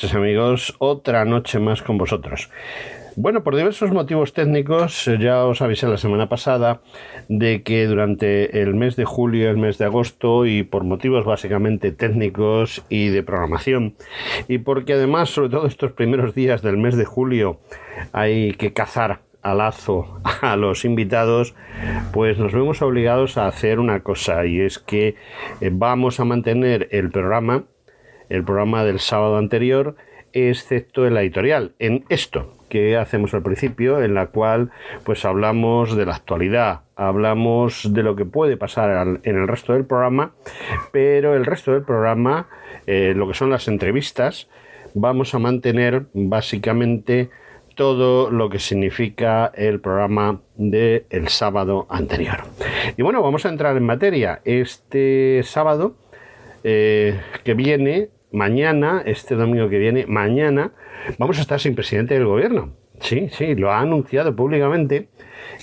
noches amigos. Otra noche más con vosotros. Bueno, por diversos motivos técnicos, eh, ya os avisé la semana pasada de que durante el mes de julio, el mes de agosto, y por motivos básicamente técnicos y de programación, y porque además, sobre todo estos primeros días del mes de julio, hay que cazar a lazo a los invitados, pues nos vemos obligados a hacer una cosa, y es que eh, vamos a mantener el programa el programa del sábado anterior, excepto en la editorial, en esto que hacemos al principio, en la cual pues hablamos de la actualidad, hablamos de lo que puede pasar en el resto del programa, pero el resto del programa, eh, lo que son las entrevistas, vamos a mantener básicamente todo lo que significa el programa del el sábado anterior. Y bueno, vamos a entrar en materia. Este sábado eh, que viene mañana, este domingo que viene, mañana, vamos a estar sin presidente del gobierno. Sí, sí, lo ha anunciado públicamente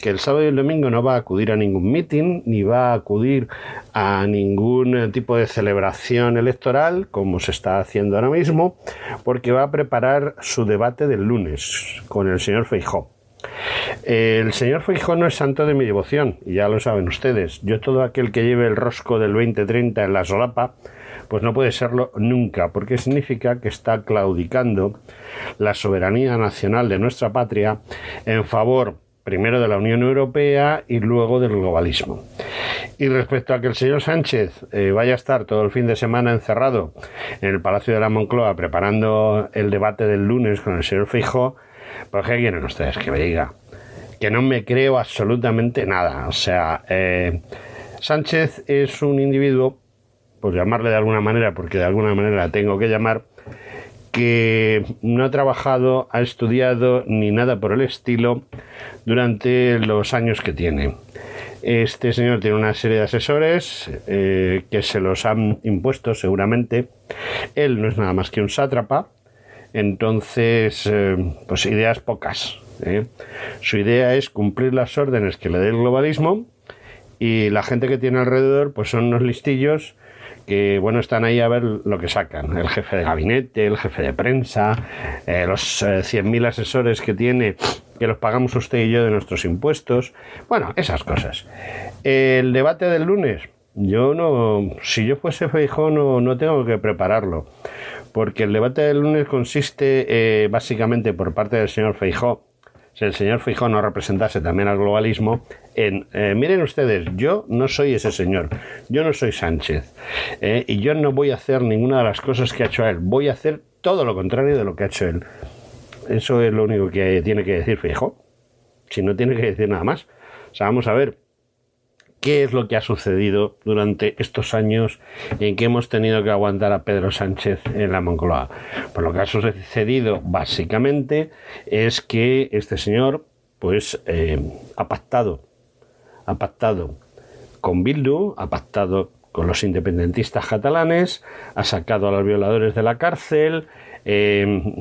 que el sábado y el domingo no va a acudir a ningún mitin ni va a acudir a ningún tipo de celebración electoral como se está haciendo ahora mismo, porque va a preparar su debate del lunes con el señor Feijó. El señor Feijó no es santo de mi devoción, y ya lo saben ustedes. Yo todo aquel que lleve el rosco del 2030 en la solapa, pues no puede serlo nunca, porque significa que está claudicando la soberanía nacional de nuestra patria en favor primero de la Unión Europea y luego del globalismo. Y respecto a que el señor Sánchez eh, vaya a estar todo el fin de semana encerrado en el Palacio de la Moncloa preparando el debate del lunes con el señor Fijo, pues ¿qué quieren ustedes que me diga? Que no me creo absolutamente nada. O sea, eh, Sánchez es un individuo llamarle de alguna manera, porque de alguna manera tengo que llamar, que no ha trabajado, ha estudiado ni nada por el estilo durante los años que tiene. Este señor tiene una serie de asesores eh, que se los han impuesto seguramente. Él no es nada más que un sátrapa, entonces, eh, pues ideas pocas. ¿eh? Su idea es cumplir las órdenes que le dé el globalismo y la gente que tiene alrededor pues son unos listillos que bueno, están ahí a ver lo que sacan. El jefe de gabinete, el jefe de prensa, eh, los 100.000 eh, asesores que tiene, que los pagamos usted y yo de nuestros impuestos. Bueno, esas cosas. El debate del lunes, yo no, si yo fuese Feijó no, no tengo que prepararlo, porque el debate del lunes consiste eh, básicamente por parte del señor Feijó si el señor Fijón no representase también al globalismo, en, eh, miren ustedes, yo no soy ese señor, yo no soy Sánchez, eh, y yo no voy a hacer ninguna de las cosas que ha hecho él, voy a hacer todo lo contrario de lo que ha hecho él. Eso es lo único que tiene que decir Fijo, si no tiene que decir nada más. O sea, vamos a ver, qué es lo que ha sucedido durante estos años en que hemos tenido que aguantar a Pedro Sánchez en la Moncloa. Pues lo que ha sucedido básicamente es que este señor pues eh, ha pactado, ha pactado con Bildu, ha pactado con los independentistas catalanes, ha sacado a los violadores de la cárcel, eh,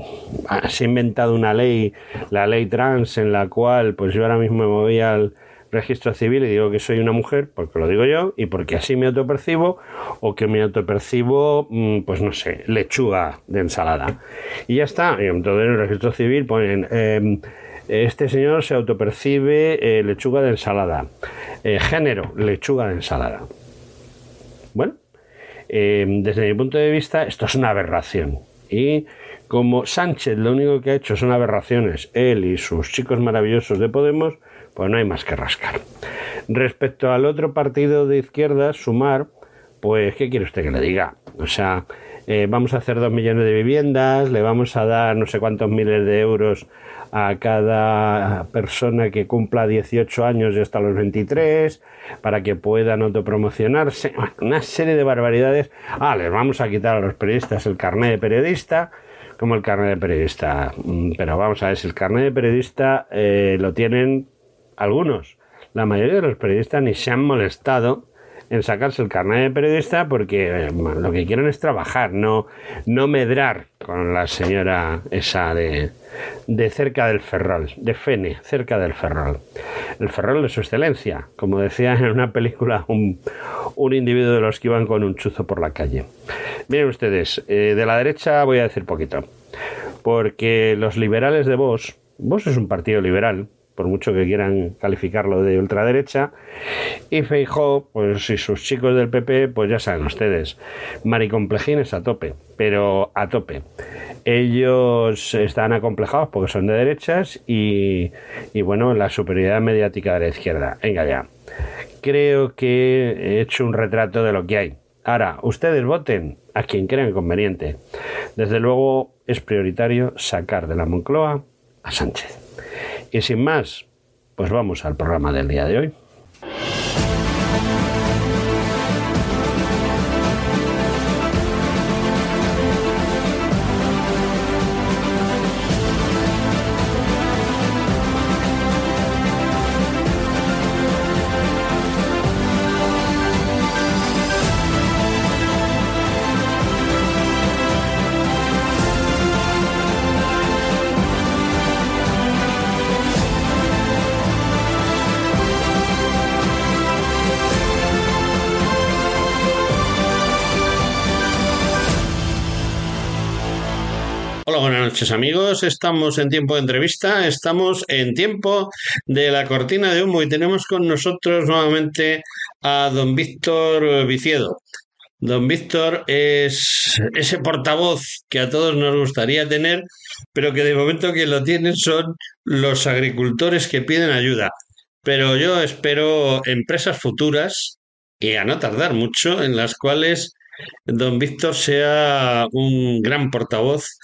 se ha inventado una ley, la ley trans, en la cual pues yo ahora mismo me voy al registro civil y digo que soy una mujer, porque lo digo yo, y porque así me autopercibo, o que me autopercibo, mm, pues no sé, lechuga de ensalada. Y ya está. Y entonces en el registro civil ponen. Em, este señor se autopercibe eh, lechuga de ensalada. Eh, género, lechuga de ensalada. Bueno, em, desde mi punto de vista, esto es una aberración. Y como Sánchez lo único que ha hecho son aberraciones, él y sus chicos maravillosos de Podemos, pues no hay más que rascar. Respecto al otro partido de izquierda, Sumar, pues ¿qué quiere usted que le diga? O sea, eh, vamos a hacer dos millones de viviendas, le vamos a dar no sé cuántos miles de euros a cada persona que cumpla 18 años y hasta los 23 para que puedan autopromocionarse, una serie de barbaridades. Ah, les vamos a quitar a los periodistas el carnet de periodista, como el carnet de periodista. Mm, pero vamos a ver, si el carnet de periodista eh, lo tienen algunos. La mayoría de los periodistas ni se han molestado en sacarse el carnet de periodista porque lo que quieren es trabajar, no, no medrar con la señora esa de, de cerca del Ferrol, de Fene, cerca del Ferrol. El Ferrol de su excelencia, como decía en una película un, un individuo de los que iban con un chuzo por la calle. Miren ustedes, eh, de la derecha voy a decir poquito, porque los liberales de Vos, Vos es un partido liberal, por mucho que quieran calificarlo de ultraderecha. Y Feijó, pues y sus chicos del PP, pues ya saben ustedes, maricomplejines a tope, pero a tope. Ellos están acomplejados porque son de derechas y, y bueno, la superioridad mediática de la izquierda. Venga ya. Creo que he hecho un retrato de lo que hay. Ahora, ustedes voten a quien crean conveniente. Desde luego es prioritario sacar de la Moncloa a Sánchez. Y sin más, pues vamos al programa del día de hoy. Noches amigos, estamos en tiempo de entrevista, estamos en tiempo de la cortina de humo y tenemos con nosotros nuevamente a don Víctor Viciedo. Don Víctor es ese portavoz que a todos nos gustaría tener, pero que de momento que lo tienen son los agricultores que piden ayuda. Pero yo espero empresas futuras, y a no tardar mucho, en las cuales don Víctor sea un gran portavoz,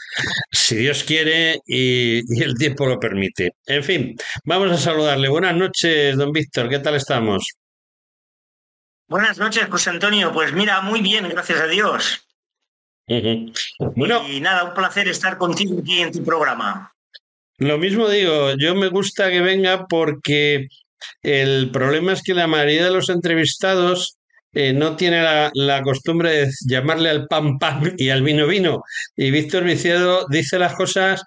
si Dios quiere y, el tiempo lo permite. En fin, vamos a saludarle. Buenas noches, don Víctor, ¿qué tal estamos? Buenas noches, José Antonio. Pues mira, muy bien, gracias a Dios. Bueno, y nada, un placer estar contigo aquí en tu programa. Lo mismo digo, yo me gusta que venga porque el problema es que la mayoría de los entrevistados eh, no tiene la, costumbre de llamarle al pan pan y al vino vino. Y Víctor Viciado dice las cosas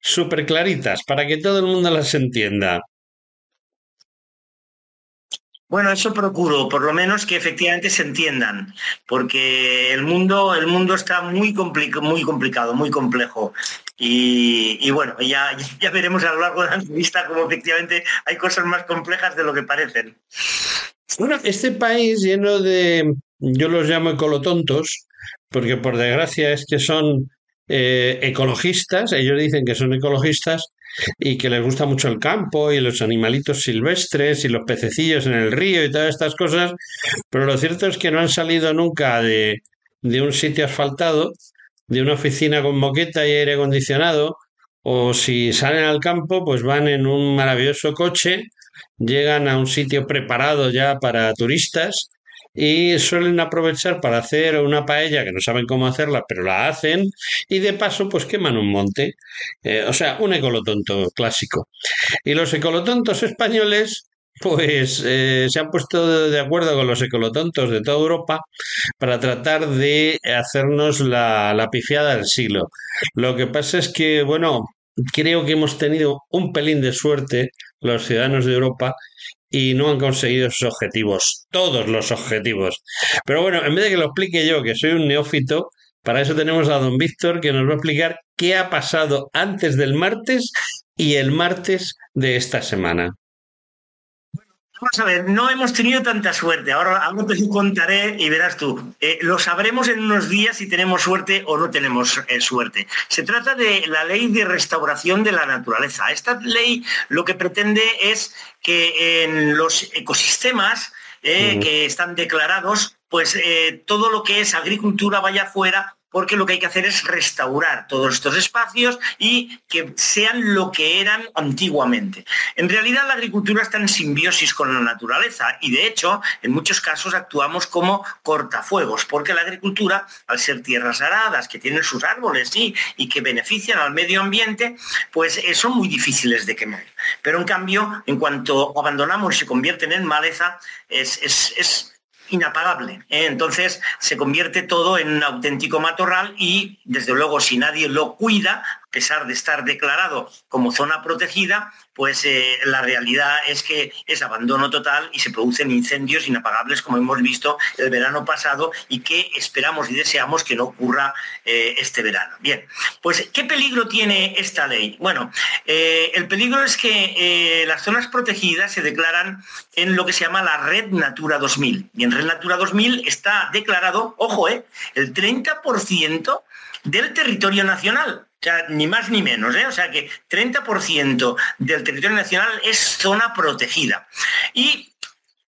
súper claritas para que todo el mundo las entienda. Bueno, eso procuro, por lo menos que efectivamente se entiendan, porque el mundo, el mundo está muy, muy complicado, muy complejo. Y, bueno, ya, ya veremos a lo largo de la entrevista cómo efectivamente hay cosas más complejas de lo que parecen. Bueno, este país lleno de, yo los llamo ecolotontos, porque por desgracia es que son eh, ecologistas, ellos dicen que son ecologistas y que les gusta mucho el campo y los animalitos silvestres y los pececillos en el río y todas estas cosas, pero lo cierto es que no han salido nunca de, de un sitio asfaltado, de una oficina con moqueta y aire acondicionado, o si salen al campo, pues van en un maravilloso coche llegan a un sitio preparado ya para turistas y suelen aprovechar para hacer una paella que no saben cómo hacerla, pero la hacen y de paso pues queman un monte. Eh, o sea, un ecolotonto clásico. Y los ecolotontos españoles pues eh, se han puesto de acuerdo con los ecolotontos de toda Europa para tratar de hacernos la, la pifiada del siglo. Lo que pasa es que, bueno, creo que hemos tenido un pelín de suerte los ciudadanos de Europa y no han conseguido sus objetivos, todos los objetivos. Pero bueno, en vez de que lo explique yo, que soy un neófito, para eso tenemos a don Víctor que nos va a explicar qué ha pasado antes del martes y el martes de esta semana. Vamos a ver, no hemos tenido tanta suerte. Ahora algo te contaré y verás tú. Eh, lo sabremos en unos días si tenemos suerte o no tenemos eh, suerte. Se trata de la ley de restauración de la naturaleza. Esta ley lo que pretende es que en los ecosistemas eh, que están declarados, pues todo lo que es agricultura vaya afuera porque lo que hay que hacer es restaurar todos estos espacios y que sean lo que eran antiguamente. En realidad la agricultura está en simbiosis con la naturaleza y de hecho en muchos casos actuamos como cortafuegos, porque la agricultura, al ser tierras aradas, que tienen sus árboles y que benefician al medio ambiente, pues eh, son muy difíciles de quemar. Pero en cambio, en cuanto abandonamos y se convierten en maleza, es, es inapagable. ¿eh? Entonces se convierte todo en un auténtico matorral y, desde luego, si nadie lo cuida, a pesar de estar declarado como zona protegida, pues eh, la realidad es que es abandono total y se producen incendios inapagables como hemos visto el verano pasado y que esperamos y deseamos que no ocurra eh, este verano. Bien, pues ¿qué peligro tiene esta ley? Bueno, eh, el peligro es que las zonas protegidas se declaran en lo que se llama la Red Natura 2000 y en Red Natura 2000 está declarado, ojo, el 30% del territorio nacional. O sea, ni más ni menos, ¿eh? O sea que 30% del territorio nacional es zona protegida. Y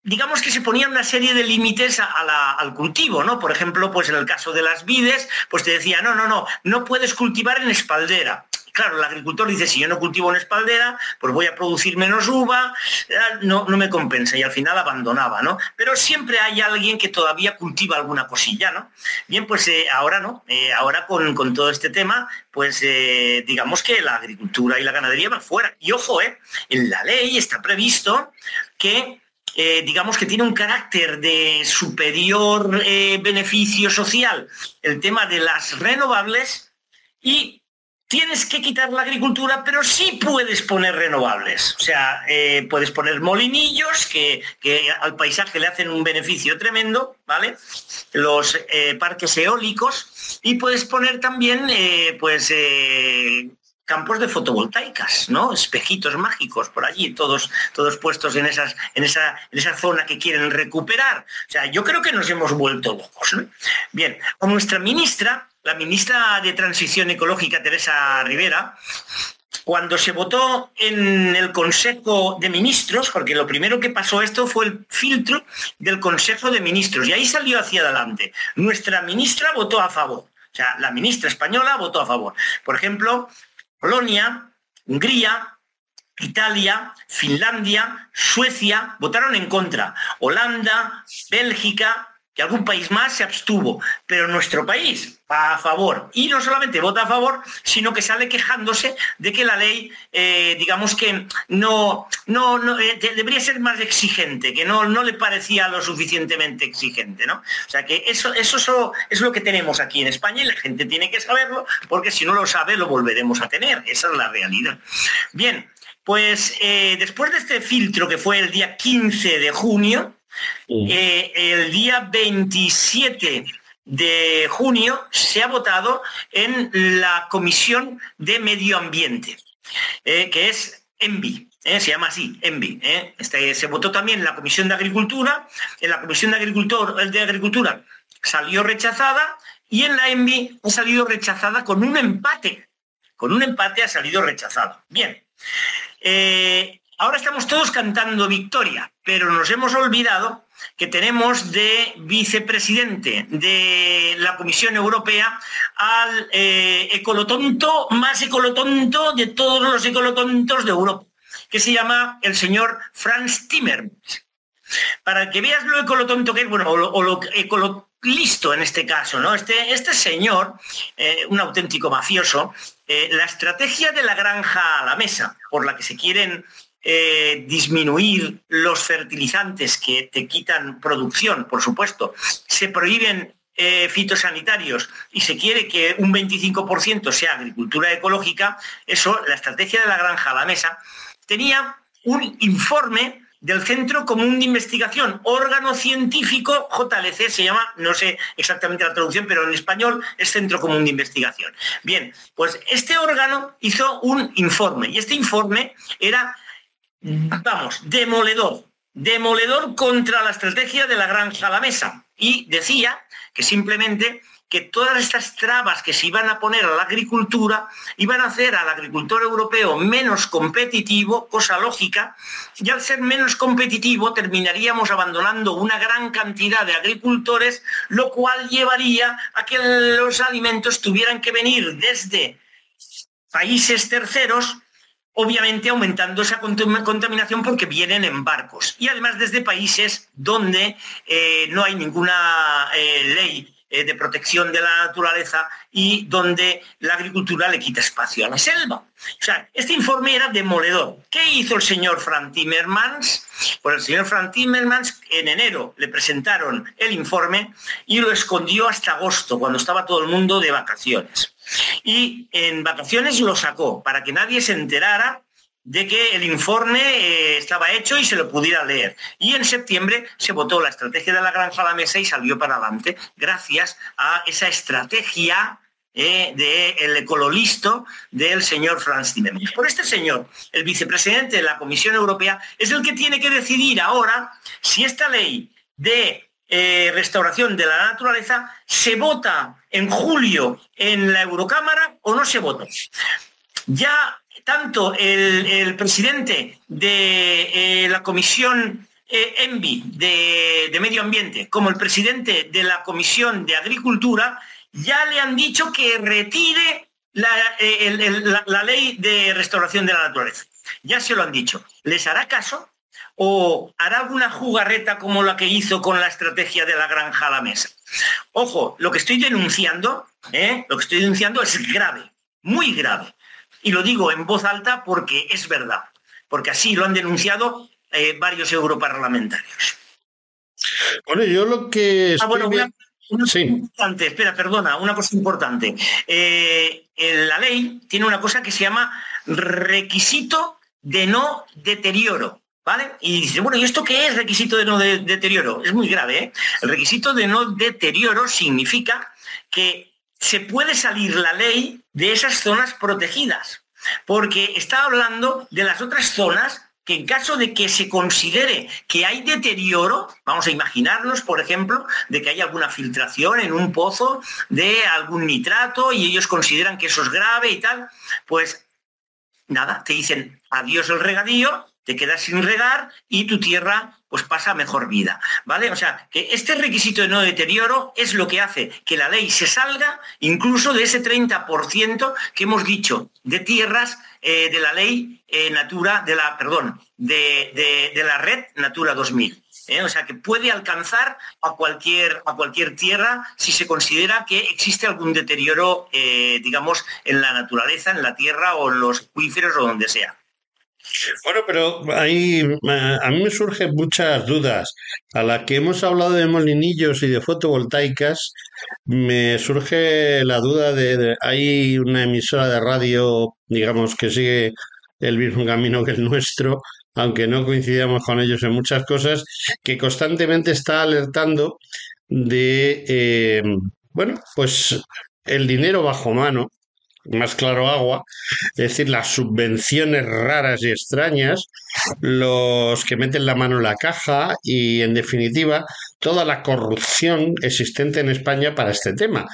digamos que se ponían una serie de límites al cultivo, ¿no? Por ejemplo, pues en el caso de las vides, pues te decía, no, no, no, no puedes cultivar en espaldera. Claro, el agricultor dice, si yo no cultivo en espaldera, pues voy a producir menos uva, eh, no, no me compensa y al final abandonaba, ¿no? Pero siempre hay alguien que todavía cultiva alguna cosilla, ¿no? Bien, pues eh, ahora no, eh, ahora con, todo este tema, pues digamos que la agricultura y la ganadería van fuera. Y ojo, en la ley está previsto que digamos que tiene un carácter de superior beneficio social el tema de las renovables y tienes que quitar la agricultura, pero sí puedes poner renovables. O sea, eh, puedes poner molinillos que, al paisaje le hacen un beneficio tremendo, ¿vale? Los eh, parques eólicos y puedes poner también, eh, pues, campos de fotovoltaicas, ¿no? Espejitos mágicos por allí, todos, todos puestos en, esas, en, esa, en esa zona que quieren recuperar. O sea, yo creo que nos hemos vuelto locos. Bien, con nuestra ministra la ministra de Transición Ecológica, Teresa Rivera, cuando se votó en el Consejo de Ministros, porque lo primero que pasó esto fue el filtro del Consejo de Ministros, y ahí salió hacia adelante. Nuestra ministra votó a favor, o sea, la ministra española votó a favor. Por ejemplo, Polonia, Hungría, Italia, Finlandia, Suecia votaron en contra. Holanda, Bélgica, que algún país más se abstuvo, pero nuestro país va a favor. Y no solamente vota a favor, sino que sale quejándose de que la ley, eh, digamos que no, no, eh, debería ser más exigente, que no, no le parecía lo suficientemente exigente. ¿no? O sea que eso, eso, es lo que tenemos aquí en España y la gente tiene que saberlo, porque si no lo sabe lo volveremos a tener. Esa es la realidad. Bien, pues eh, después de este filtro que fue el día 15 de junio, eh, el día 27 de junio se ha votado en la Comisión de Medio Ambiente, eh, que es ENVI. Eh, se llama así, ENVI. Este, se votó también en la Comisión de Agricultura, en la Comisión de, Agricultor, de Agricultura salió rechazada y en la ENVI ha salido rechazada con un empate. Con un empate ha salido rechazado. Bien. Ahora estamos todos cantando victoria, pero nos hemos olvidado que tenemos de vicepresidente de la Comisión Europea al eh, ecolotonto más ecolotonto de todos los ecolotontos de Europa, que se llama el señor Franz Timmermans. Para que veas lo ecolotonto que es, bueno, o lo, ecololisto en este caso, ¿no? Este, este señor, eh, un auténtico mafioso, eh, la estrategia de la granja a la mesa, por la que se quieren eh, disminuir los fertilizantes que te quitan producción, por supuesto, se prohíben eh, fitosanitarios y se quiere que un 25% sea agricultura ecológica, eso, la estrategia de la granja a la mesa, tenía un informe del Centro Común de Investigación, órgano científico, JLC se llama, no sé exactamente la traducción, pero en español es Centro Común de Investigación. Bien, pues este órgano hizo un informe y este informe era, vamos, demoledor, demoledor contra la estrategia de la granja a la mesa. Y decía que simplemente que todas estas trabas que se iban a poner a la agricultura iban a hacer al agricultor europeo menos competitivo, cosa lógica, y al ser menos competitivo terminaríamos abandonando una gran cantidad de agricultores, lo cual llevaría a que los alimentos tuvieran que venir desde países terceros obviamente aumentando esa contaminación porque vienen en barcos y además desde países donde eh, no hay ninguna eh, ley eh, de protección de la naturaleza y donde la agricultura le quita espacio a la selva. O sea, este informe era demoledor. ¿Qué hizo el señor Frank Timmermans? Pues el señor Frank Timmermans en enero le presentaron el informe y lo escondió hasta agosto, cuando estaba todo el mundo de vacaciones. Y en vacaciones lo sacó para que nadie se enterara de que el informe eh, estaba hecho y se lo pudiera leer. Y en septiembre se votó la estrategia de la granja a la mesa y salió para adelante gracias a esa estrategia eh, del ecololisto del señor Franz Timmermans. Por este señor, el vicepresidente de la Comisión Europea, es el que tiene que decidir ahora si esta ley de eh, restauración de la naturaleza se vota en julio en la Eurocámara o no se vota. Ya tanto el, presidente de eh, la Comisión eh, ENVI de, Medio Ambiente como el presidente de la Comisión de Agricultura ya le han dicho que retire eh, la, ley de restauración de la naturaleza. Ya se lo han dicho. ¿Les hará caso? ¿O hará alguna jugarreta como la que hizo con la estrategia de la granja a la mesa? Ojo, lo que estoy denunciando, lo que estoy denunciando es grave, muy grave. Y lo digo en voz alta porque es verdad, porque así lo han denunciado eh, varios europarlamentarios. Bueno, yo lo que... Ah, bueno, una, cosa importante, espera, perdona, una cosa importante. Eh, la ley tiene una cosa que se llama requisito de no deterioro. ¿Vale? Y dice, bueno, ¿y esto qué es requisito de no deterioro? Es muy grave, ¿eh? El requisito de no deterioro significa que se puede salir la ley de esas zonas protegidas, porque está hablando de las otras zonas que en caso de que se considere que hay deterioro, vamos a imaginarnos, por ejemplo, de que hay alguna filtración en un pozo de algún nitrato y ellos consideran que eso es grave y tal, pues nada, te dicen adiós el regadío, te quedas sin regar y tu tierra pues pasa mejor vida, ¿vale? O sea, que este requisito de no deterioro es lo que hace que la ley se salga incluso de ese 30% que hemos dicho de tierras eh, de la ley eh, Natura, de la, perdón, de, la red Natura 2000. ¿eh? O sea, que puede alcanzar a cualquier, a cualquier tierra si se considera que existe algún deterioro, digamos, en la naturaleza, en la tierra o en los acuíferos o donde sea. Bueno, pero ahí a mí me surgen muchas dudas. A la que hemos hablado de molinillos y de fotovoltaicas, me surge la duda de, hay una emisora de radio, digamos, que sigue el mismo camino que el nuestro, aunque no coincidamos con ellos en muchas cosas, que constantemente está alertando de, eh, bueno, pues el dinero bajo mano más claro agua, es decir, las subvenciones raras y extrañas, los que meten la mano en la caja y, en definitiva, toda la corrupción existente en España para este tema.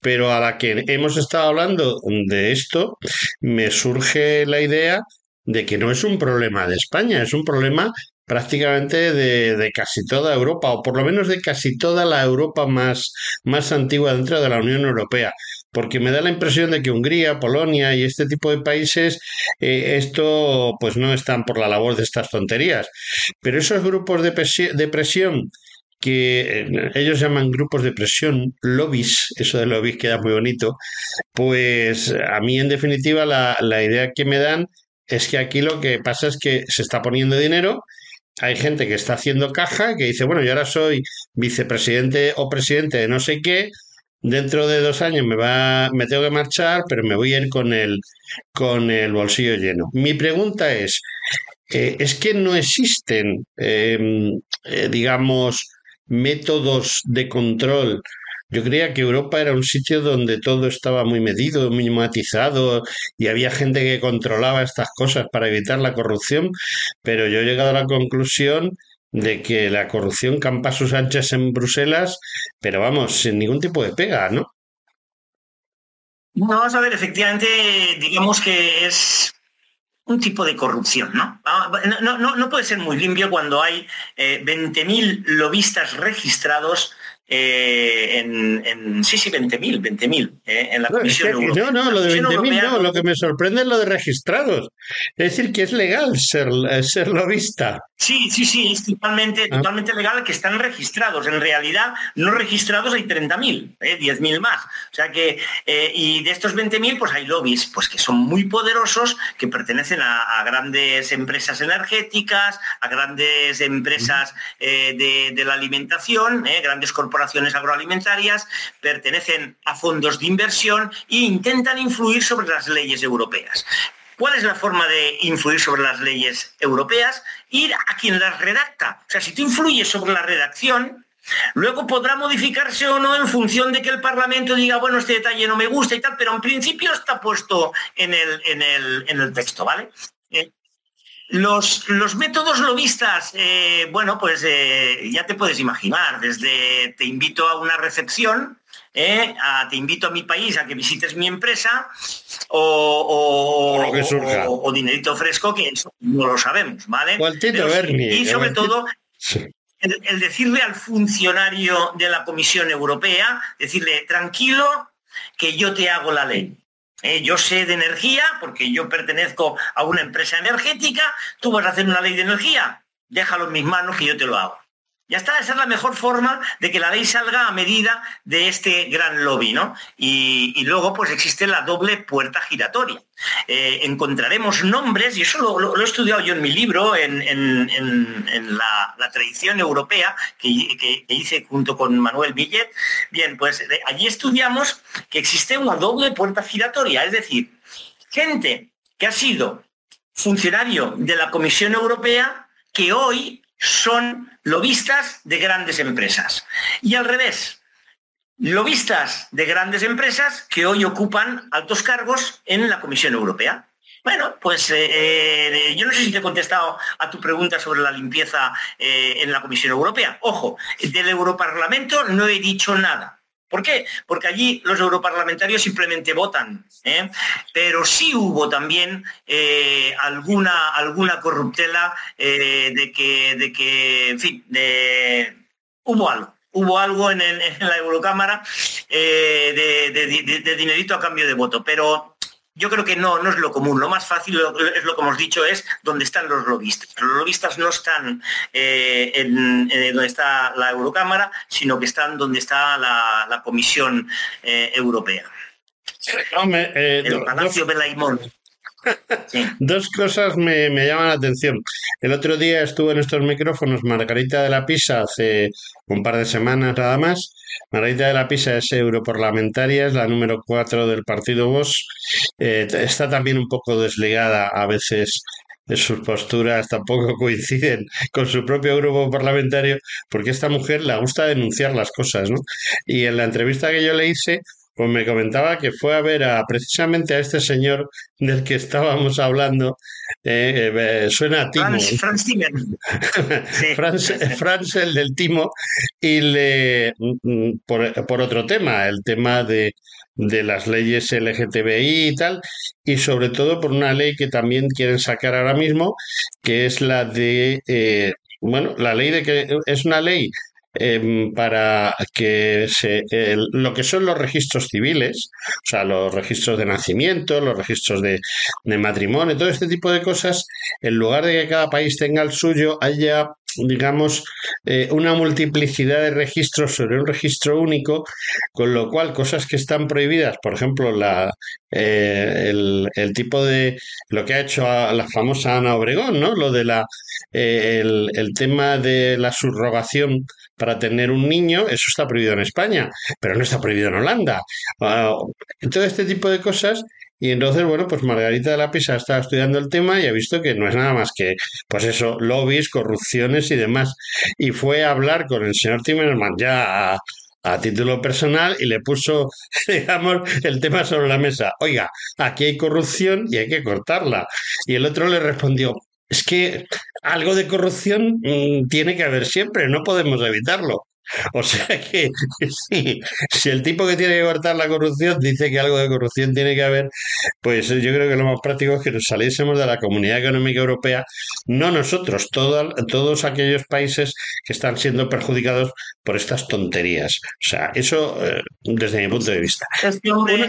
Pero a la que hemos estado hablando de esto, me surge la idea de que no es un problema de España, es un problema prácticamente de, de, casi toda Europa, o por lo menos de casi toda la Europa más, más antigua dentro de la Unión Europea porque me da la impresión de que Hungría, Polonia y este tipo de países, eh, esto pues no están por la labor de estas tonterías. Pero esos grupos de, presión, que eh, ellos llaman grupos de presión, lobbies, eso de lobbies queda muy bonito, pues a mí en definitiva la, la idea que me dan es que aquí lo que pasa es que se está poniendo dinero hay gente que está haciendo caja que dice, bueno, yo ahora soy vicepresidente o presidente de no sé qué, dentro de dos años me va, me tengo que marchar, pero me voy a ir con el, con el bolsillo lleno. Mi pregunta es, eh, es que no existen, em, eh, digamos, métodos de control. Yo creía que Europa era un sitio donde todo estaba muy medido, muy matizado y había gente que controlaba estas cosas para evitar la corrupción, pero yo he llegado a la conclusión de que la corrupción campa sus anchas en Bruselas, pero vamos, sin ningún tipo de pega, ¿no? Vamos a ver, efectivamente, digamos que es un tipo de corrupción, ¿no? Ah, no, no, no puede ser muy limpio cuando hay eh, 20.000 lobistas registrados eh, en, sí, sí, 20.000, 20.000 eh, en la no, Comisión Europea. No, no, lo de 20.000 no, lo que me sorprende es lo de registrados. Es decir, que es legal ser, eh, ser lobista. Sí, sí, sí, es totalmente, ah. totalmente legal que están registrados. En realidad, no registrados hay 30.000, eh, 10.000 más. O sea que, eh, y de estos 20.000, pues hay lobbies pues que son muy poderosos, que pertenecen a, grandes empresas energéticas, a grandes empresas de, de, la alimentación, grandes corporaciones corporaciones agroalimentarias, pertenecen a fondos de inversión e intentan influir sobre las leyes europeas. ¿Cuál es la forma de influir sobre las leyes europeas? Ir a quien las redacta. O sea, si tú influyes sobre la redacción, Luego podrá modificarse o no en función de que el Parlamento diga, bueno, este detalle no me gusta y tal, pero en principio está puesto en el, en el, texto, ¿vale? Los, los métodos lobistas, eh, bueno, pues eh, ya te puedes imaginar, desde te invito a una recepción, eh, te invito a mi país a que visites mi empresa, o, o, dinerito fresco, que eso no lo sabemos, ¿vale? y sobre todo, el decirle al funcionario de la Comisión Europea, decirle, tranquilo, que yo te hago la ley. Eh, yo sé de energía porque yo pertenezco a una empresa energética, tú vas a hacer una ley de energía, déjalo en mis manos que yo te lo hago. Ya está, esa es la mejor forma de que la ley salga a medida de este gran lobby, ¿no? Y, luego, pues existe la doble puerta giratoria. Eh, encontraremos nombres, y eso lo, he estudiado yo en mi libro, en, la, tradición europea que, hice junto con Manuel Millet. Bien, pues allí estudiamos que existe una doble puerta giratoria, es decir, gente que ha sido funcionario de la Comisión Europea que hoy son lobistas de grandes empresas. Y al revés, lobistas de grandes empresas que hoy ocupan altos cargos en la Comisión Europea. Bueno, pues eh, eh, yo no sé si te he contestado a tu pregunta sobre la limpieza eh, en la Comisión Europea. Ojo, del Europarlamento no he dicho nada. ¿Por qué? Porque allí los europarlamentarios simplemente votan, ¿eh? pero sí hubo también eh, alguna, alguna corruptela eh, de, que, de que, en fin, de... hubo algo. Hubo algo en, la Eurocámara de, de dinerito a cambio de voto, pero yo creo que no, no es lo común. Lo más fácil es lo que hemos dicho, es donde están los lobistas. Los lobistas no están eh, en, donde está la Eurocámara, sino que están donde está la, Comisión eh, Europea. Eh, el Palacio Belaimón. Dos cosas me, llaman la atención. El otro día estuvo en estos micrófonos Margarita de la Pisa hace un par de semanas nada más. Margarita de la Pisa es europarlamentaria, es la número cuatro del partido Vox. Eh, está también un poco desligada a veces sus posturas tampoco coinciden con su propio grupo parlamentario, porque esta mujer le gusta denunciar las cosas, ¿no? Y en la entrevista que yo le hice, pues me comentaba que fue a ver a precisamente a este señor del que estábamos hablando, eh, eh, suena a Timo. Franz, Franz, el del Timo, y le, mm, por, por otro tema, el tema de, de las leyes LGTBI y tal, y sobre todo por una ley que también quieren sacar ahora mismo, que es la de, eh, bueno, la ley de que es una ley Em, para que se, lo que son los registros civiles, o sea, los registros de nacimiento, los registros de, matrimonio, todo este tipo de cosas, en lugar de que cada país tenga el suyo, haya digamos, eh, una multiplicidad de registros sobre un registro único, con lo cual cosas que están prohibidas, por ejemplo, la, eh, el, tipo de lo que ha hecho la famosa Ana Obregón, ¿no? Lo de la eh, el, el, tema de la subrogación para tener un niño, eso está prohibido en España, pero no está prohibido en Holanda. Ah, todo este tipo de cosas Y entonces, bueno, pues Margarita de la Pisa estaba estudiando el tema y ha visto que no es nada más que, pues eso, lobbies, corrupciones y demás. Y fue a hablar con el señor Timmermans ya a, a título personal y le puso, digamos, el tema sobre la mesa. Oiga, aquí hay corrupción y hay que cortarla. Y el otro le respondió, es que algo de corrupción mm, tiene que haber siempre, no podemos evitarlo. O sea que si el tipo que tiene que cortar la corrupción dice que algo de corrupción tiene que haber, pues yo creo que lo más práctico es que nos saliésemos de la Comunidad Económica Europea, no nosotros, todos aquellos países que están siendo perjudicados por estas tonterías. O sea, eso eh, desde mi punto de vista.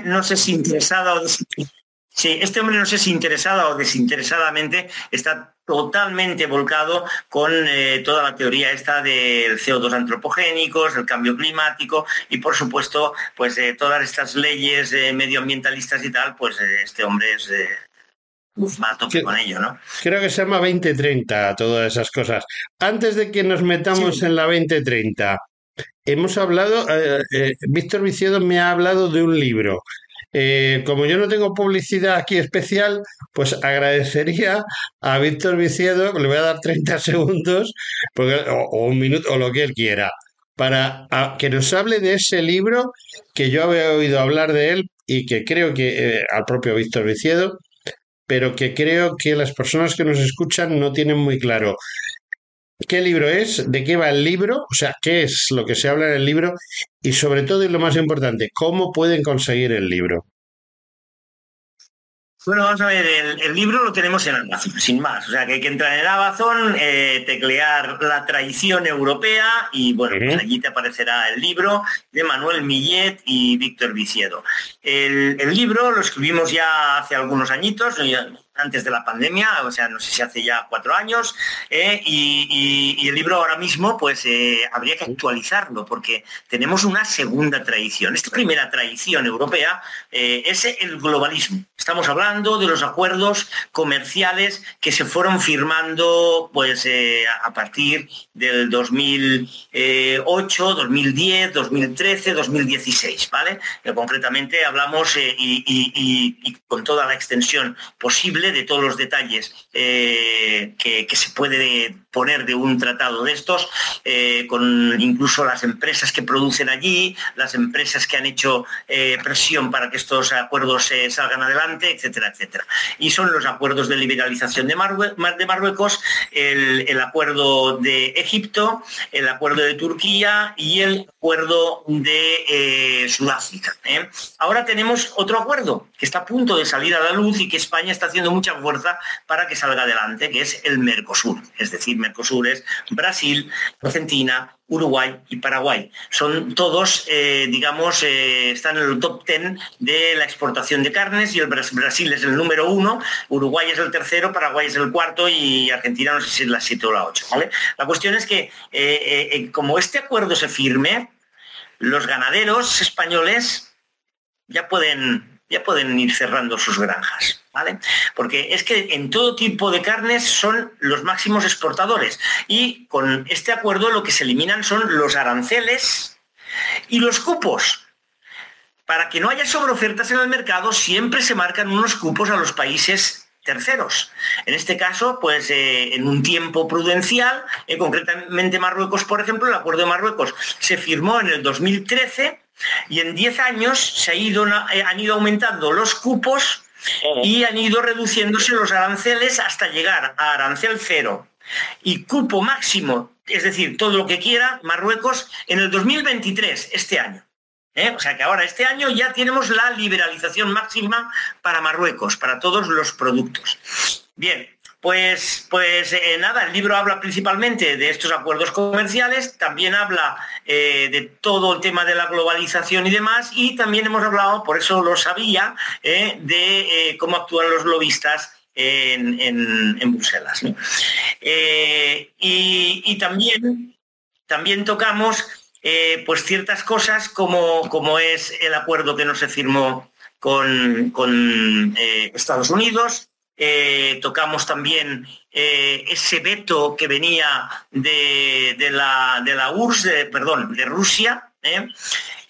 No sé si interesado Sí, este hombre no sé si interesada o desinteresadamente está totalmente volcado con eh, toda la teoría esta del CO2 antropogénicos, el cambio climático y por supuesto pues eh, todas estas leyes eh, medioambientalistas y tal, pues este hombre es va a tope con ello, ¿no? Creo que se llama 2030, todas esas cosas. Antes de que nos metamos en la 2030, hemos hablado, Víctor Viciedo me ha hablado de un libro eh, como yo no tengo publicidad aquí especial, pues agradecería a Víctor Viciedo, le voy a dar 30 segundos, o, un minuto, o lo que él quiera, para que nos hable de ese libro que yo había oído hablar de él y que creo que eh, al propio Víctor Viciedo, pero que creo que las personas que nos escuchan no tienen muy claro qué libro es, de qué va el libro, o sea, qué es lo que se habla en el libro y sobre todo y lo más importante, cómo pueden conseguir el libro. Bueno, vamos a ver, el, libro lo tenemos en Amazon, sin más. O sea, que hay que entrar en Amazon, eh, teclear la traición europea y bueno, pues allí te aparecerá el libro de Manuel Millet y Víctor Viciedo. El, el, libro lo escribimos ya hace algunos añitos, antes de la pandemia, o sea, no sé si hace ya cuatro años, eh, y, el libro ahora mismo, pues eh, habría que actualizarlo, porque tenemos una segunda tradición. Esta primera tradición europea eh, es el globalismo. Estamos hablando de los acuerdos comerciales que se fueron firmando pues, a partir del 2008, 2010, 2013, 2016, ¿vale? concretamente hablamos y con toda la extensión posible de todos los detalles eh, que, se puede poner de un tratado de estos, eh, con incluso las empresas que producen allí, las empresas que han hecho eh, presión para que estos acuerdos salgan adelante, etcétera, etcétera. Y son los acuerdos de liberalización de, de Marruecos, el, acuerdo de Egipto, el acuerdo de Turquía y el acuerdo de Sudáfrica. Ahora tenemos otro acuerdo que está a punto de salir a la luz y que España está haciendo mucha fuerza para que salga adelante, que es el Mercosur. Es decir, Mercosur es Brasil, Argentina, Uruguay y Paraguay. Son todos, eh, digamos, eh, están en el top ten de la exportación de carnes y el Brasil es el número uno, Uruguay es el tercero, Paraguay es el cuarto y Argentina no sé si es la siete o la ocho. La cuestión es que eh, como este acuerdo se firme, los ganaderos españoles ya pueden ya pueden ir cerrando sus granjas, Porque es que en todo tipo de carnes son los máximos exportadores y con este acuerdo lo que se eliminan son los aranceles y los cupos. Para que no haya sobreofertas en el mercado, siempre se marcan unos cupos a los países terceros. En este caso, pues eh, en un tiempo prudencial, eh, concretamente Marruecos, por ejemplo, el acuerdo de Marruecos se firmó en el 2013 y en 10 años se eh, han ido aumentando los cupos y han ido reduciéndose los aranceles hasta llegar a arancel cero y cupo máximo, es decir, todo lo que quiera Marruecos en el 2023, este año. ¿eh? O sea que ahora este año ya tenemos la liberalización máxima para Marruecos, para todos los productos. Bien, pues, pues eh, nada, el libro habla principalmente de estos acuerdos comerciales, también habla eh, de todo el tema de la globalización y demás, y también hemos hablado, por eso lo sabía, eh, de cómo actúan los lobistas en, Bruselas. Y, también, también tocamos pues ciertas cosas como, como es el acuerdo que no se firmó con, con Estados Unidos, eh, tocamos también eh, ese veto que venía de, la, de la URSS, perdón, de Rusia, ¿eh?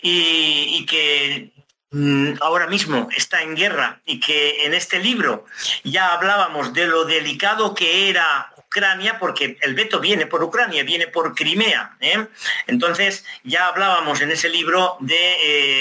y, que mm, ahora mismo está en guerra y que en este libro ya hablábamos de lo delicado que era Ucrania, porque el veto viene por Ucrania, viene por Crimea. ¿eh? Entonces, ya hablábamos en ese libro de,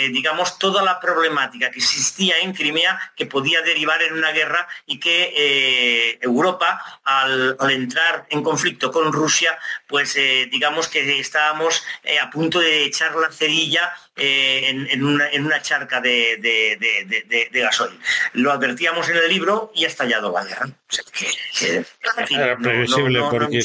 eh, digamos, toda la problemática que existía en Crimea que podía derivar en una guerra y que eh, Europa, al, entrar en conflicto con Rusia, pues digamos que estábamos a punto de echar la cerilla en, una, charca de, de, gasoil. Lo advertíamos en el libro y ha estallado la guerra. Era previsible porque...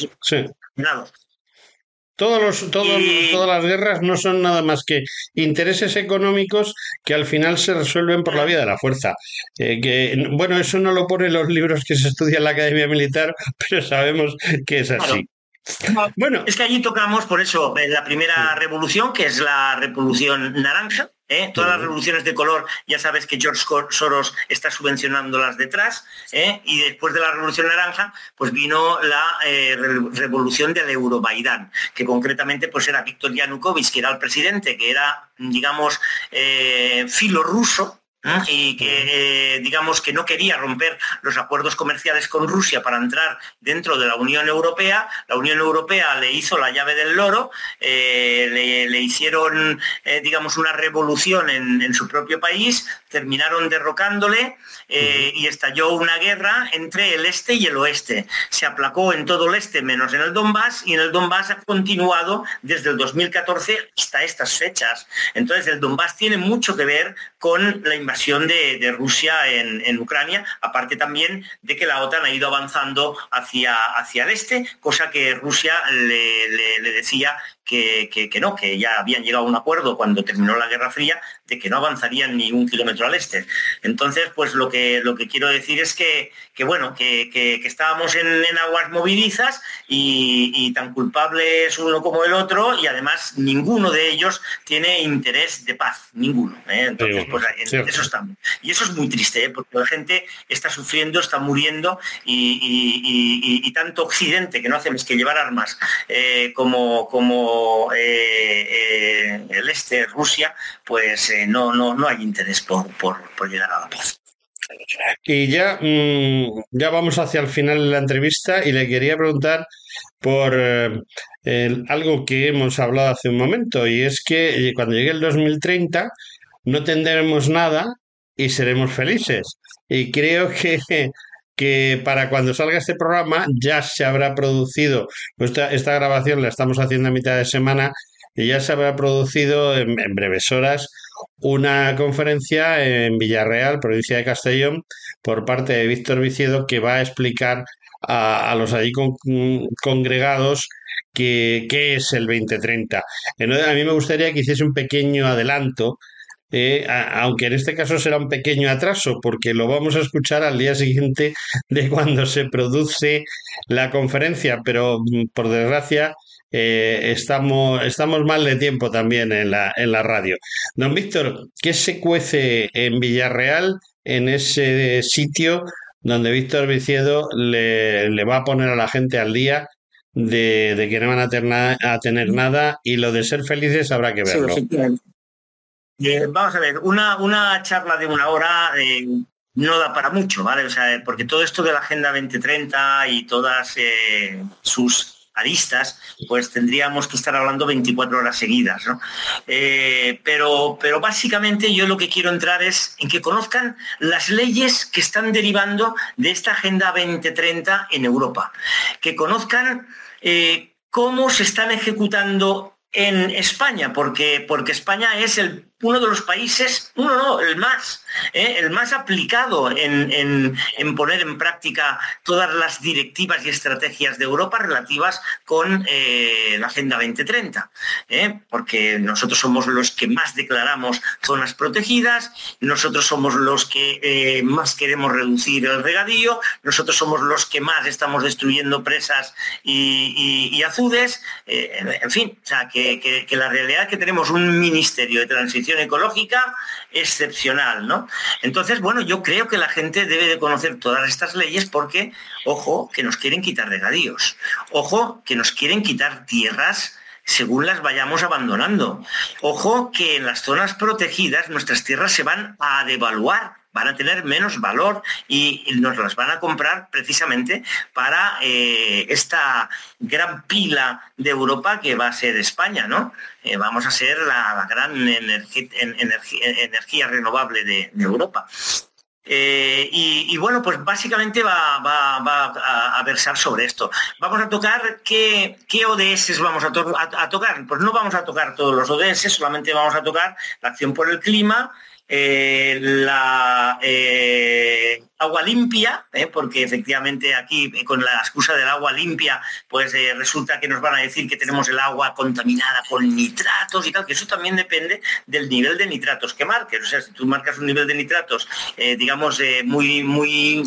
Todos los, Todas las guerras no son nada más que intereses económicos que al final se resuelven por la vía de la fuerza. Eh, que, bueno, eso no lo ponen los libros que se estudian en la Academia Militar, pero sabemos que es así. Bueno, es que allí tocamos, por eso, la primera revolución, que es la revolución naranja, ¿eh? Todas las revoluciones de color, ya sabes que George Soros está subvencionándolas detrás, ¿eh? y después de la revolución naranja, pues vino la eh, revolución del Eurobaidán, que concretamente pues era Víctor Yanukovych, que era el presidente, que era, digamos, filo ruso, y que digamos que no quería romper los acuerdos comerciales con Rusia para entrar dentro de la Unión Europea. La Unión Europea le hizo la llave del loro, eh, le, hicieron eh, digamos una revolución en, su propio país, terminaron derrocándole eh, y estalló una guerra entre el este y el oeste. Se aplacó en todo el este menos en el Donbass y en el Donbass ha continuado desde el 2014 hasta estas fechas. Entonces el Donbass tiene mucho que ver con la invasión de, Rusia en, Ucrania, aparte también de que la OTAN ha ido avanzando hacia, el este, cosa que Rusia le decía que, no, que ya habían llegado a un acuerdo cuando terminó la Guerra Fría de que no avanzarían ni un kilómetro al este. Entonces, pues lo que, lo que quiero decir es que, que bueno, que, estábamos en, aguas movilizas y, tan culpables uno como el otro y además ninguno de ellos tiene interés de paz, ninguno. ¿eh? Entonces, pues en eso estamos. Y eso es muy triste, ¿eh? porque la gente está sufriendo, está muriendo y, tanto Occidente, que no hace más que llevar armas, eh, como, como el este, Rusia, pues eh, no, no, no hay interés por, por, llegar a la paz. Y ya, mm, ya vamos hacia el final de la entrevista y le quería preguntar por algo que hemos hablado hace un momento y es que cuando llegue el 2030 no tendremos nada y seremos felices. Y creo que que para cuando salga este programa ya se habrá producido, esta, esta grabación la estamos haciendo a mitad de semana y ya se habrá producido en, breves horas una conferencia en Villarreal, provincia de Castellón, por parte de Víctor Viciedo, que va a explicar a, los allí congregados qué es el 2030. Entonces, a mí me gustaría que hiciese un pequeño adelanto eh, aunque en este caso será un pequeño atraso, porque lo vamos a escuchar al día siguiente de cuando se produce la conferencia, pero mm, por desgracia eh, estamos, estamos mal de tiempo también en la, en la radio. Don Víctor, ¿qué se cuece en Villarreal, en ese sitio donde Víctor Viciedo le, le va a poner a la gente al día de, que no van a tener, a tener nada y lo de ser felices habrá que verlo. Eh, vamos a ver, una, una charla de una hora eh, no da para mucho, ¿vale? O sea, porque todo esto de la Agenda 2030 y todas eh, sus aristas, pues tendríamos que estar hablando 24 horas seguidas, ¿no? pero, pero básicamente yo lo que quiero entrar es en que conozcan las leyes que están derivando de esta Agenda 2030 en Europa, que conozcan cómo se están ejecutando en España, porque, porque España es el uno de los países, uno no, el más, ¿eh? el más aplicado en, poner en práctica todas las directivas y estrategias de Europa relativas con eh, la Agenda 2030, ¿eh? porque nosotros somos los que más declaramos zonas protegidas, nosotros somos los que más queremos reducir el regadío, nosotros somos los que más estamos destruyendo presas y, azudes, en fin, o sea, que, que la realidad es que tenemos un ministerio de transición ecológica excepcional, ¿no? Entonces, bueno, yo creo que la gente debe de conocer todas estas leyes porque, ojo, que nos quieren quitar regadíos, ojo, que nos quieren quitar tierras según las vayamos abandonando. Ojo que en las zonas protegidas nuestras tierras se van a devaluar van a tener menos valor y nos las van a comprar precisamente para eh, esta gran pila de Europa que va a ser España, ¿no? Eh, vamos a ser la, gran energía renovable de, Europa. Eh, y, bueno, pues básicamente va, a, versar sobre esto. Vamos a tocar qué, ODS vamos a, tocar. Pues no vamos a tocar todos los ODS, solamente vamos a tocar la acción por el clima, eh, la eh, agua limpia, eh, porque efectivamente aquí con la excusa del agua limpia, pues resulta que nos van a decir que tenemos el agua contaminada con nitratos y tal, que eso también depende del nivel de nitratos que marques. O sea, si tú marcas un nivel de nitratos, digamos, muy, muy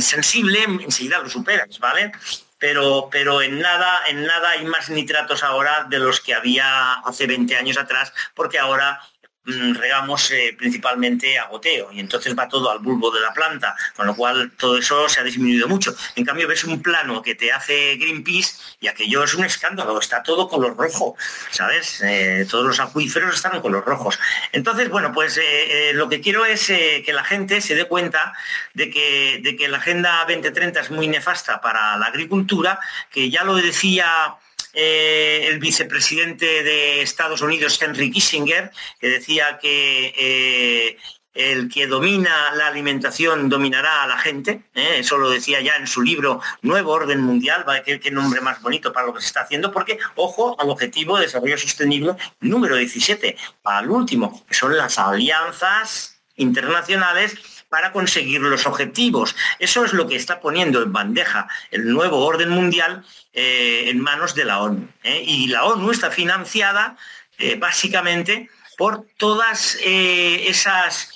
sensible, enseguida lo superas, ¿vale? Pero, pero, en nada, en nada hay más nitratos ahora de los que había hace 20 años atrás, porque ahora Mm, regamos eh, principalmente a goteo y entonces va todo al bulbo de la planta, con lo cual todo eso se ha disminuido mucho. En cambio ves un plano que te hace Greenpeace y aquello es un escándalo, está todo color rojo, ¿sabes? Eh, todos los acuíferos están color rojos. Entonces, bueno, pues eh, lo que quiero es que la gente se dé cuenta de que, de que la Agenda 2030 es muy nefasta para la agricultura, que ya lo decía eh, el vicepresidente de Estados Unidos, Henry Kissinger, que decía que eh, el que domina la alimentación dominará a la gente. ¿eh? Eso lo decía ya en su libro Nuevo Orden Mundial, va qué, qué nombre más bonito para lo que se está haciendo, porque, ojo, al objetivo de desarrollo sostenible número 17, al último, que son las alianzas internacionales para conseguir los objetivos. Eso es lo que está poniendo en bandeja el nuevo orden mundial eh, en manos de la ONU. ¿eh? Y la ONU está financiada eh, básicamente por todas esas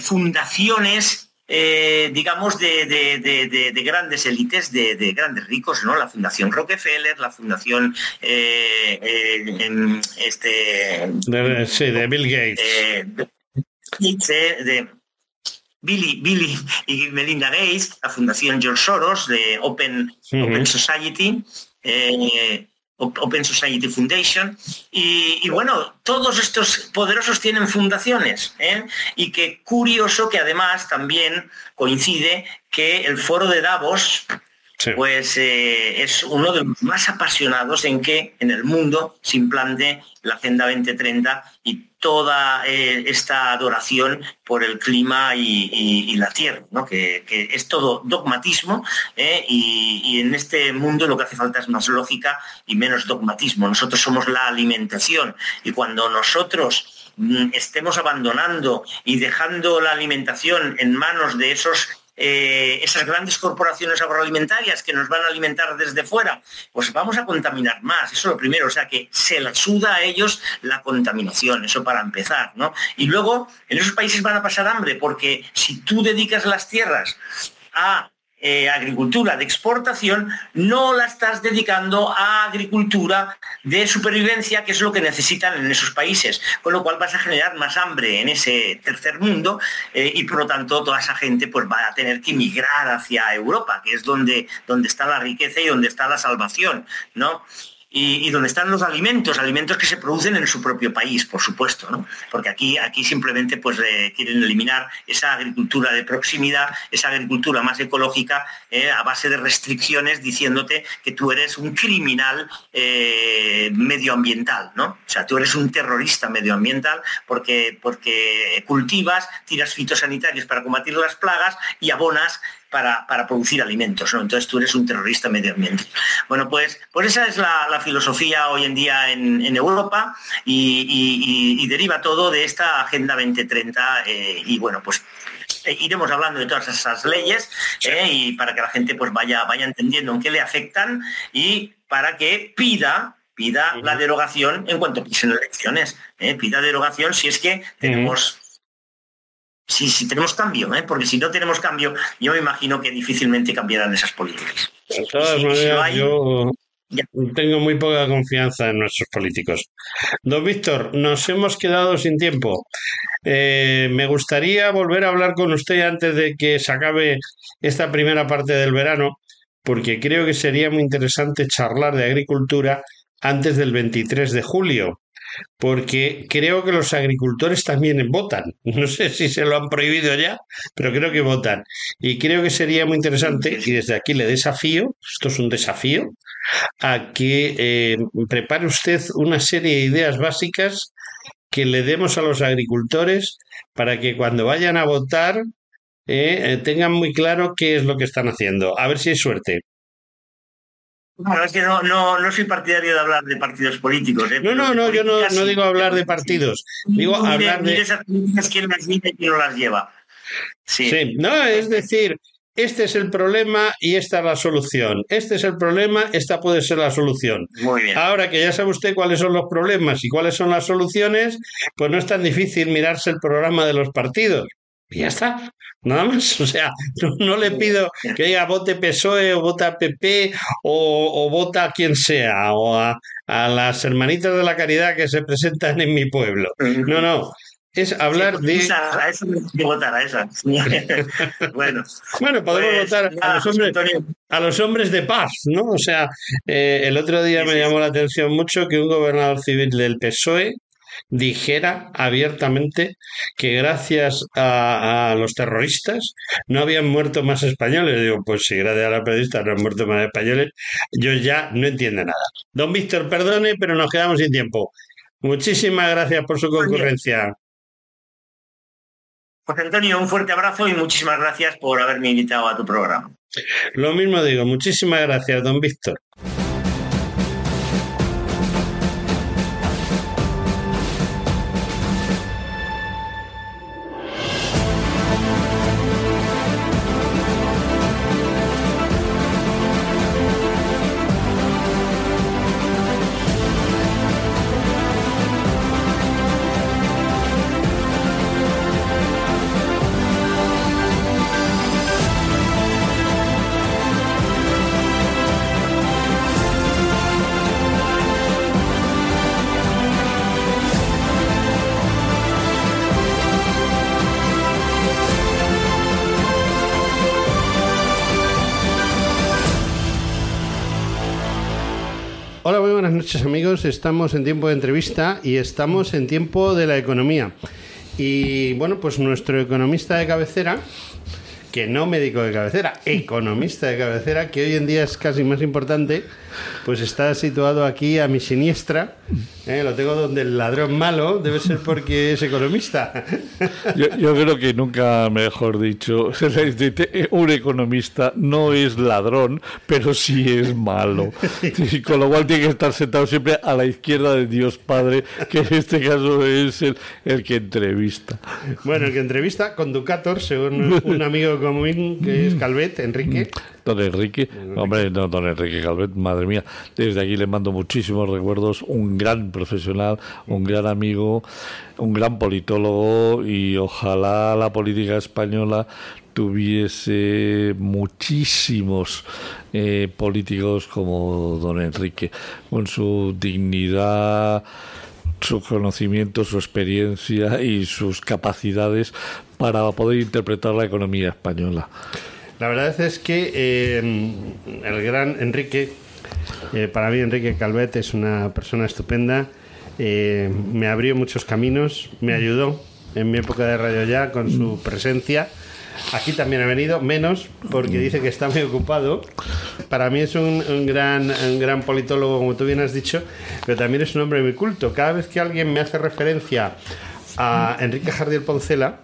fundaciones digamos, de, grandes élites, de, grandes ricos, ¿no? La Fundación Rockefeller, la Fundación este, de, Bill Gates. de, Billy, Billy y Melinda Gates, la Fundación George Soros de Open, Open Society, eh, Open Society Foundation, y, bueno, todos estos poderosos tienen fundaciones, ¿eh? y qué curioso que además también coincide que el foro de Davos pues eh, es uno de los más apasionados en que en el mundo se implante la Agenda 2030 y toda eh, esta adoración por el clima y, la tierra, que, es todo dogmatismo eh, y, en este mundo lo que hace falta es más lógica y menos dogmatismo. Nosotros somos la alimentación y cuando nosotros mm, estemos abandonando y dejando la alimentación en manos de esos eh, esas grandes corporaciones agroalimentarias que nos van a alimentar desde fuera, pues vamos a contaminar más. Eso es lo primero, o sea que se la suda a ellos la contaminación, eso para empezar, ¿no? Y luego en esos países van a pasar hambre, porque si tú dedicas las tierras a eh, agricultura de exportación, no la estás dedicando a agricultura de supervivencia, que es lo que necesitan en esos países. Con lo cual vas a generar más hambre en ese tercer mundo eh, y por lo tanto toda esa gente pues, va a tener que migrar hacia Europa, que es donde, donde está la riqueza y donde está la salvación. ¿no? Y, donde están los alimentos, alimentos que se producen en su propio país, por supuesto, ¿no? Porque aquí, aquí simplemente pues, eh, quieren eliminar esa agricultura de proximidad, esa agricultura más ecológica, eh, a base de restricciones, diciéndote que tú eres un criminal eh, medioambiental, ¿no? O sea, tú eres un terrorista medioambiental porque, porque cultivas, tiras fitosanitarios para combatir las plagas y abonas para, producir alimentos, ¿no? Entonces tú eres un terrorista medioambiental. Bueno, pues, pues esa es la, filosofía hoy en día en, Europa y, deriva todo de esta Agenda 2030 eh, y bueno, pues eh, iremos hablando de todas esas leyes eh, y para que la gente pues vaya, vaya entendiendo en qué le afectan y para que pida pida la derogación en cuanto pisen elecciones, pida derogación si es que tenemos si, tenemos cambio, ¿eh? porque si no tenemos cambio, yo me imagino que difícilmente cambiarán esas políticas. De todas maneras, yo tengo muy poca confianza en nuestros políticos. Don Víctor, nos hemos quedado sin tiempo. Eh, me gustaría volver a hablar con usted antes de que se acabe esta primera parte del verano, porque creo que sería muy interesante charlar de agricultura antes del 23 de julio, porque creo que los agricultores también votan. No sé si se lo han prohibido ya, pero creo que votan. Y creo que sería muy interesante, y desde aquí le desafío, esto es un desafío, a que eh, prepare usted una serie de ideas básicas que le demos a los agricultores para que cuando vayan a votar eh, tengan muy claro qué es lo que están haciendo. A ver si hay suerte. Bueno, es que no, no, soy partidario de hablar de partidos políticos. ¿eh? No, no, no, yo no, no, digo hablar de partidos. Digo hablar de... esas políticas quién las y quién no las lleva. Sí. sí, no, es decir, este es el problema y esta es la solución. Este es el problema, esta puede ser la solución. Muy bien. Ahora que ya sabe usted cuáles son los problemas y cuáles son las soluciones, pues no es tan difícil mirarse el programa de los partidos. Y ya está, nada más. O sea, no, le pido que diga vote PSOE o vota PP o, o vota a quien sea o a, a, las hermanitas de la caridad que se presentan en mi pueblo. No, no. Es hablar de. a eso que votar, a esa. bueno. Bueno, podemos pues, votar a los, hombres, a los hombres de paz, ¿no? O sea, eh, el otro día me llamó la atención mucho que un gobernador civil del PSOE dijera abiertamente que gracias a, los terroristas no habían muerto más españoles. Digo, pues si gracias a la periodista no han muerto más españoles, yo ya no entiendo nada. Don Víctor, perdone, pero nos quedamos sin tiempo. Muchísimas gracias por su concurrencia. Pues Antonio, un fuerte abrazo y muchísimas gracias por haberme invitado a tu programa. Lo mismo digo, muchísimas gracias, don Víctor. Noches amigos, estamos en tiempo de entrevista y estamos en tiempo de la economía. Y bueno, pues nuestro economista de cabecera, que no médico de cabecera, economista de cabecera, que hoy en día es casi más importante, pues está situado aquí a mi siniestra. ¿eh? Lo tengo donde el ladrón malo debe ser porque es economista. Yo, creo que nunca mejor dicho, un economista no es ladrón, pero sí es malo. Y con lo cual tiene que estar sentado siempre a la izquierda de Dios Padre, que en este caso es el, el que entrevista. Bueno, el que entrevista con Ducator, según un amigo común que es Calvet, Enrique. Don Enrique, hombre, no, don Enrique Calvet, madre mía, desde aquí le mando muchísimos recuerdos, un gran profesional, un gran amigo, un gran politólogo y ojalá la política española tuviese muchísimos eh, políticos como don Enrique, con su dignidad, su conocimiento, su experiencia y sus capacidades para poder interpretar la economía española. La verdad es que eh, el gran Enrique, eh, para mí Enrique Calvet es una persona estupenda, eh, me abrió muchos caminos, me ayudó en mi época de Radio Ya con su presencia. Aquí también ha venido, menos porque dice que está muy ocupado. Para mí es un, gran, un gran politólogo, como tú bien has dicho, pero también es un hombre muy culto. Cada vez que alguien me hace referencia a Enrique Jardiel Poncela,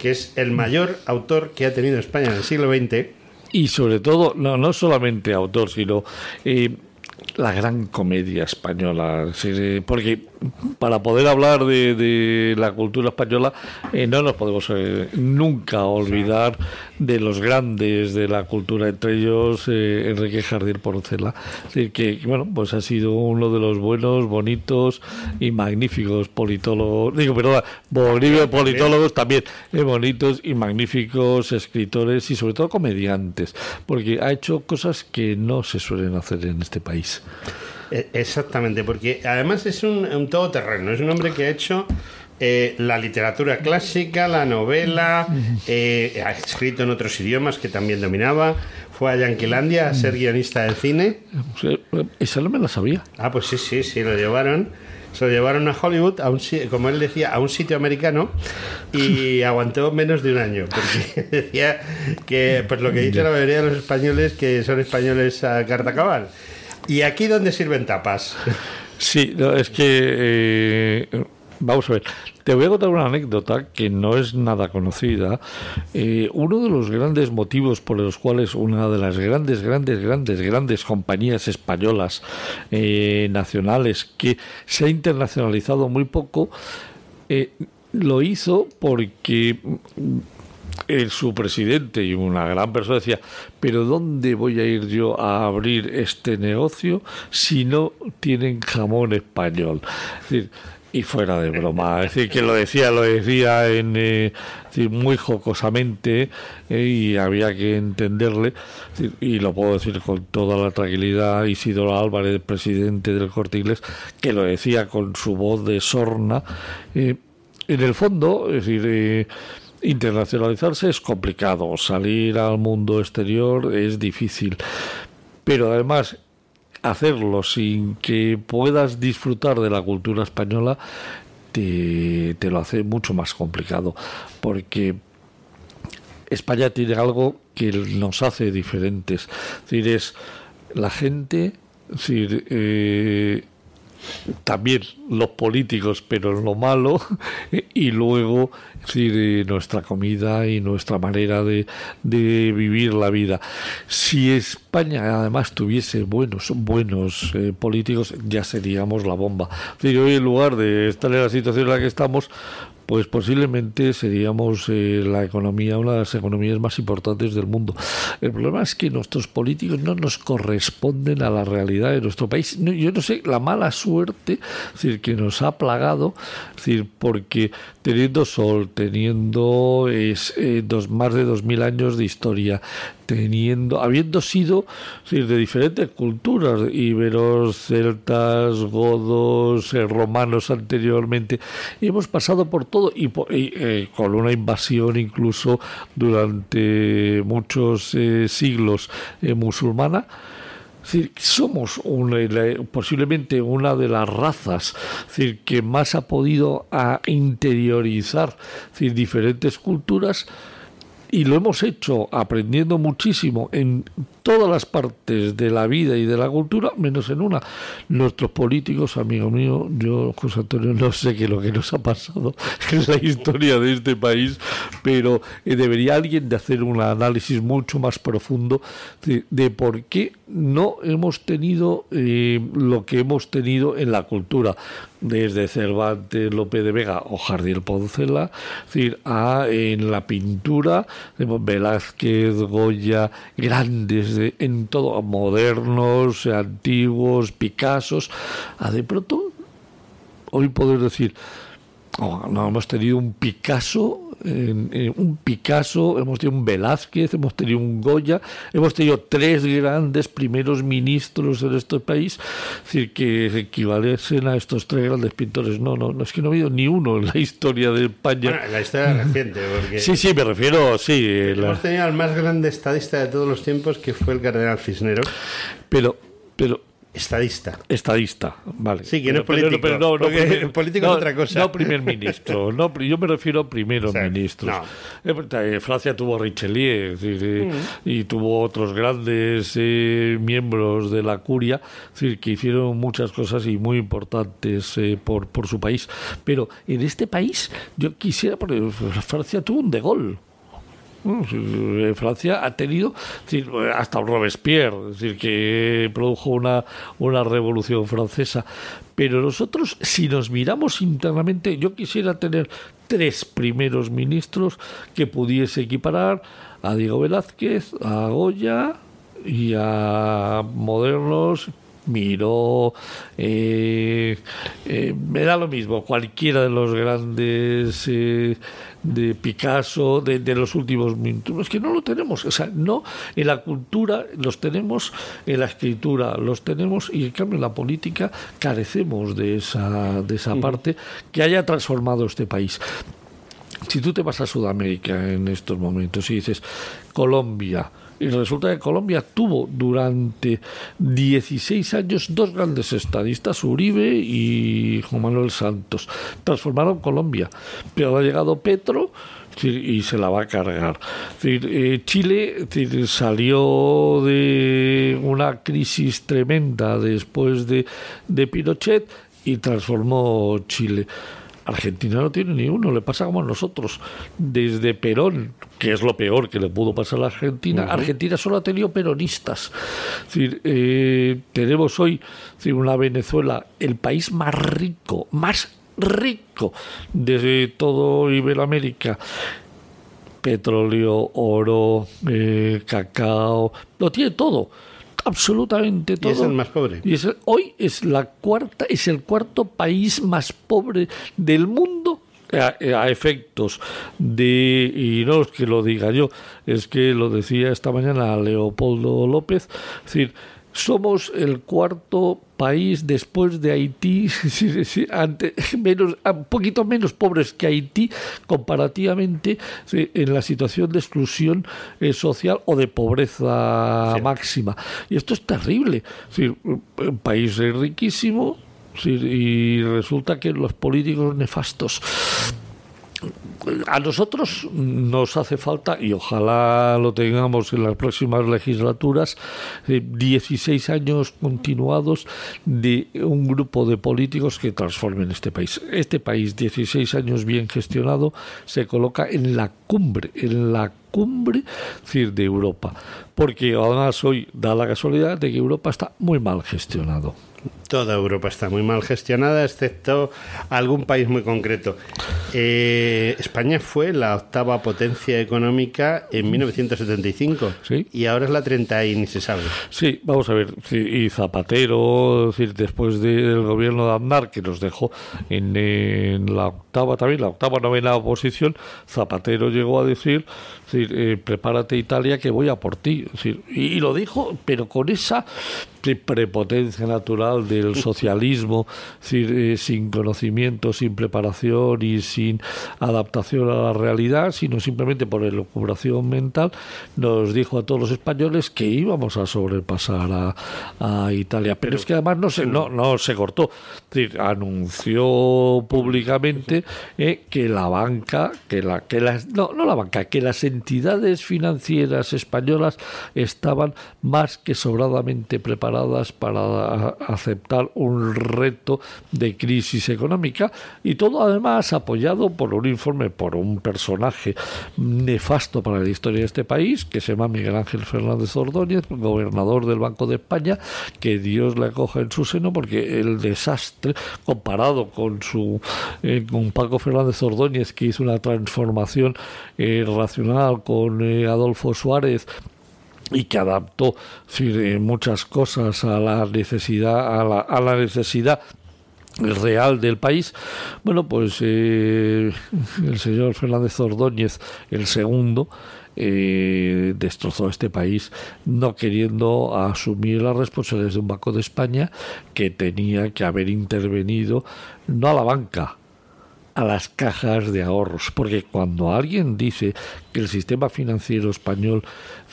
que es el mayor autor que ha tenido España en el siglo XX. Y sobre todo, no, no solamente autor, sino eh, la gran comedia española. Porque para poder hablar de, la cultura española eh, no nos podemos eh, nunca olvidar de los grandes de la cultura, entre ellos eh, Enrique Jardín Porcela. que, bueno, pues ha sido uno de los buenos, bonitos y magníficos politólogos, digo, perdón, politólogos también, bonitos y magníficos escritores y sobre todo comediantes, porque ha hecho cosas que no se suelen hacer en este país. E, exactamente, porque además es un, un todoterreno, es un hombre que ha hecho eh, la literatura clásica, la novela, eh, ha escrito en otros idiomas que también dominaba. Fue a Yanquilandia a ser guionista de cine. Esa no me la sabía. Ah, pues sí, sí, sí, lo llevaron. Se lo llevaron a Hollywood, a un, como él decía, a un sitio americano y aguantó menos de un año, porque decía que, pues lo que dice la mayoría de los españoles, que son españoles a carta cabal. ¿Y aquí dónde sirven tapas? Sí, es que... Eh, vamos a ver, te voy a contar una anécdota que no es nada conocida. Eh, uno de los grandes motivos por los cuales una de las grandes, grandes, grandes, grandes compañías españolas eh, nacionales que se ha internacionalizado muy poco, eh, lo hizo porque el, su presidente y una gran persona decía, pero ¿dónde voy a ir yo a abrir este negocio si no tienen jamón español? Y fuera de broma, es decir, que lo decía, lo decía en, eh, muy jocosamente eh, y había que entenderle, y lo puedo decir con toda la tranquilidad, Isidoro Álvarez, presidente del Corte Inglés, que lo decía con su voz de sorna. Eh, en el fondo, es decir, internacionalizarse es complicado, salir al mundo exterior es difícil, pero además hacerlo sin que puedas disfrutar de la cultura española te, lo hace mucho más complicado porque España tiene algo que nos hace diferentes. Es decir es la gente decir, eh, también los políticos, pero en lo malo, y luego decir, nuestra comida y nuestra manera de, de, vivir la vida. Si España además tuviese buenos, buenos eh, políticos, ya seríamos la bomba. hoy en lugar de estar en la situación en la que estamos, pues posiblemente seríamos eh, la economía, una de las economías más importantes del mundo. El problema es que nuestros políticos no nos corresponden a la realidad de nuestro país. yo no sé, la mala suerte decir, que nos ha plagado, decir, porque teniendo sol, teniendo es, eh, dos, más de dos mil años de historia, teniendo, habiendo sido de diferentes culturas, iberos, celtas, godos, eh, romanos anteriormente, y hemos pasado por todo y, eh, con una invasión incluso durante muchos eh, siglos musulmana. somos posiblemente una de las razas que más ha podido a interiorizar diferentes culturas y lo hemos hecho aprendiendo muchísimo en todas las partes de la vida y de la cultura, menos en una. Nuestros políticos, amigo mío, yo, José Antonio, no sé qué es lo que nos ha pasado en la historia de este país, pero eh, debería alguien de hacer un análisis mucho más profundo de, por qué no hemos tenido eh, lo que hemos tenido en la cultura desde Cervantes, López de Vega o Jardiel Poncela, decir, a en la pintura, Velázquez, Goya, grandes en todo, modernos, antiguos, Picassos, a de pronto hoy poder decir, oh, no hemos tenido un Picasso un Picasso, hemos tenido un Velázquez, hemos tenido un Goya, hemos tenido tres grandes primeros ministros en este país, es decir, que equivalesen a estos tres grandes pintores. No, no, no es que no ha habido ni uno en la historia de España. Bueno, en la historia reciente, porque... Sí, sí, me refiero, sí. Hemos tenido al más grande estadista de todos los tiempos, que fue el cardenal Cisneros. Pero, pero Estadista. Estadista, vale. Sí, que no es político. Pero, no, no, político es otra cosa. No primer ministro. No, yo me refiero a primeros ministros. Eh, eh, Francia tuvo a Richelieu mm. y tuvo otros grandes eh, miembros de la curia decir, que hicieron muchas cosas y muy importantes por, por su país. Pero en este país yo quisiera, porque Francia tuvo un de gol. Francia ha tenido hasta Robespierre, es decir, que produjo una, una revolución francesa. Pero nosotros, si nos miramos internamente, yo quisiera tener tres primeros ministros que pudiese equiparar a Diego Velázquez, a Goya y a modernos Miró, eh, eh, me da lo mismo, cualquiera de los grandes eh, de Picasso, de, los últimos minutos, es que no lo tenemos, o sea, no, en la cultura los tenemos, en la escritura los tenemos y en cambio en la política carecemos de esa, de esa parte que haya transformado este país. Si tú te vas a Sudamérica en estos momentos y dices Colombia, y resulta que Colombia tuvo durante 16 años dos grandes estadistas, Uribe y Juan Manuel Santos. Transformaron Colombia. Pero ha llegado Petro y se la va a cargar. Eh, Chile salió de una crisis tremenda después de, de Pinochet y transformó Chile. Argentina no tiene ni uno, le pasa como a nosotros. Desde Perón, que es lo peor que le pudo pasar a la Argentina, Argentina solo ha tenido peronistas. Eh, tenemos hoy una Venezuela, el país más rico, más rico de todo Iberoamérica petróleo, oro, eh, cacao, lo tiene todo absolutamente todo. Y es el más pobre. Y hoy es la cuarta, es el cuarto país más pobre del mundo a, efectos de, y no es que lo diga yo, es que lo decía esta mañana Leopoldo López, es decir, somos el cuarto país después de Haití, menos, un poquito menos pobres que Haití comparativamente en la situación de exclusión eh, social o de pobreza máxima. Y esto es terrible. un país riquísimo y resulta que los políticos nefastos a nosotros nos hace falta, y ojalá lo tengamos en las próximas legislaturas, 16 eh, años continuados de un grupo de políticos que transformen este país. Este país, 16 años bien gestionado, se coloca en la cumbre, en la cumbre de Europa. Porque además hoy da la casualidad de que Europa está muy mal gestionado. Toda Europa está muy mal gestionada, excepto algún país muy concreto. Eh, España fue la octava potencia económica en 1975 ¿Sí? y ahora es la 30 y ni se sabe. Sí, vamos a ver. Y Zapatero, decir, después del gobierno de Aznar, que nos dejó en, la octava también, la octava novena oposición, Zapatero llegó a decir, eh, prepárate Italia que voy a por ti. y lo dijo, pero con esa prepotencia natural del socialismo, eh, sin conocimiento, sin preparación y sin adaptación a la realidad, sino simplemente por elucubración mental, nos dijo a todos los españoles que íbamos a sobrepasar a, Italia. Pero es que además no se, no, no se cortó. anunció públicamente eh, que la banca, que la, que las, no, no la banca, que las entidades financieras españolas estaban más que sobradamente preparadas para aceptar un reto de crisis económica y todo además apoyado por un informe, por un personaje nefasto para la historia de este país, que se llama Miguel Ángel Fernández Ordóñez, gobernador del Banco de España, que Dios le acoja en su seno porque el desastre comparado con su eh, con Paco Fernández Ordóñez que hizo una transformación eh, racional con eh, Adolfo Suárez y que adaptó muchas cosas a la necesidad a la, a la necesidad real del país. Bueno, pues eh, el señor Fernández Ordóñez, el segundo, eh, destrozó este país no queriendo asumir las responsabilidades de un Banco de España que tenía que haber intervenido no a la banca, a las cajas de ahorros, porque cuando alguien dice que el sistema financiero español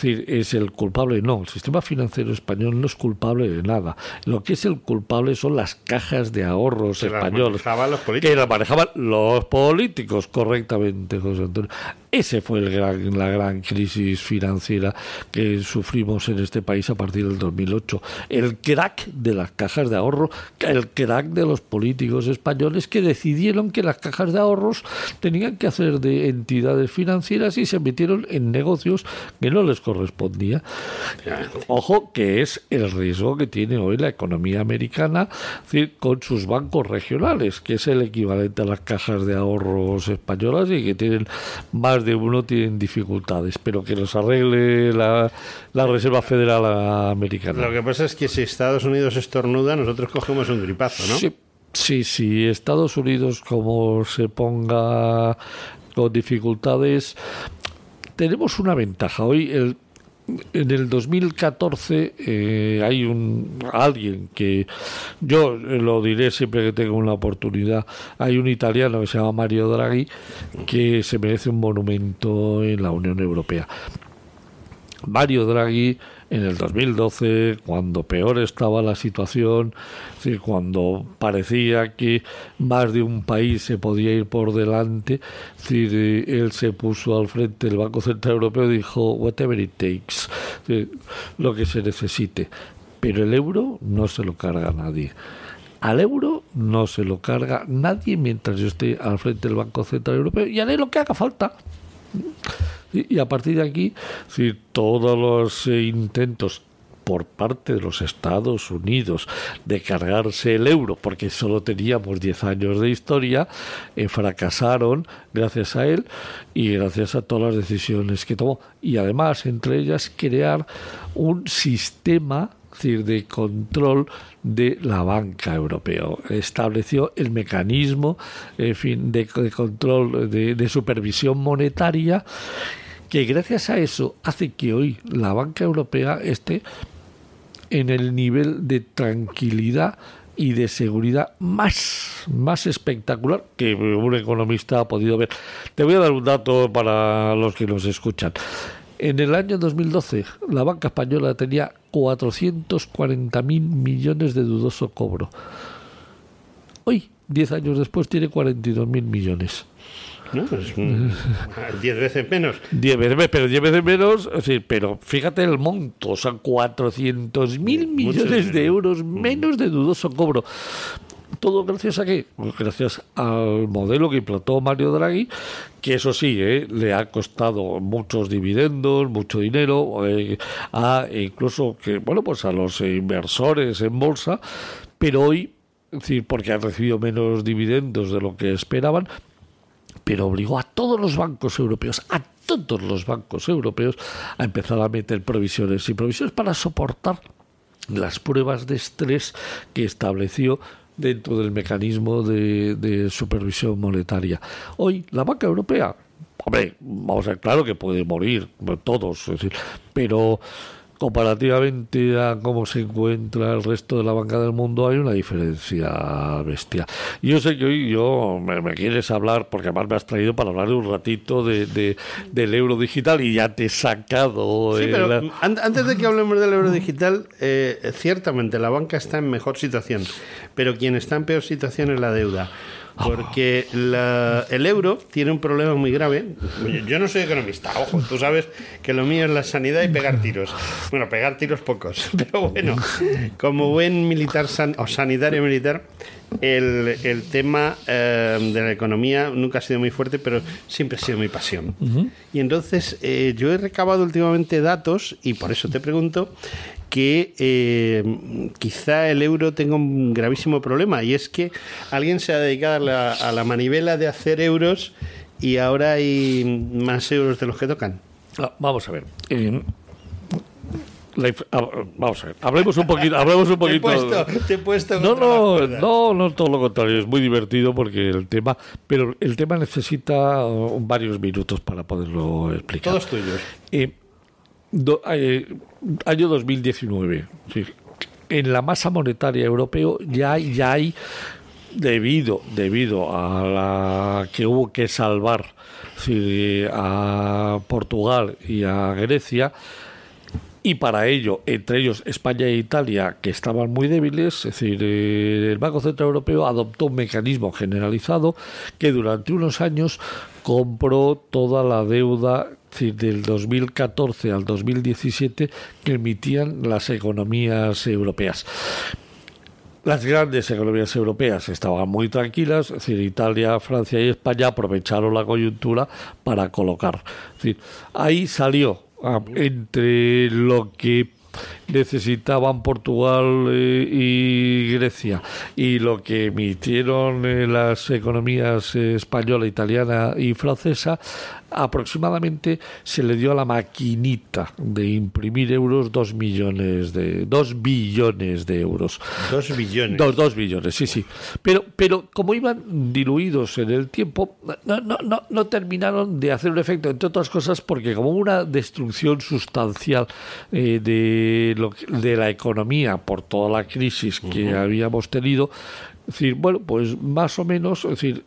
es el culpable, no, el sistema financiero español no es culpable de nada. Lo que es el culpable son las cajas de ahorros españoles, que las manejaban los políticos correctamente, José Antonio. Ese fue el gran, la gran crisis financiera que sufrimos en este país a partir del 2008. El crack de las cajas de ahorro, el crack de los políticos españoles que decidieron que las cajas de ahorros tenían que hacer de entidades financieras y se metieron en negocios que no les correspondía. Ojo que es el riesgo que tiene hoy la economía americana con sus bancos regionales, que es el equivalente a las cajas de ahorros españolas y que tienen más de uno tienen dificultades, pero que los arregle la, la Reserva Federal Americana. Lo que pasa es que si Estados Unidos estornuda, nosotros cogemos un gripazo, ¿no? Sí, sí, sí. Estados Unidos, como se ponga con dificultades, tenemos una ventaja. Hoy el en el 2014 eh, hay un alguien que yo lo diré siempre que tengo una oportunidad. Hay un italiano que se llama Mario Draghi que se merece un monumento en la Unión Europea. Mario Draghi en el 2012, cuando peor estaba la situación, cuando parecía que más de un país se podía ir por delante, eh, él se puso al frente del Banco Central Europeo y dijo, whatever it takes, lo que se necesite. Pero el euro no se lo carga nadie. Al euro no se lo carga nadie mientras yo esté al frente del Banco Central Europeo y haré lo que haga falta. Y, a partir de aquí, si todos los eh, intentos por parte de los Estados Unidos de cargarse el euro, porque solo teníamos 10 años de historia, eh, fracasaron gracias a él y gracias a todas las decisiones que tomó. Y además, entre ellas, crear un sistema decir, de control de la banca europea. Estableció el mecanismo en fin, de, control, de, supervisión monetaria, que gracias a eso hace que hoy la banca europea esté en el nivel de tranquilidad y de seguridad más, más espectacular que un economista ha podido ver. Te voy a dar un dato para los que nos escuchan. En el año 2012, la banca española tenía 440.000 millones de dudoso cobro. Hoy, 10 años después, tiene 42.000 millones. ¿no? Es diez veces menos. Diez veces, pero diez veces menos, pero fíjate el monto, o sea, 400 mil millones de euros menos de dudoso cobro. ¿Todo gracias a qué? Gracias al modelo que implantó Mario Draghi, que eso sí, ¿eh? le ha costado muchos dividendos, mucho dinero, eh, a incluso que, bueno, pues a los inversores en bolsa, pero hoy, decir, porque han recibido menos dividendos de lo que esperaban, pero obligó a todos los bancos europeos, a todos los bancos europeos, a empezar a meter provisiones y provisiones para soportar las pruebas de estrés que estableció dentro del mecanismo de, supervisión monetaria. Hoy, la banca europea, hombre, vamos a ver, claro que puede morir, todos, es decir, pero comparativamente a cómo se encuentra el resto de la banca del mundo hay una diferencia bestia. Yo sé que hoy yo me, quieres hablar, porque además me has traído para hablar de un ratito de, del euro digital y ya te he sacado... Sí, pero antes de que hablemos del euro digital, eh, ciertamente la banca está en mejor situación, pero quien está en peor situación es la deuda porque el euro tiene un problema muy grave. Yo no soy economista, ojo, tú sabes que lo mío es la sanidad y pegar tiros. Bueno, pegar tiros pocos, pero bueno, como buen militar o sanitario militar, el, el tema eh, de la economía nunca ha sido muy fuerte, pero siempre ha sido mi pasión. Y entonces eh, yo he recabado últimamente datos, y por eso te pregunto, que eh, quizá el euro tenga un gravísimo problema y es que alguien se ha dedicado a la, manivela de hacer euros y ahora hay más euros de los que tocan. Ah, vamos a ver. Eh, ah, vamos a ver, hablemos un poquito. Hablemos un poquito. Te he puesto, no, no, no, no, todo lo contrario. Es muy divertido porque el tema, pero el tema necesita uh, varios minutos para poderlo explicar. Todos tuyos. Eh, eh, año 2019. En la masa monetaria europeo ya hay, ya hay debido, debido a la que hubo que salvar a Portugal y a Grecia, y para ello, entre ellos España e Italia, que estaban muy débiles, es decir, eh, el Banco Central Europeo adoptó un mecanismo generalizado que durante unos años compró toda la deuda del 2014 al 2017 que emitían las economías europeas. Las grandes economías europeas estaban muy tranquilas, es decir, Italia, Francia y España aprovecharon la coyuntura para colocar. ahí salió ah, entre lo que necesitaban Portugal eh, y Grecia y lo que emitieron eh, las economías española, italiana y francesa, aproximadamente se le dio a la maquinita de imprimir euros dos millones de dos billones de euros. Dos billones. Dos, dos billones, sí, sí. Pero, pero como iban diluidos en el tiempo, no, no, no, no terminaron de hacer un efecto, entre otras cosas, porque como una destrucción sustancial eh, de, lo, de la economía por toda la crisis que habíamos tenido, es decir, bueno, pues más o menos, es decir,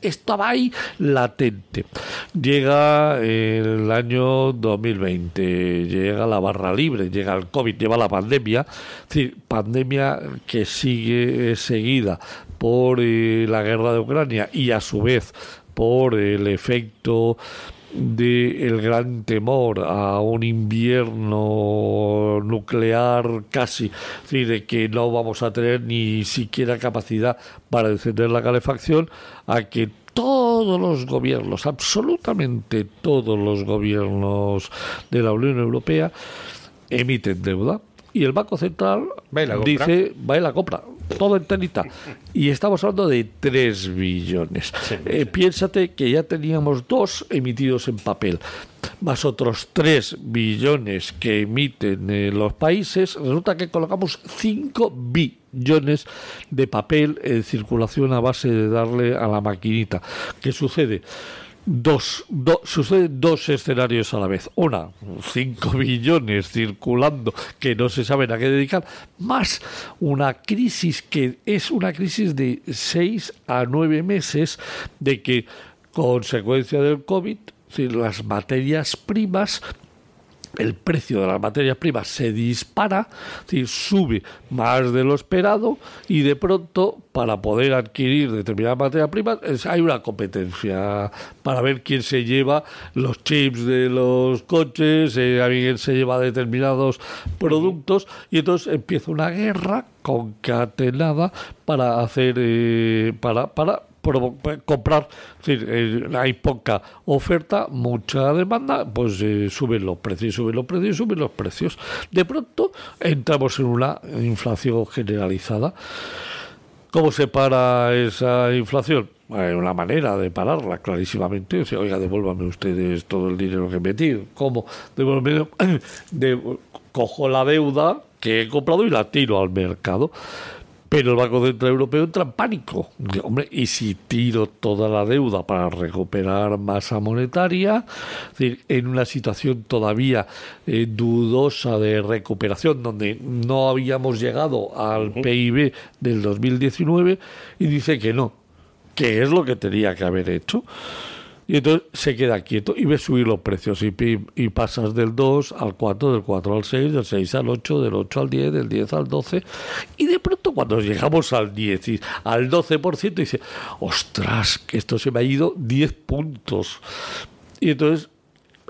estaba ahí latente. Llega el año 2020, llega la barra libre, llega el COVID, lleva la pandemia, es decir, pandemia que sigue seguida por eh, la guerra de Ucrania y a su vez por el efecto de el gran temor a un invierno nuclear casi, es decir, de que no vamos a tener ni siquiera capacidad para encender la calefacción, a que todos los gobiernos, absolutamente todos los gobiernos de la Unión Europea emiten deuda. Y el Banco Central dice, va y la compra todo en tenita. Y estamos hablando de 3 billones. Eh, piénsate que ya teníamos dos emitidos en papel, más otros 3 billones que emiten eh, los países. Resulta que colocamos 5 billones de papel en circulación a base de darle a la maquinita. ¿Qué sucede? Dos, suceden dos escenarios a la vez. Una, cinco billones circulando que no se saben a qué dedicar, más una crisis que es una crisis de seis a nueve meses de que, consecuencia del COVID, las materias primas el precio de las materias primas se dispara, sube más de lo esperado y de pronto para poder adquirir determinadas materias primas hay una competencia para ver quién se lleva los chips de los coches, eh, quién se lleva determinados productos y entonces empieza una guerra concatenada para hacer eh, para para comprar, eh, hay poca oferta, mucha demanda, pues eh, suben los precios, suben los precios, suben los precios. De pronto entramos en una inflación generalizada. ¿Cómo se para esa inflación? Hay una manera de pararla, clarísimamente. O sea, oiga, devuélvame ustedes todo el dinero que he metido. ¿Cómo? Devuélvame, de, cojo la deuda que he comprado y la tiro al mercado. Pero el Banco Central Europeo entra en pánico. Hombre, ¿y si tiro toda la deuda para recuperar masa monetaria? en una situación todavía eh, dudosa de recuperación, donde no habíamos llegado al PIB del 2019, y dice que no, que es lo que tenía que haber hecho. Y entonces se queda quieto y ve subir los precios y, y pasas del 2 al 4, del 4 al 6, del 6 al 8, del 8 al 10, del 10 al 12. Y de pronto cuando llegamos al 10 y al 12% dice, ostras, que esto se me ha ido 10 puntos. Y entonces,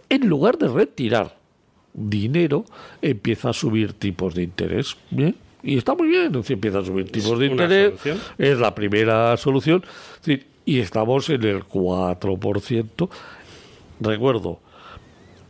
en lugar de retirar dinero, empieza a subir tipos de interés. ¿Bien? Y está muy bien, si empieza a subir tipos de interés, es la primera solución y estamos en el 4%. Recuerdo,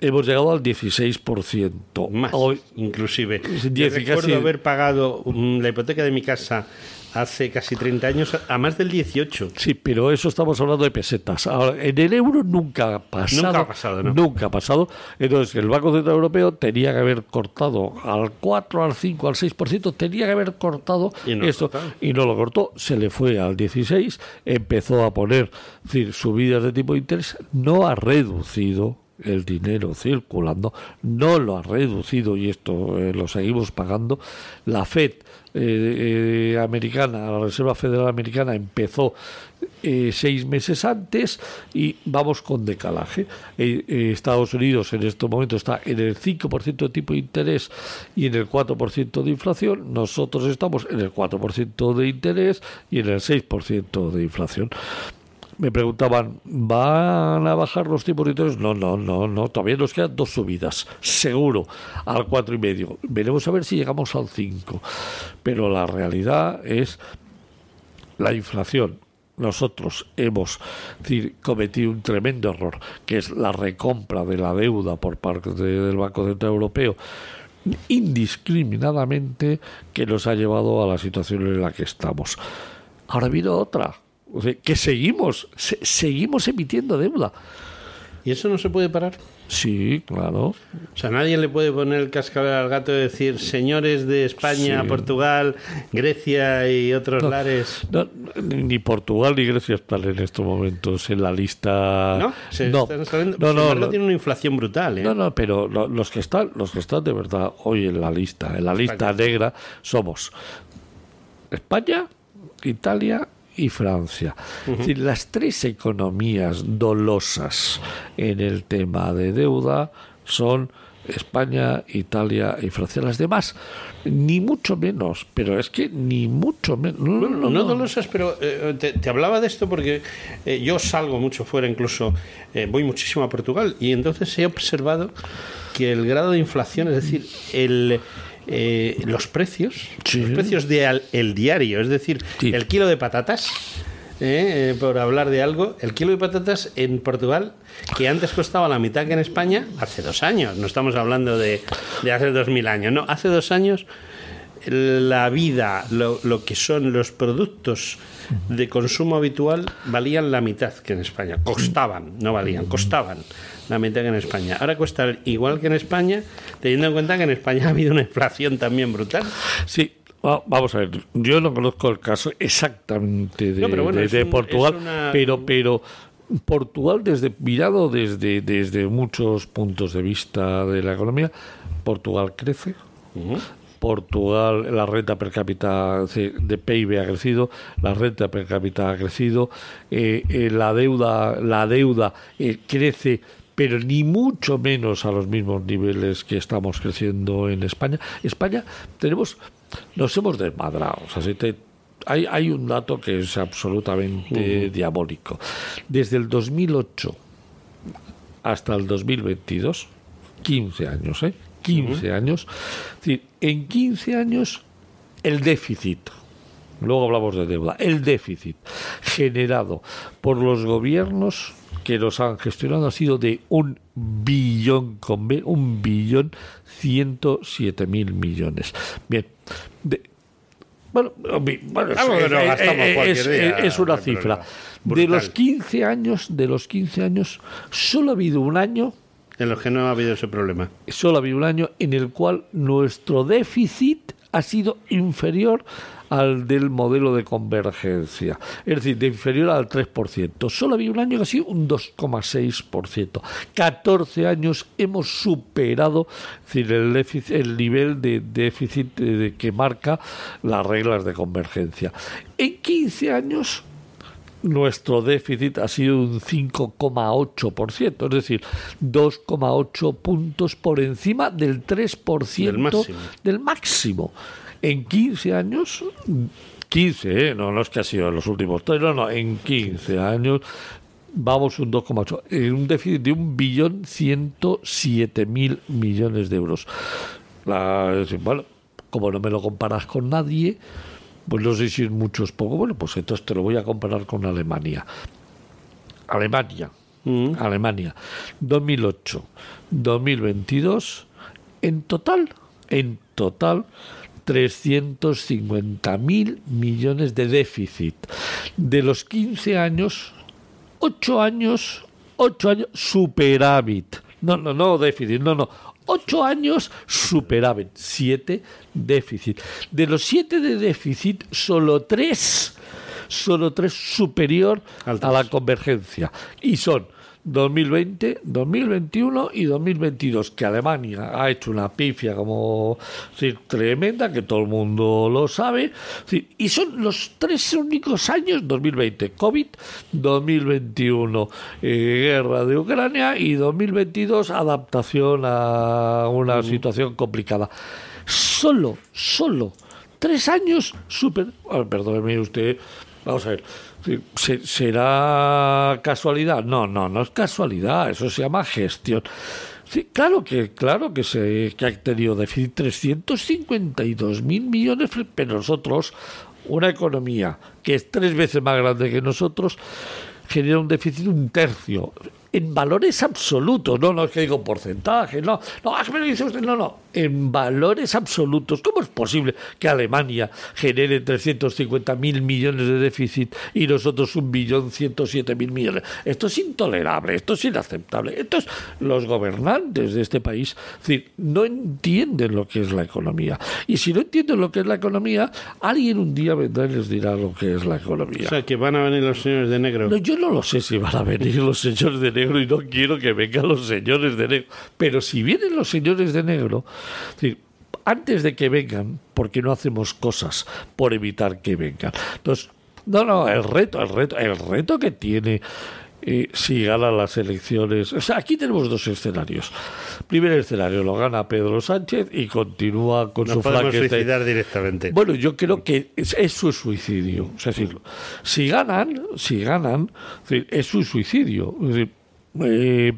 hemos llegado al 16%. Más, Hoy, inclusive. recuerdo haber pagado la hipoteca de mi casa hace casi 30 años a más del 18. Sí, pero eso estamos hablando de pesetas. Ahora, en el euro nunca ha pasado. Nunca ha pasado, ¿no? Nunca ha pasado. Entonces, el Banco Central Europeo tenía que haber cortado al 4, al 5, al 6%, tenía que haber cortado esto. Y no lo cortó. Se le fue al 16, empezó a poner decir, subidas de tipo de interés, no ha reducido el dinero circulando, no lo ha reducido y esto eh, lo seguimos pagando. La Fed eh, eh, americana, la Reserva Federal Americana empezó seis meses antes y vamos con decalaje. Estados Unidos en este momento está en el 5% de tipo de interés y en el 4% de inflación. Nosotros estamos en el 4% de interés y en el 6% de inflación me preguntaban, ¿van a bajar los tipos de interés? No, no, no, no, todavía nos quedan dos subidas, seguro, al cuatro y medio. Veremos a ver si llegamos al 5. Pero la realidad es la inflación. Nosotros hemos cometido un tremendo error, que es la recompra de la deuda por parte del Banco Central Europeo indiscriminadamente que nos ha llevado a la situación en la que estamos. Ahora viene otra, que seguimos, seguimos emitiendo deuda. ¿Y eso no se puede parar? Sí, claro. O sea, nadie le puede poner el cascabel al gato y decir, señores de España, Portugal, Grecia y otros lares. ni Portugal ni Grecia están en estos momentos en la lista. No, no, no, no, tiene una inflación brutal. ¿eh? No, no, pero los que están, los que están de verdad hoy en la lista, en la lista negra, somos España, Italia y Francia. Es decir, las tres economías dolosas en el tema de deuda son España, Italia y Francia. Las demás, ni mucho menos, pero es que ni mucho menos. No, dolosas, pero eh, te, hablaba de esto porque eh, yo salgo mucho fuera, incluso eh, voy muchísimo a Portugal y entonces he observado que el grado de inflación, es decir, el eh, los precios, los precios del el diario, es decir, el kilo de patatas. Eh, eh, por hablar de algo, el kilo de patatas en Portugal, que antes costaba la mitad que en España, hace dos años, no estamos hablando de, de hace dos mil años, no, hace dos años la vida, lo, lo, que son los productos de consumo habitual valían la mitad que en España, costaban, no valían, costaban la mitad que en España. Ahora cuesta igual que en España, teniendo en cuenta que en España ha habido una inflación también brutal. Sí, Vamos a ver, yo no conozco el caso exactamente de, Portugal, pero, pero Portugal, desde mirado desde, desde muchos puntos de vista de la economía, Portugal crece. Portugal, la renta per cápita de PIB ha crecido, la renta per cápita ha crecido, eh, eh, la deuda, la deuda eh, crece pero ni mucho menos a los mismos niveles que estamos creciendo en España. España tenemos, nos hemos desmadrado. O sea, hay, hay un dato que es absolutamente diabólico. Desde el 2008 hasta el 2022, 15 años, ¿eh? 15 años. en 15 años el déficit, luego hablamos de deuda, el déficit generado por los gobiernos que los han gestionado ha sido de un billón con B, un billón 107 mil millones. Bien, bueno, es, una cifra. De los 15 años, de los 15 años, solo ha habido un año en los que no ha habido ese problema. Solo ha habido un año en el cual nuestro déficit ha sido inferior al del modelo de convergencia, es decir, de inferior al 3%. Solo había un año que ha sido un 2,6%. 14 años hemos superado decir, el, el nivel de déficit que marca las reglas de convergencia. En 15 años nuestro déficit ha sido un 5,8%, es decir, 2,8 puntos por encima del 3% del máximo. del máximo. En 15 años, 15, ¿eh? no, no es que ha sido en los últimos tres, no, no, en 15 años vamos un 2,8, en un déficit de un billón 107 mil millones de euros. La, bueno, como no me lo comparas con nadie, pues no sé si es mucho o es poco. Bueno, pues entonces te lo voy a comparar con Alemania. Alemania. Mm. Alemania. 2008. 2022. En total, en total, 350 mil millones de déficit. De los 15 años, 8 años, 8 años superávit. No, no, no déficit, no, no. Ocho años superávit, siete déficit. De los siete de déficit, solo tres, solo tres superior a la convergencia. Y son 2020, 2021 y 2022, que Alemania ha hecho una pifia como tremenda, que todo el mundo lo sabe, y son los tres únicos años, 2020 COVID, 2021 eh, guerra de Ucrania y 2022 adaptación a una situación complicada. Solo, solo tres años super... perdóneme usted, vamos a ver ¿Será casualidad? No, no, no es casualidad, eso se llama gestión. Sí, claro que, claro que se que ha tenido déficit 352 mil millones, pero nosotros, una economía que es tres veces más grande que nosotros, genera un déficit un tercio. En valores absolutos, no, no es que digo porcentaje, no, no, me lo dice usted, no, no, en valores absolutos. ¿Cómo es posible que Alemania genere 350 mil millones de déficit y nosotros un billón 107 mil millones? Esto es intolerable, esto es inaceptable. Entonces, los gobernantes de este país decir, no entienden lo que es la economía. Y si no entienden lo que es la economía, alguien un día vendrá y les dirá lo que es la economía. O sea, que van a venir los señores de negro. No, yo no lo sé si van a venir los señores de negro y no quiero que vengan los señores de negro. Pero si vienen los señores de negro, antes de que vengan, ¿por qué no hacemos cosas por evitar que vengan? Entonces, no, no, el reto, el reto, el reto que tiene eh, si gana las elecciones. O sea, aquí tenemos dos escenarios. Primer escenario, lo gana Pedro Sánchez y continúa con su podemos suicidar directamente. Bueno, yo creo que es, su suicidio. Es decir, si ganan, si ganan, es su suicidio. Es decir, eh,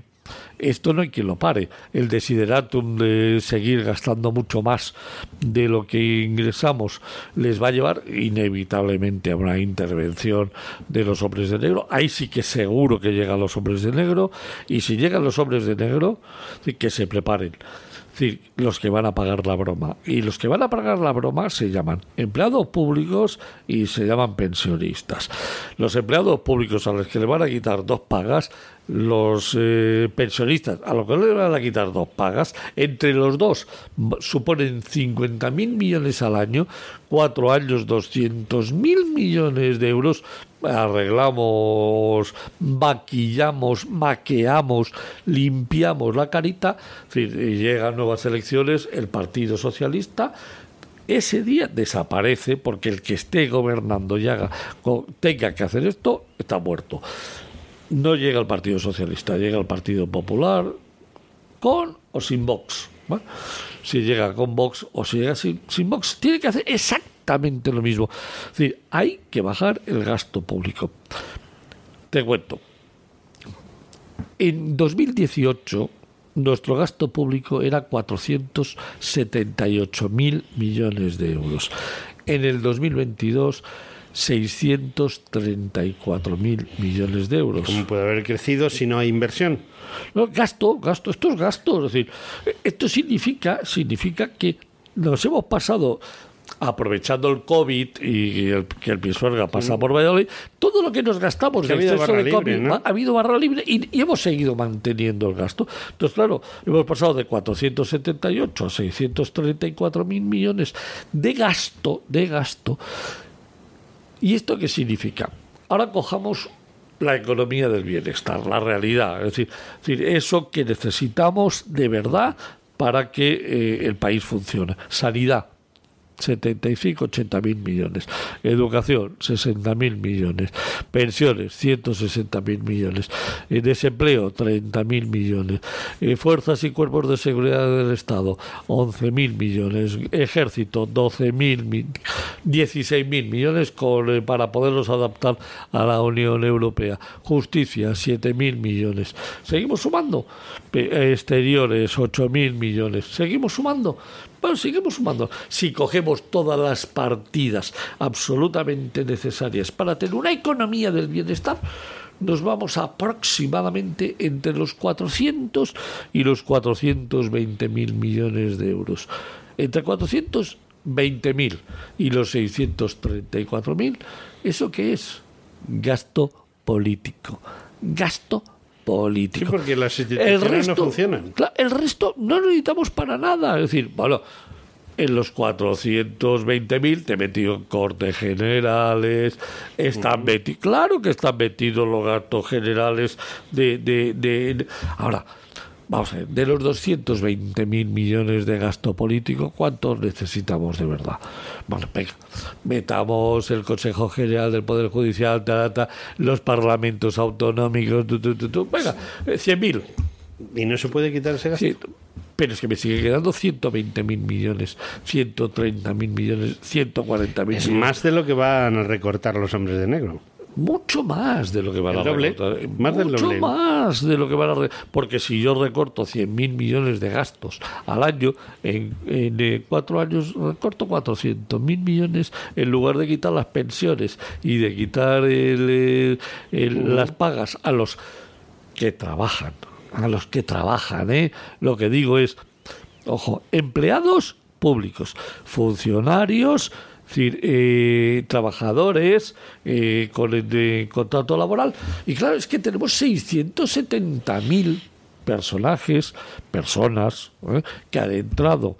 esto no hay quien lo pare. El desideratum de seguir gastando mucho más de lo que ingresamos les va a llevar inevitablemente a una intervención de los hombres de negro. Ahí sí que seguro que llegan los hombres de negro. Y si llegan los hombres de negro, que se preparen decir, los que van a pagar la broma. Y los que van a pagar la broma se llaman empleados públicos y se llaman pensionistas. Los empleados públicos a los que le van a quitar dos pagas los eh, pensionistas, a lo que le van a quitar dos pagas, entre los dos suponen 50.000 millones al año, cuatro años 200.000 millones de euros, arreglamos, maquillamos, maqueamos, limpiamos la carita, llegan nuevas elecciones, el Partido Socialista ese día desaparece porque el que esté gobernando y haga, tenga que hacer esto está muerto no llega el Partido Socialista, llega el Partido Popular con o sin Vox. Si llega con Vox o si llega sin, sin Vox, tiene que hacer exactamente lo mismo. Es decir, hay que bajar el gasto público. Te cuento. En 2018 nuestro gasto público era 478 mil millones de euros. En el 2022 634 mil millones de euros. ¿Cómo puede haber crecido si no hay inversión? No, gasto, gasto, esto es gasto. Es decir, esto significa, significa que nos hemos pasado aprovechando el COVID y el, que el Pisuerga pasa por Valladolid, todo lo que nos gastamos de exceso de COVID, ha habido barra libre y, y, hemos seguido manteniendo el gasto. Entonces, claro, hemos pasado de 478 a 634 mil millones de gasto, de gasto ¿Y esto qué significa? Ahora cojamos la economía del bienestar, la realidad, es decir, eso que necesitamos de verdad para que eh, el país funcione. Sanidad, 75, 80 mil millones. Educación, 60 mil millones. Pensiones, 160 mil millones. Desempleo, 30 mil millones. Fuerzas y cuerpos de seguridad del Estado, 11 mil millones. Ejército, 12 mil, 16 mil millones con, eh, para poderlos adaptar a la Unión Europea. Justicia, 7 mil millones. Seguimos sumando. Exteriores, 8 mil millones. Seguimos sumando. Bueno, seguimos sumando. Si cogemos todas las partidas absolutamente necesarias para tener una economía del bienestar, nos vamos aproximadamente entre los 400 y los 420 mil millones de euros. Entre 420 mil y los 634 mil, ¿eso qué es? Gasto político. Gasto político. Sí, porque las instituciones el resto, no funcionan. El resto no necesitamos para nada. Es decir, bueno, en los 420.000 te he metido en cortes generales, están metidos, claro que están metidos los gastos generales de, de, de, Ahora, vamos a ver, de los 220.000 millones de gasto político, ¿cuántos necesitamos de verdad? Bueno, venga, metamos el Consejo General del Poder Judicial, los parlamentos autonómicos, venga, 100.000. Eh, ¿Y no se puede quitar ese gasto? pero es que me sigue quedando 120 mil millones, 130 mil millones, 140 mil Es más de lo que van a recortar los hombres de negro. Mucho más de lo que van a recortar. Más Mucho más de lo que van a recortar. Porque si yo recorto 100 mil millones de gastos al año, en, en eh, cuatro años recorto 400 mil millones en lugar de quitar las pensiones y de quitar el, las pagas a los que trabajan, a los que trabajan, ¿eh? Lo que digo es, ojo, empleados públicos, funcionarios, eh, trabajadores eh, con el contrato laboral. Y claro, es que tenemos 670.000 personajes, personas ¿eh? que han entrado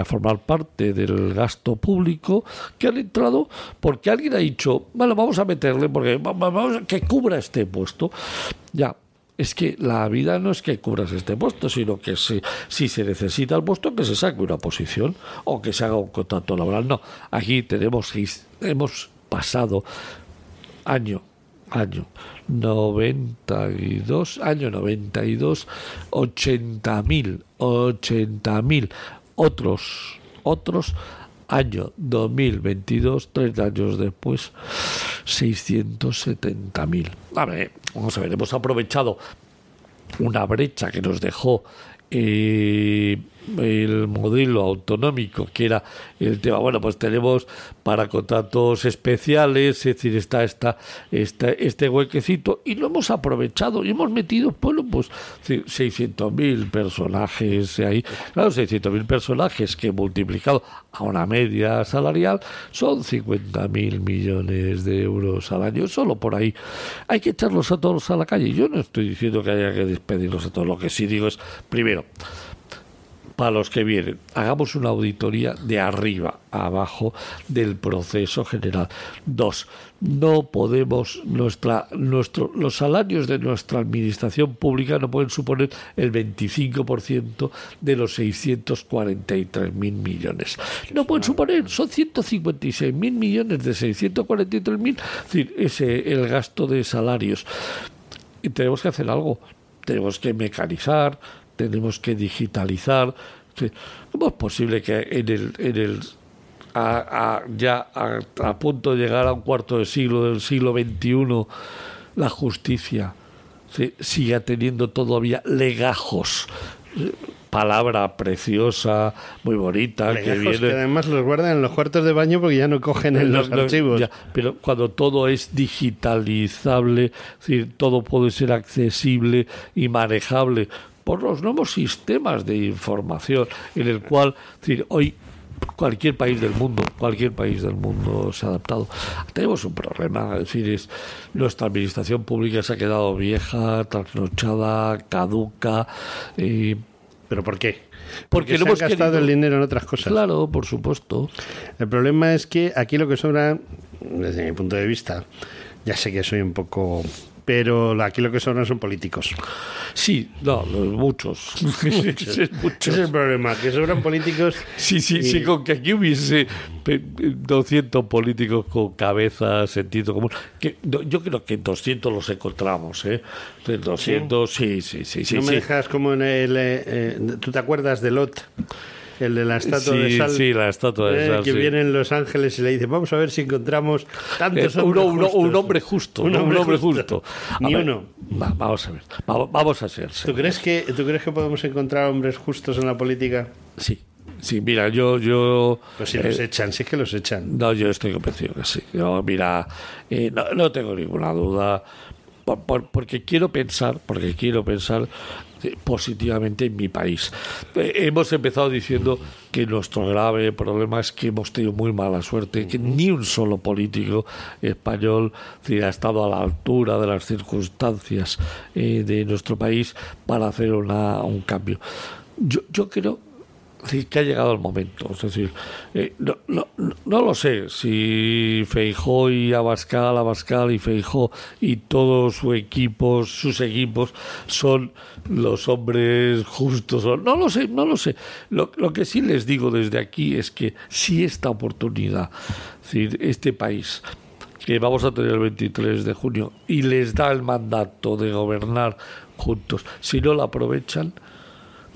a formar parte del gasto público, que han entrado porque alguien ha dicho, bueno, vamos a meterle porque vamos a que cubra este puesto. Ya, es que la vida no es que cubras este puesto, sino que si, si se necesita el puesto, que se saque una posición o que se haga un contrato laboral. No, aquí tenemos, hemos pasado año, año 92, año 92, 80.000, 80.000 otros, otros año 2022, tres años después, 670.000. A ver, vamos a ver, hemos aprovechado una brecha que nos dejó eh, el modelo autonómico, que era el tema, bueno, pues tenemos para contratos especiales, es decir, está, está, está este huequecito, y lo hemos aprovechado y hemos metido, bueno, pues 600.000 personajes ahí. Claro, 600.000 personajes que multiplicado a una media salarial son 50.000 millones de euros al año, solo por ahí. Hay que echarlos a todos a la calle. Yo no estoy diciendo que haya que despedirlos a todos, lo que sí digo es, primero, para los que vienen. Hagamos una auditoría de arriba abajo del proceso general. Dos, no podemos, nuestra, nuestro, los salarios de nuestra administración pública no pueden suponer el 25% de los 643.000 millones. No pueden suponer, son 156.000 millones de 643.000, es decir, ese, el gasto de salarios. Y tenemos que hacer algo. Tenemos que mecanizar, tenemos que digitalizar. ¿Cómo es posible que en el, en el ya a, punto de llegar a un cuarto de siglo del siglo XXI la justicia siga teniendo todavía legajos? palabra preciosa, muy bonita, que viene. Que además los guardan en los cuartos de baño porque ya no cogen en los, archivos. pero cuando todo es digitalizable, es decir, todo puede ser accesible y manejable por los nuevos sistemas de información en el cual decir, hoy cualquier país del mundo, cualquier país del mundo se ha adaptado. Tenemos un problema, es decir, es, nuestra administración pública se ha quedado vieja, trasnochada, caduca. Eh, ¿Pero por qué? Porque, no hemos gastado el dinero en otras cosas. Claro, por supuesto. El problema es que aquí lo que sobra, desde mi punto de vista, ya sé que soy un poco pero aquí lo que sobran son políticos. Sí, no, muchos. muchos. Ese es el problema, que sobran políticos. Sí, sí, sí, con que aquí hubiese 200 políticos con cabeza, sentido común. Que, yo creo que 200 los encontramos, ¿eh? 200, sí, sí, sí. sí no me dejas como en el. Eh, eh, ¿Tú te acuerdas de Lot? El de la estatua de sal. Sí, la estatua de eh, sal. Que vienen Los Ángeles y le dice, vamos a ver si encontramos tantos eh, uno, un hombre justo. Un hombre, justo. Ni uno. vamos a ver. vamos a ser. ¿Tú crees, que, ¿Tú crees que podemos encontrar hombres justos en la política? Sí. Sí, mira, yo... yo pues si los eh, echan, sí es que los echan. No, yo estoy convencido que sí. Yo, mira, no, no tengo ninguna duda porque quiero pensar, porque quiero pensar eh, positivamente en mi país. Eh, hemos empezado diciendo que nuestro grave problema es que hemos tenido muy mala suerte, que ni un solo político español ha estado a la altura de las circunstancias eh, de nuestro país para hacer una, un cambio. Yo, yo creo que ha llegado el momento. Es decir, eh, no, no, no, lo sé si Feijó y Abascal, Abascal y Feijó y todo su equipo, sus equipos son los hombres justos. No lo sé, no lo sé. Lo, lo que sí les digo desde aquí es que si esta oportunidad, decir, este país que vamos a tener el 23 de junio y les da el mandato de gobernar juntos, si no la aprovechan,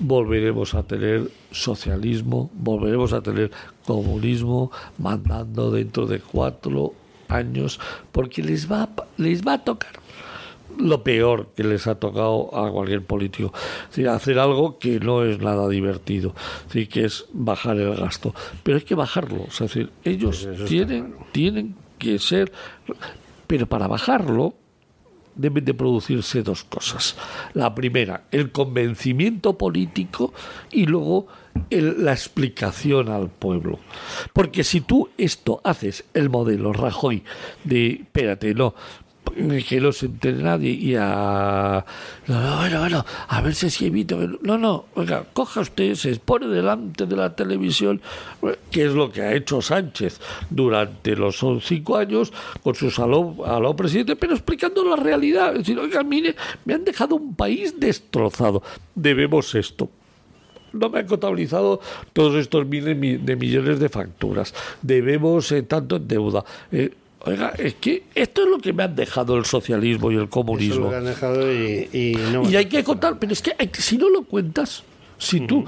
volveremos a tener socialismo, volveremos a tener comunismo mandando dentro de cuatro años, porque les va, les va a tocar lo peor que les ha tocado a cualquier político. hacer algo que no es nada divertido, que es bajar el gasto. Pero hay que bajarlo. Es decir, ellos pues tienen, tienen que ser... Pero para bajarlo deben de producirse dos cosas. La primera, el convencimiento político y luego la explicación al pueblo. Porque si tú esto haces el modelo Rajoy de, espérate, no, que no se entere nadie y a bueno, bueno, a ver si evito no, no, oiga, coja usted, se expone delante de la televisión, que es lo que ha hecho Sánchez durante los cinco años con su salón a presidente, pero explicando la realidad, es decir, oiga, mire, me han dejado un país destrozado, debemos esto no me han contabilizado todos estos miles de millones de facturas. Debemos eh, tanto en deuda. Eh, Oiga, es que esto es lo que me han dejado el socialismo y el comunismo. han dejado y, no y hay que contar, pero es que si no lo cuentas, si tú...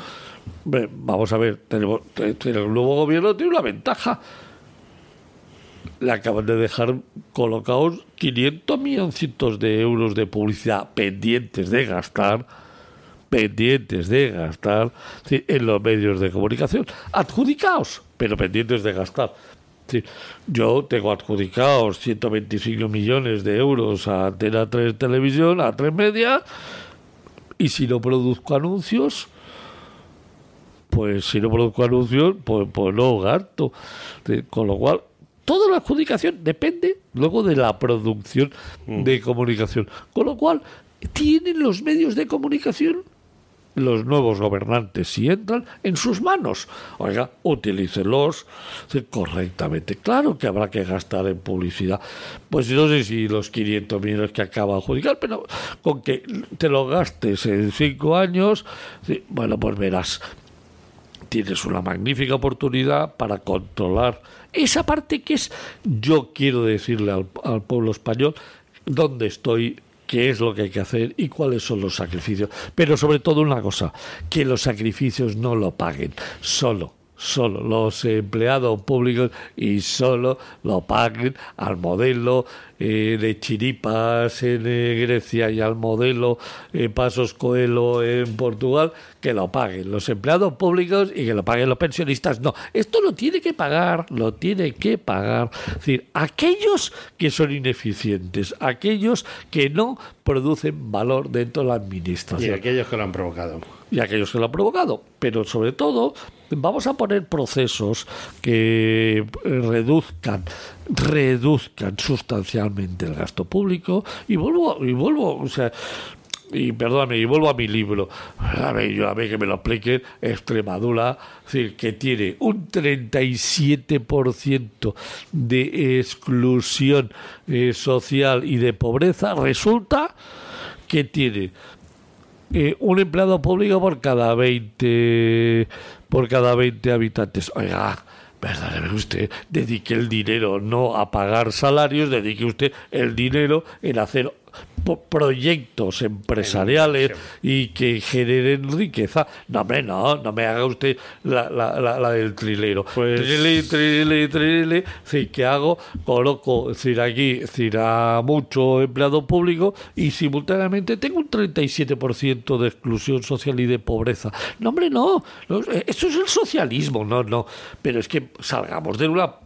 Vamos a ver, tenemos, el nuevo gobierno tiene una ventaja. Le acaban de dejar colocados 500 milloncitos de euros de publicidad pendientes de gastar, pendientes de gastar en los medios de comunicación, adjudicados, pero pendientes de gastar yo tengo adjudicados 125 millones de euros a Antena 3 Televisión, a 3 Media, y si no produzco anuncios, pues si no produzco anuncios, pues, pues no gasto. Con lo cual, toda la adjudicación depende luego de la producción mm. de comunicación. Con lo cual, tienen los medios de comunicación los nuevos gobernantes, si entran, en sus manos. Oiga, utilícelos correctamente. Claro que habrá que gastar en publicidad. Pues no sé si los 500 millones que acaba de adjudicar, pero con que te lo gastes en cinco años, bueno, pues verás. Tienes una magnífica oportunidad para controlar esa parte que es, yo quiero decirle al, al pueblo español, dónde estoy qué es lo que hay que hacer y cuáles son los sacrificios. Pero sobre todo una cosa, que los sacrificios no lo paguen solo solo los empleados públicos y solo lo paguen al modelo eh, de Chiripas en eh, Grecia y al modelo eh, Pasos Coelho en Portugal, que lo paguen los empleados públicos y que lo paguen los pensionistas. No, esto lo tiene que pagar, lo tiene que pagar. Es decir, aquellos que son ineficientes, aquellos que no producen valor dentro de la administración. Y aquellos que lo han provocado. Y aquellos que lo han provocado. Pero sobre todo, vamos a poner procesos que reduzcan reduzcan sustancialmente el gasto público y vuelvo y vuelvo o sea y perdóname, y vuelvo a mi libro, a ver, yo a ver que me lo expliquen, Extremadura, que tiene un 37% de exclusión eh, social y de pobreza, resulta que tiene eh, un empleado público por cada 20 por cada 20 habitantes. Oiga, Perdóneme usted, dedique el dinero no a pagar salarios, dedique usted el dinero en hacer proyectos empresariales y que generen riqueza. No, hombre, no, no me haga usted la, la, la, del trilero. Pues... Trile, trile, trile, sí, ¿qué hago? Coloco, es decir, aquí, es decir, a mucho empleado público y simultáneamente tengo un 37% de exclusión social y de pobreza. No, hombre, no, no, eso es el socialismo, no, no, pero es que salgamos de una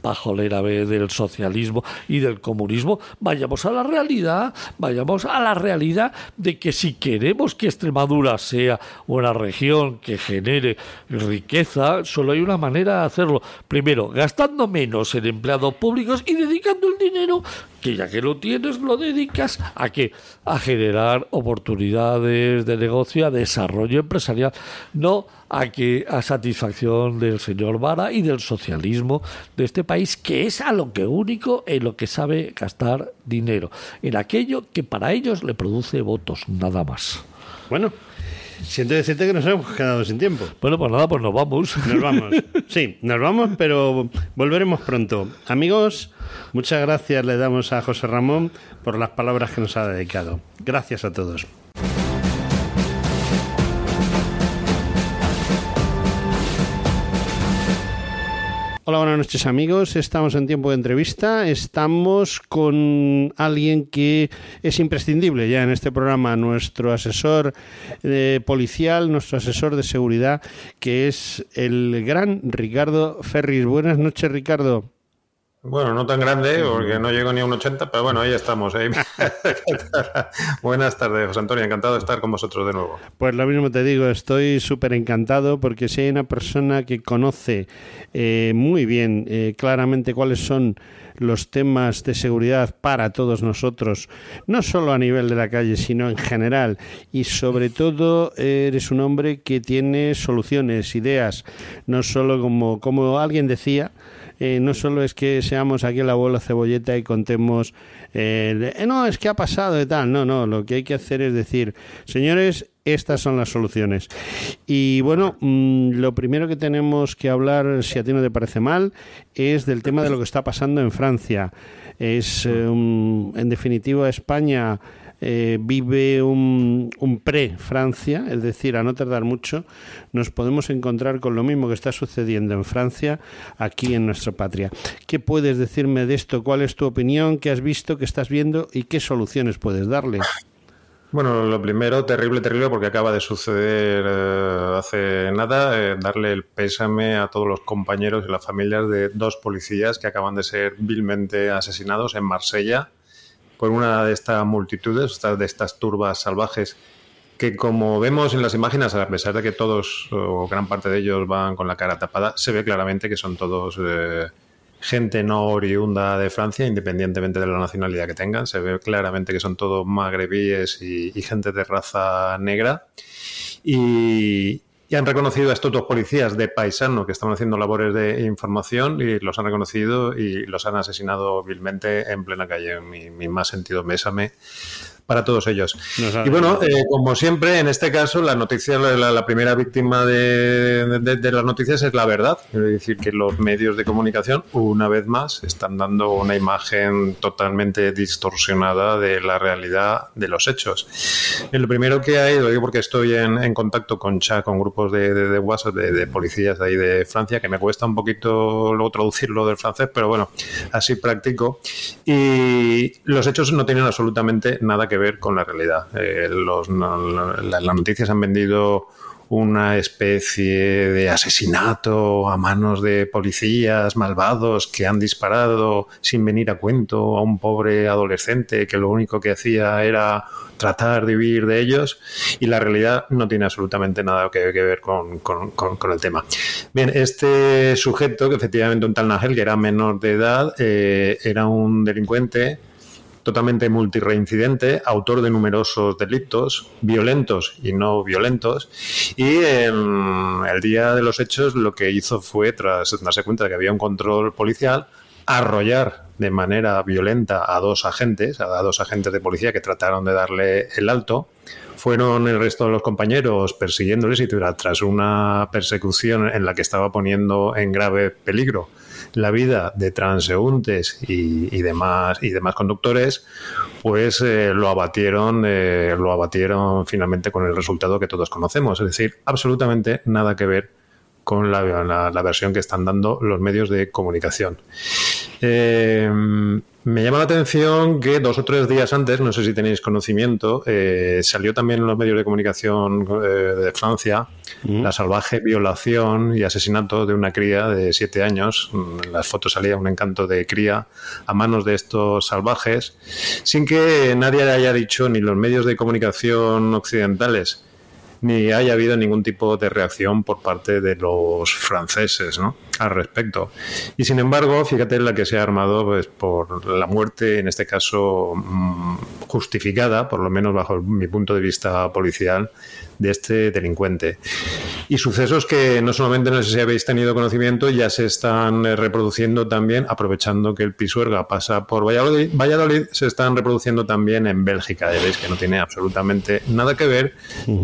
pajolera del socialismo y del comunismo, vayamos a la realidad, vayamos a la realidad de que si queremos que Extremadura sea una región que genere riqueza, solo hay una manera de hacerlo. Primero, gastando menos en empleados públicos y dedicando el dinero que ya que lo tienes lo dedicas a que a generar oportunidades de negocio, a desarrollo empresarial, no a que a satisfacción del señor Vara y del socialismo de este país, que es a lo que único en lo que sabe gastar dinero, en aquello que para ellos le produce votos, nada más. Bueno, Siento decirte que nos hemos quedado sin tiempo. Bueno, pues nada, pues nos vamos. Nos vamos. Sí, nos vamos, pero volveremos pronto. Amigos, muchas gracias le damos a José Ramón por las palabras que nos ha dedicado. Gracias a todos. Hola, buenas noches amigos. Estamos en tiempo de entrevista. Estamos con alguien que es imprescindible ya en este programa, nuestro asesor eh, policial, nuestro asesor de seguridad, que es el gran Ricardo Ferris. Buenas noches, Ricardo. Bueno, no tan grande, porque no llego ni a un 80, pero bueno, ahí estamos. ¿eh? Buenas tardes, José Antonio. Encantado de estar con vosotros de nuevo. Pues lo mismo te digo, estoy súper encantado porque si hay una persona que conoce eh, muy bien, eh, claramente, cuáles son los temas de seguridad para todos nosotros, no solo a nivel de la calle, sino en general. Y sobre todo eres un hombre que tiene soluciones, ideas, no solo como, como alguien decía, eh, no solo es que seamos aquí el abuelo cebolleta y contemos, eh, eh, no, es que ha pasado de tal, no, no, lo que hay que hacer es decir, señores, estas son las soluciones. Y bueno, mm, lo primero que tenemos que hablar, si a ti no te parece mal, es del tema de lo que está pasando en Francia. Es, en definitiva, España eh, vive un, pre-Francia, es decir, a no tardar mucho, nos podemos encontrar con lo mismo que está sucediendo en Francia aquí en nuestra patria. ¿Qué puedes decirme de esto? ¿Cuál es tu opinión? ¿Qué has visto? ¿Qué estás viendo? ¿Y qué soluciones puedes darle? Bueno, lo primero, terrible, terrible, porque acaba de suceder eh, hace nada, eh, darle el pésame a todos los compañeros y las familias de dos policías que acaban de ser vilmente asesinados en Marsella por una de estas multitudes, de estas turbas salvajes, que como vemos en las imágenes, a pesar de que todos o gran parte de ellos van con la cara tapada, se ve claramente que son todos eh, gente no oriunda de Francia, independientemente de la nacionalidad que tengan. Se ve claramente que son todos magrebíes y, y gente de raza negra. Y, y han reconocido a estos dos policías de paisano que estaban haciendo labores de información y los han reconocido y los han asesinado vilmente en plena calle. Mi, mi más sentido mésame para todos ellos. y bueno, eh, como siempre, en este caso, la noticia, la, primera víctima de, las noticias es la verdad. Es decir, que los medios de comunicación, una vez más, están dando una imagen totalmente distorsionada de la realidad de los hechos. Lo primero que hay, lo digo porque estoy en, contacto con chat, con grupos de, WhatsApp de, policías de ahí de Francia, que me cuesta un poquito luego traducirlo del francés, pero bueno, así práctico. Y los hechos no tienen absolutamente nada que ver con la realidad. Eh, los, las noticias han vendido una especie de asesinato a manos de policías malvados que han disparado sin venir a cuento a un pobre adolescente que lo único que hacía era tratar de vivir de ellos y la realidad no tiene absolutamente nada que, ver con, el tema. Bien, este sujeto, que efectivamente un tal Nagel, que era menor de edad, eh, era un delincuente totalmente multireincidente, autor de numerosos delitos, violentos y no violentos, y en el día de los hechos lo que hizo fue, tras darse cuenta de que había un control policial, arrollar de manera violenta a dos agentes, a dos agentes de policía que trataron de darle el alto. Fueron el resto de los compañeros persiguiéndoles y tras una persecución en la que estaba poniendo en grave peligro la vida de transeúntes y, demás y demás conductores, pues eh, lo abatieron, eh, lo abatieron finalmente con el resultado que todos conocemos, es decir, absolutamente nada que ver con la, versión que están dando los medios de comunicación. Eh, me llama la atención que dos o tres días antes, no sé si tenéis conocimiento, eh, salió también en los medios de comunicación eh, de Francia mm. la salvaje violación y asesinato de una cría de siete años. En las fotos salía un encanto de cría a manos de estos salvajes, sin que nadie haya dicho, ni los medios de comunicación occidentales, ni haya habido ningún tipo de reacción por parte de los franceses ¿no? al respecto. Y sin embargo, fíjate la que se ha armado pues, por la muerte, en este caso mm, justificada, por lo menos bajo mi punto de vista policial, de este delincuente. Y sucesos que no solamente no sé si habéis tenido conocimiento, ya se están eh, reproduciendo también, aprovechando que el Pisuerga pasa por Valladolid, Valladolid se están reproduciendo también en Bélgica. Veis que no tiene absolutamente nada que ver,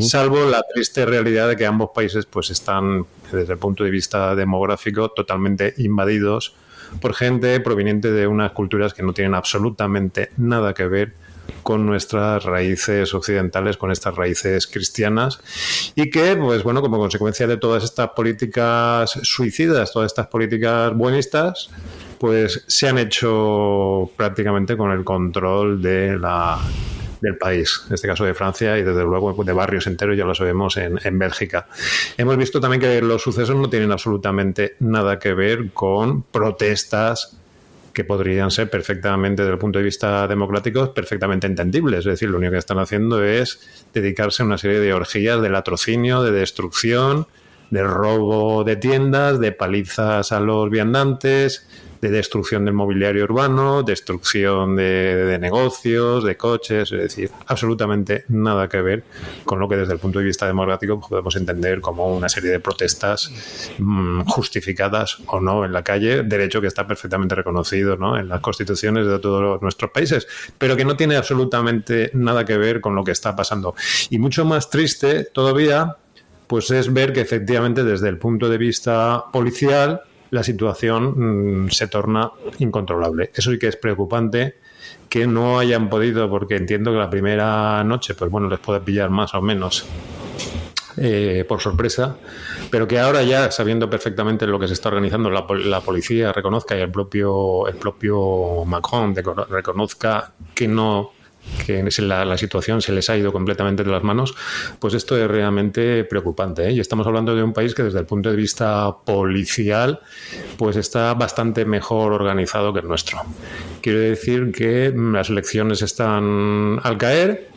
salvo la triste realidad de que ambos países pues están, desde el punto de vista demográfico, totalmente invadidos por gente proveniente de unas culturas que no tienen absolutamente nada que ver con nuestras raíces occidentales, con estas raíces cristianas y que, pues bueno, como consecuencia de todas estas políticas suicidas, todas estas políticas buenistas, pues se han hecho prácticamente con el control de la, del país, en este caso de Francia y desde luego de barrios enteros, ya lo sabemos, en, en, Bélgica. Hemos visto también que los sucesos no tienen absolutamente nada que ver con protestas que podrían ser perfectamente, desde el punto de vista democrático, perfectamente entendibles. Es decir, lo único que están haciendo es dedicarse a una serie de orgías de latrocinio, de destrucción, de robo de tiendas, de palizas a los viandantes, de destrucción del mobiliario urbano, destrucción de, negocios, de coches, es decir, absolutamente nada que ver con lo que desde el punto de vista democrático podemos entender como una serie de protestas mm, justificadas o no en la calle, derecho que está perfectamente reconocido ¿no? en las constituciones de todos nuestros países, pero que no tiene absolutamente nada que ver con lo que está pasando. Y mucho más triste todavía, pues es ver que efectivamente desde el punto de vista policial, la situación mm, se torna incontrolable. Eso sí que es preocupante que no hayan podido, porque entiendo que la primera noche, pues bueno, les puede pillar más o menos eh, por sorpresa, pero que ahora ya, sabiendo perfectamente lo que se está organizando, la, la policía reconozca y el propio, el propio Macron reconozca que no que la, la, situación se les ha ido completamente de las manos, pues esto es realmente preocupante. ¿eh? Y estamos hablando de un país que desde el punto de vista policial, pues está bastante mejor organizado que el nuestro. Quiero decir que las elecciones están al caer,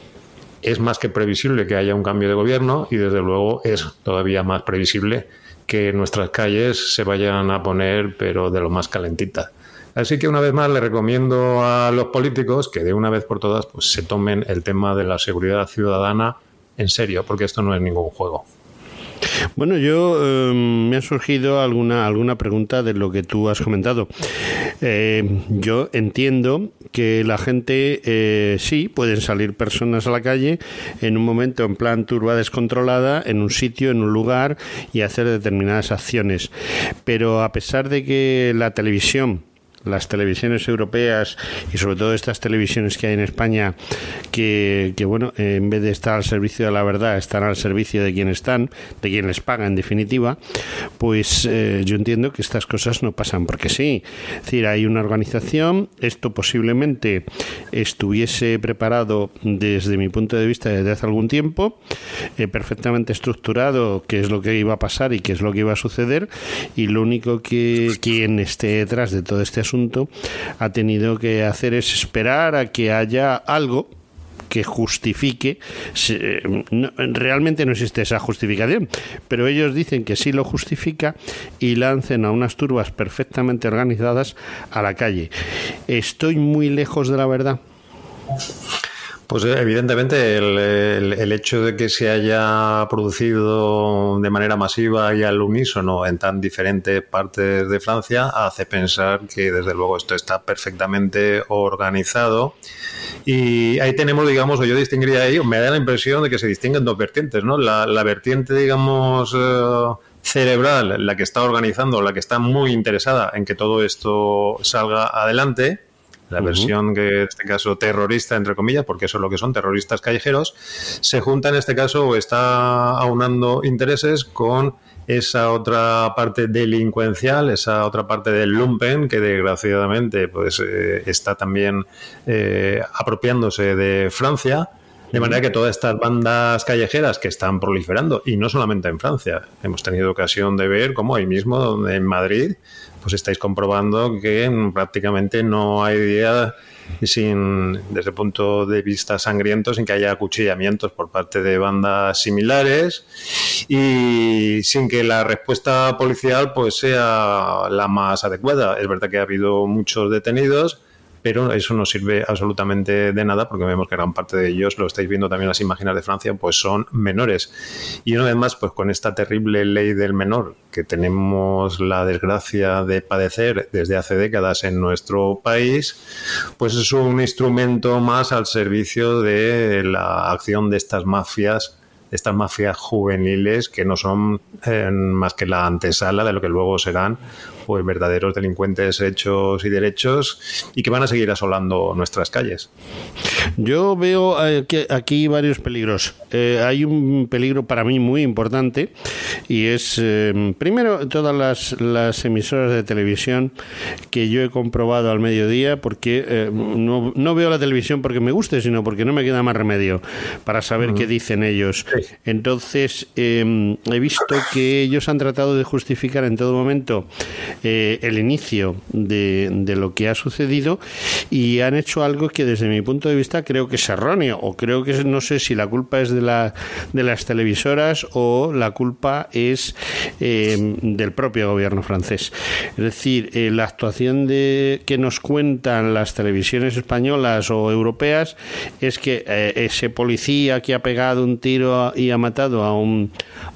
es más que previsible que haya un cambio de gobierno y desde luego es todavía más previsible que nuestras calles se vayan a poner pero de lo más calentita. Así que una vez más le recomiendo a los políticos que de una vez por todas pues, se tomen el tema de la seguridad ciudadana en serio, porque esto no es ningún juego. Bueno, yo em, me ha surgido alguna, alguna pregunta de lo que tú has comentado. Eh, yo entiendo que la gente, eh, sí, pueden salir personas a la calle en un momento en plan turba descontrolada, en un sitio, en un lugar y hacer determinadas acciones. Pero a pesar de que la televisión las televisiones europeas y sobre todo estas televisiones que hay en España que, bueno, en vez de estar al servicio de la verdad, están al servicio de quien están, de quien les paga en definitiva, pues eh, yo entiendo que estas cosas no pasan porque sí. Es decir, hay una organización, esto posiblemente estuviese preparado desde mi punto de vista desde hace algún tiempo, eh, perfectamente estructurado qué es lo que iba a pasar y qué es lo que iba a suceder y lo único que quien esté detrás de todo este asunto ha tenido que hacer es esperar a que haya algo que justifique. realmente no existe esa justificación, pero ellos dicen que sí lo justifica y lancen a unas turbas perfectamente organizadas a la calle. ¿Estoy muy lejos de la verdad? Pues eh, evidentemente el, hecho de que se haya producido de manera masiva y al unísono en tan diferentes partes de Francia hace pensar que desde luego esto está perfectamente organizado y ahí tenemos, digamos, o yo distinguiría ahí, me da la impresión de que se distinguen dos vertientes, ¿no? La, vertiente, digamos... Eh, cerebral, la que está organizando, la que está muy interesada en que todo esto salga adelante, la versión que en este caso terrorista, entre comillas, porque eso es lo que son terroristas callejeros, se junta en este caso o está aunando intereses con esa otra parte delincuencial, esa otra parte del lumpen que desgraciadamente pues eh, está también eh, apropiándose de Francia. De manera que todas estas bandas callejeras que están proliferando, y no solamente en Francia, hemos tenido ocasión de ver cómo ahí mismo en Madrid pues estáis comprobando que prácticamente no hay día sin, desde el punto de vista sangriento, sin que haya acuchillamientos por parte de bandas similares y sin que la respuesta policial pues sea la más adecuada. Es verdad que ha habido muchos detenidos, pero eso no sirve absolutamente de nada porque vemos que gran parte de ellos, lo estáis viendo también las imágenes de Francia, pues son menores. Y una vez más, pues con esta terrible ley del menor que tenemos la desgracia de padecer desde hace décadas en nuestro país, pues es un instrumento más al servicio de la acción de estas mafias estas mafias juveniles que no son eh, más que la antesala de lo que luego serán pues verdaderos delincuentes hechos y derechos y que van a seguir asolando nuestras calles. Yo veo aquí, varios peligros. Eh, hay un peligro para mí muy importante y es, eh, primero, todas las, las, emisoras de televisión que yo he comprobado al mediodía porque eh, no, no, veo la televisión porque me guste, sino porque no me queda más remedio para saber qué dicen ellos. Entonces, em, he visto que ellos han tratado de justificar en todo momento eh, el inicio de, de, lo que ha sucedido y han hecho algo que desde mi punto de vista creo que es erróneo o creo que no sé si la culpa es de, la, de las televisoras o la culpa es em, del propio gobierno francés. Es decir, eh, la actuación de que nos cuentan las televisiones españolas o europeas es que eh, ese policía que ha pegado un tiro y ha matado a un,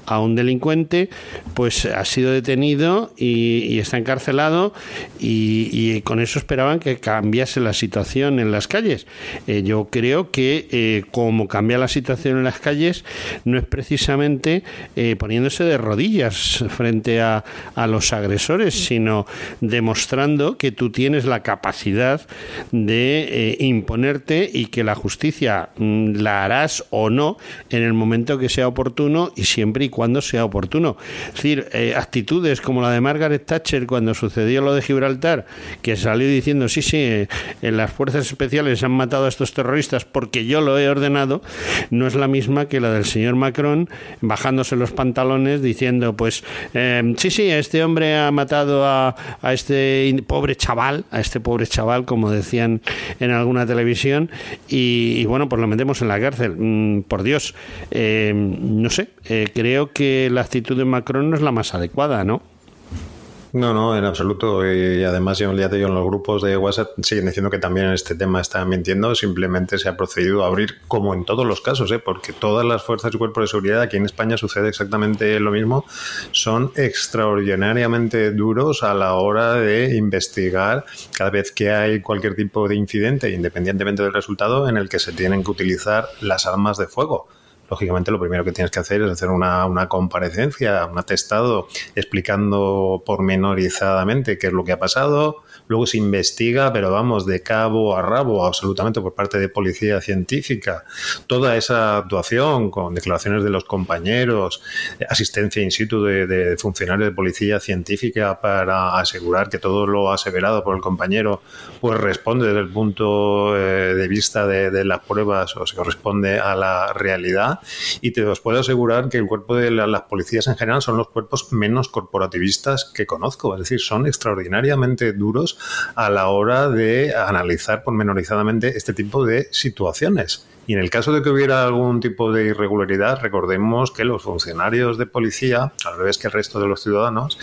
a un delincuente, pues ha sido detenido y, está encarcelado y, con eso esperaban que cambiase la situación en las calles. Eh, yo creo que eh, como cambia la situación en las calles no es precisamente eh, poniéndose de rodillas frente a, a los agresores, sino demostrando que tú tienes la capacidad de imponerte y que la justicia mm, la harás o no en el momento que sea oportuno y siempre y cuando sea oportuno. Es decir, actitudes como la de Margaret Thatcher cuando sucedió lo de Gibraltar, que salió diciendo, sí, sí, eh, en las fuerzas especiales han matado a estos terroristas porque yo lo he ordenado, no es la misma que la del señor Macron bajándose los pantalones diciendo, pues, em, sí, sí, este hombre ha matado a, a este pobre chaval, a este pobre chaval, como decían en alguna televisión, y, bueno, pues lo metemos en la cárcel. Mm, por Dios, em, no sé, eh, creo que la actitud de Macron no es la más adecuada, ¿no? No, no, en absoluto. Y además, yo ya te digo, en los grupos de WhatsApp siguen diciendo que también en este tema están mintiendo. Simplemente se ha procedido a abrir, como en todos los casos, ¿eh? porque todas las fuerzas y cuerpos de seguridad, aquí en España sucede exactamente lo mismo, son extraordinariamente duros a la hora de investigar cada vez que hay cualquier tipo de incidente, independientemente del resultado, en el que se tienen que utilizar las armas de fuego lógicamente lo primero que tienes que hacer es hacer una, una comparecencia, un atestado explicando pormenorizadamente qué es lo que ha pasado, luego se investiga, pero vamos, de cabo a rabo, absolutamente por parte de policía científica, toda esa actuación con declaraciones de los compañeros, asistencia in situ de, funcionarios de policía científica para asegurar que todo lo aseverado por el compañero pues responde desde el punto eh, de vista de, las pruebas o se corresponde a la realidad. Y te os puedo asegurar que el cuerpo de las policías en general son los cuerpos menos corporativistas que conozco, es decir, son extraordinariamente duros a la hora de analizar pormenorizadamente este tipo de situaciones. Y en el caso de que hubiera algún tipo de irregularidad, recordemos que los funcionarios de policía, al revés que el resto de los ciudadanos,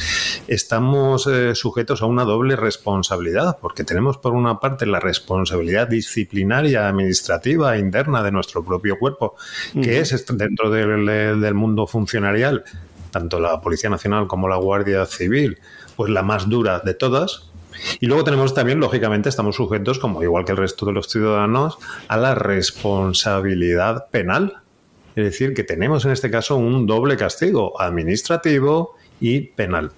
estamos eh, sujetos a una doble responsabilidad, porque tenemos por una parte la responsabilidad disciplinaria, administrativa, interna de nuestro propio cuerpo, que es dentro del, del mundo funcionarial, tanto la Policía Nacional como la Guardia Civil, pues la más dura de todas, y luego tenemos también, lógicamente, estamos sujetos, como igual que el resto de los ciudadanos, a la responsabilidad penal. Es decir, que tenemos en este caso un doble castigo, administrativo y penal.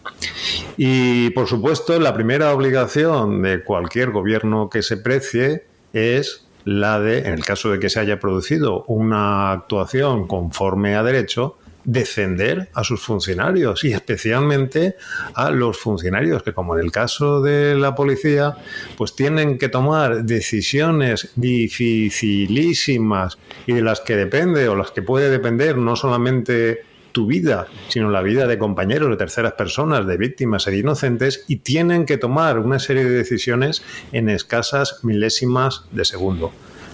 Y, por supuesto, la primera obligación de cualquier gobierno que se precie es la de, en el caso de que se haya producido una actuación conforme a derecho, defender a sus funcionarios y especialmente a los funcionarios que como en el caso de la policía pues tienen que tomar decisiones dificilísimas y de las que depende o las que puede depender no solamente tu vida, sino la vida de compañeros, de terceras personas, de víctimas e de inocentes, y tienen que tomar una serie de decisiones en escasas milésimas de segundo.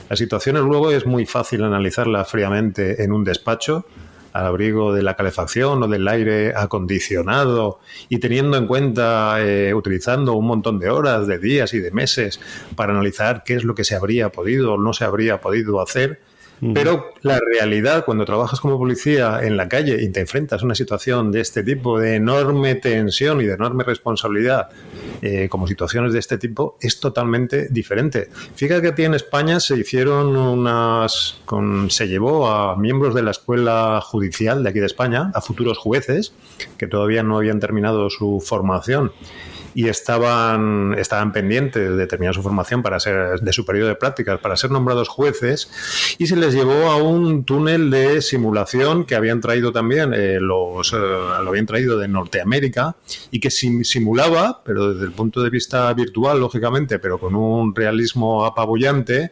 Las situaciones luego es muy fácil analizarlas fríamente en un despacho, al abrigo de la calefacción o del aire acondicionado y teniendo en cuenta, eh, utilizando un montón de horas, de días y de meses para analizar qué es lo que se habría podido o no se habría podido hacer, pero la realidad, cuando trabajas como policía en la calle y te enfrentas a una situación de este tipo, de enorme tensión y de enorme responsabilidad, eh, como situaciones de este tipo, es totalmente diferente. Fíjate que aquí en España se hicieron unas. Con, se llevó a miembros de la escuela judicial de aquí de España, a futuros jueces, que todavía no habían terminado su formación y estaban, estaban pendientes de terminar su formación para ser de su periodo de prácticas, para ser nombrados jueces, y se les llevó a un túnel de simulación que habían traído también, eh, los, eh, lo habían traído de Norteamérica, y que simulaba, pero desde el punto de vista virtual, lógicamente, pero con un realismo apabullante,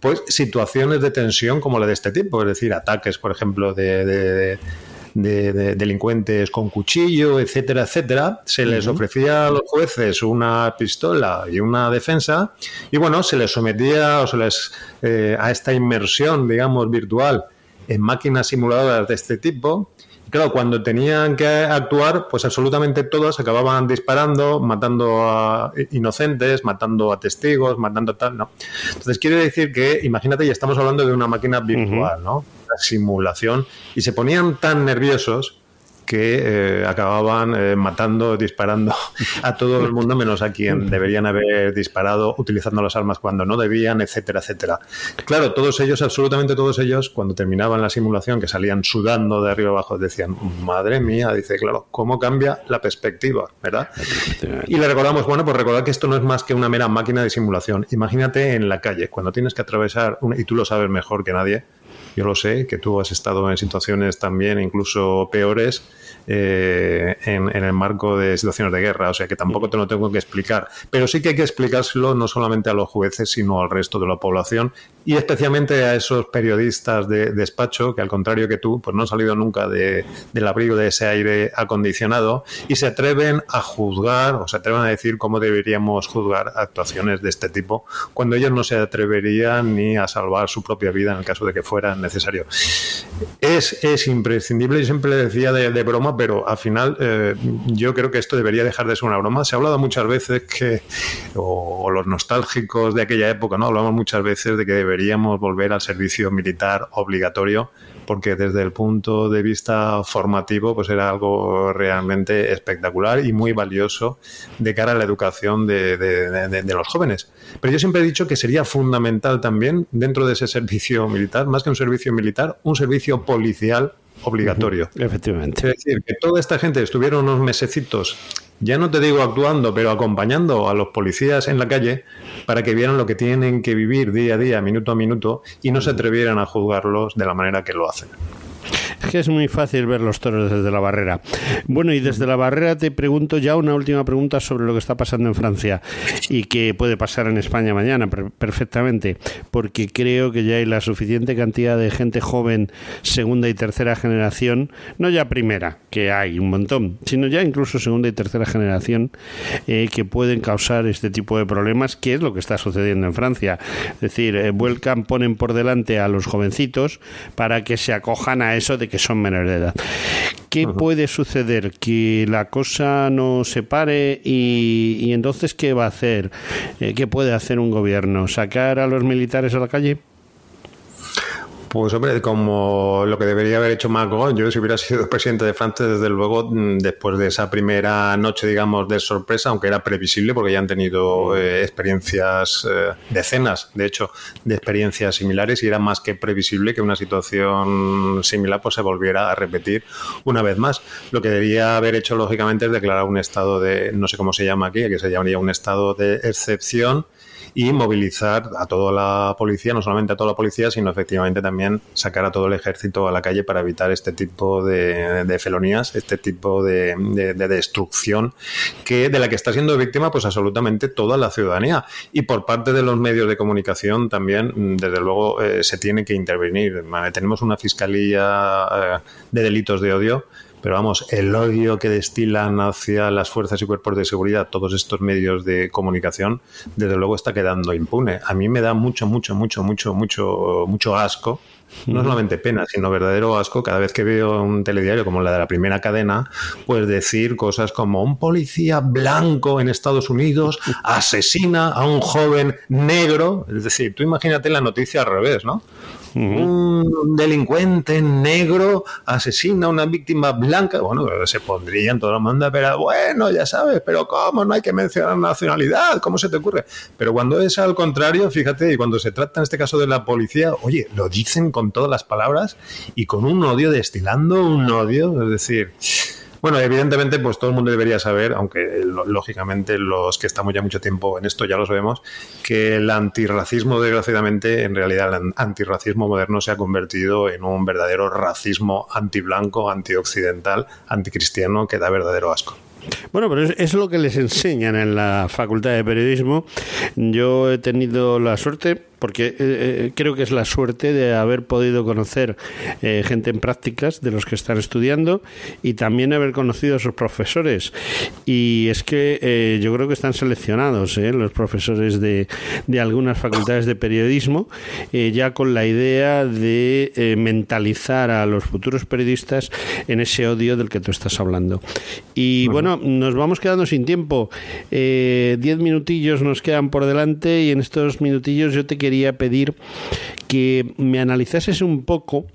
pues situaciones de tensión como la de este tipo, es decir, ataques, por ejemplo, de, delincuentes con cuchillo, etcétera, etcétera. Se les ofrecía a los jueces una pistola y una defensa y bueno, se les sometía o se les eh, a esta inmersión, digamos, virtual en máquinas simuladoras de este tipo claro, cuando tenían que actuar, pues absolutamente todos acababan disparando, matando a inocentes, matando a testigos, matando a tal, ¿no? Entonces quiere decir que, imagínate, ya estamos hablando de una máquina virtual, ¿no? Simulación, y se ponían tan nerviosos que eh, acababan eh, matando, disparando a todo el mundo, menos a quien deberían haber disparado, utilizando las armas cuando no debían, etcétera, etcétera. Claro, todos ellos, absolutamente todos ellos, cuando terminaban la simulación, que salían sudando de arriba abajo, decían, madre mía, dice, claro, ¿cómo cambia la perspectiva? ¿Verdad? Y le recordamos, bueno, pues recordar que esto no es más que una mera máquina de simulación. Imagínate en la calle, cuando tienes que atravesar, y tú lo sabes mejor que nadie, yo lo sé, que tú has estado en situaciones también incluso peores eh, en, el marco de situaciones de guerra, o sea que tampoco te lo tengo que explicar. Pero sí que hay que explicárselo no solamente a los jueces, sino al resto de la población y especialmente a esos periodistas de, despacho que al contrario que tú, pues no han salido nunca de, del abrigo de ese aire acondicionado y se atreven a juzgar o se atreven a decir cómo deberíamos juzgar actuaciones de este tipo cuando ellos no se atreverían ni a salvar su propia vida en el caso de que fuera necesario. Es, es imprescindible, y siempre decía de, broma, pero al final eh, yo creo que esto debería dejar de ser una broma. Se ha hablado muchas veces que, o, los nostálgicos de aquella época, ¿no? Hablamos muchas veces de que deberíamos volver al servicio militar obligatorio porque desde el punto de vista formativo pues era algo realmente espectacular y muy valioso de cara a la educación de, de, los jóvenes. Pero yo siempre he dicho que sería fundamental también dentro de ese servicio militar, más que un servicio militar, un servicio policial obligatorio. Efectivamente. Es decir, que toda esta gente estuviera unos mesecitos ya no te digo actuando, pero acompañando a los policías en la calle para que vieran lo que tienen que vivir día a día, minuto a minuto, y no se atrevieran a juzgarlos de la manera que lo hacen. Es que es muy fácil ver los toros desde la barrera. Bueno, y desde la barrera te pregunto ya una última pregunta sobre lo que está pasando en Francia y que puede pasar en España mañana perfectamente, porque creo que ya hay la suficiente cantidad de gente joven, segunda y tercera generación, no ya primera, que hay un montón, sino ya incluso segunda y tercera generación, eh, que pueden causar este tipo de problemas, que es lo que está sucediendo en Francia. Es decir, eh, vuelcan, ponen por delante a los jovencitos para que se acojan a eso de que son menores de edad. ¿Qué puede suceder? Que la cosa no se pare y, y entonces ¿qué va a hacer? Eh, ¿Qué puede hacer un gobierno? ¿Sacar a los militares a la calle? Pues hombre, como lo que debería haber hecho Macron, yo si hubiera sido presidente de Francia, desde luego, mm, después de esa primera noche, digamos, de sorpresa, aunque era previsible, porque ya han tenido eh, experiencias, eh, decenas, de hecho, de experiencias similares, y era más que previsible que una situación similar pues, se volviera a repetir una vez más. Lo que debería haber hecho, lógicamente, es declarar un estado de, no sé cómo se llama aquí, que se llamaría un estado de excepción, y movilizar a toda la policía, no solamente a toda la policía, sino efectivamente también sacar a todo el ejército a la calle para evitar este tipo de, felonías, este tipo de, destrucción que de la que está siendo víctima pues absolutamente toda la ciudadanía. Y por parte de los medios de comunicación también, desde luego, eh, se tiene que intervenir. Tenemos una fiscalía eh, de delitos de odio pero vamos, el odio que destilan hacia las fuerzas y cuerpos de seguridad todos estos medios de comunicación, desde luego está quedando impune. A mí me da mucho, mucho, mucho, mucho, mucho, mucho asco no solamente pena, sino verdadero asco cada vez que veo un telediario como la de la primera cadena, pues decir cosas como un policía blanco en Estados Unidos asesina a un joven negro. Es decir, tú imagínate la noticia al revés, ¿no? Un delincuente negro asesina a una víctima blanca. Bueno, se pondrían todo el mundo, pero bueno, ya sabes, pero ¿cómo? No hay que mencionar nacionalidad, ¿cómo se te ocurre? Pero cuando es al contrario, fíjate, y cuando se trata en este caso de la policía, oye, lo dicen con todas las palabras y con un odio, destilando un odio, es decir... Bueno, evidentemente, pues todo el mundo debería saber, aunque lógicamente los que estamos ya mucho tiempo en esto ya lo sabemos, que el antirracismo, desgraciadamente, en realidad el antirracismo moderno se ha convertido en un verdadero racismo antiblanco, antioccidental, anticristiano, que da verdadero asco. Bueno, pero es, lo que les enseñan en la Facultad de Periodismo. Yo he tenido la suerte porque eh, eh, creo que es la suerte de haber podido conocer gente en prácticas de los que están estudiando y también haber conocido a sus profesores. Y es que yo creo que están seleccionados los profesores de, de, algunas facultades de periodismo ya con la idea de mentalizar a los futuros periodistas en ese odio del que tú estás hablando. Y bueno, nos vamos quedando sin tiempo. diez minutillos nos quedan por delante y en estos minutillos yo te quería pedir que me analizases un poco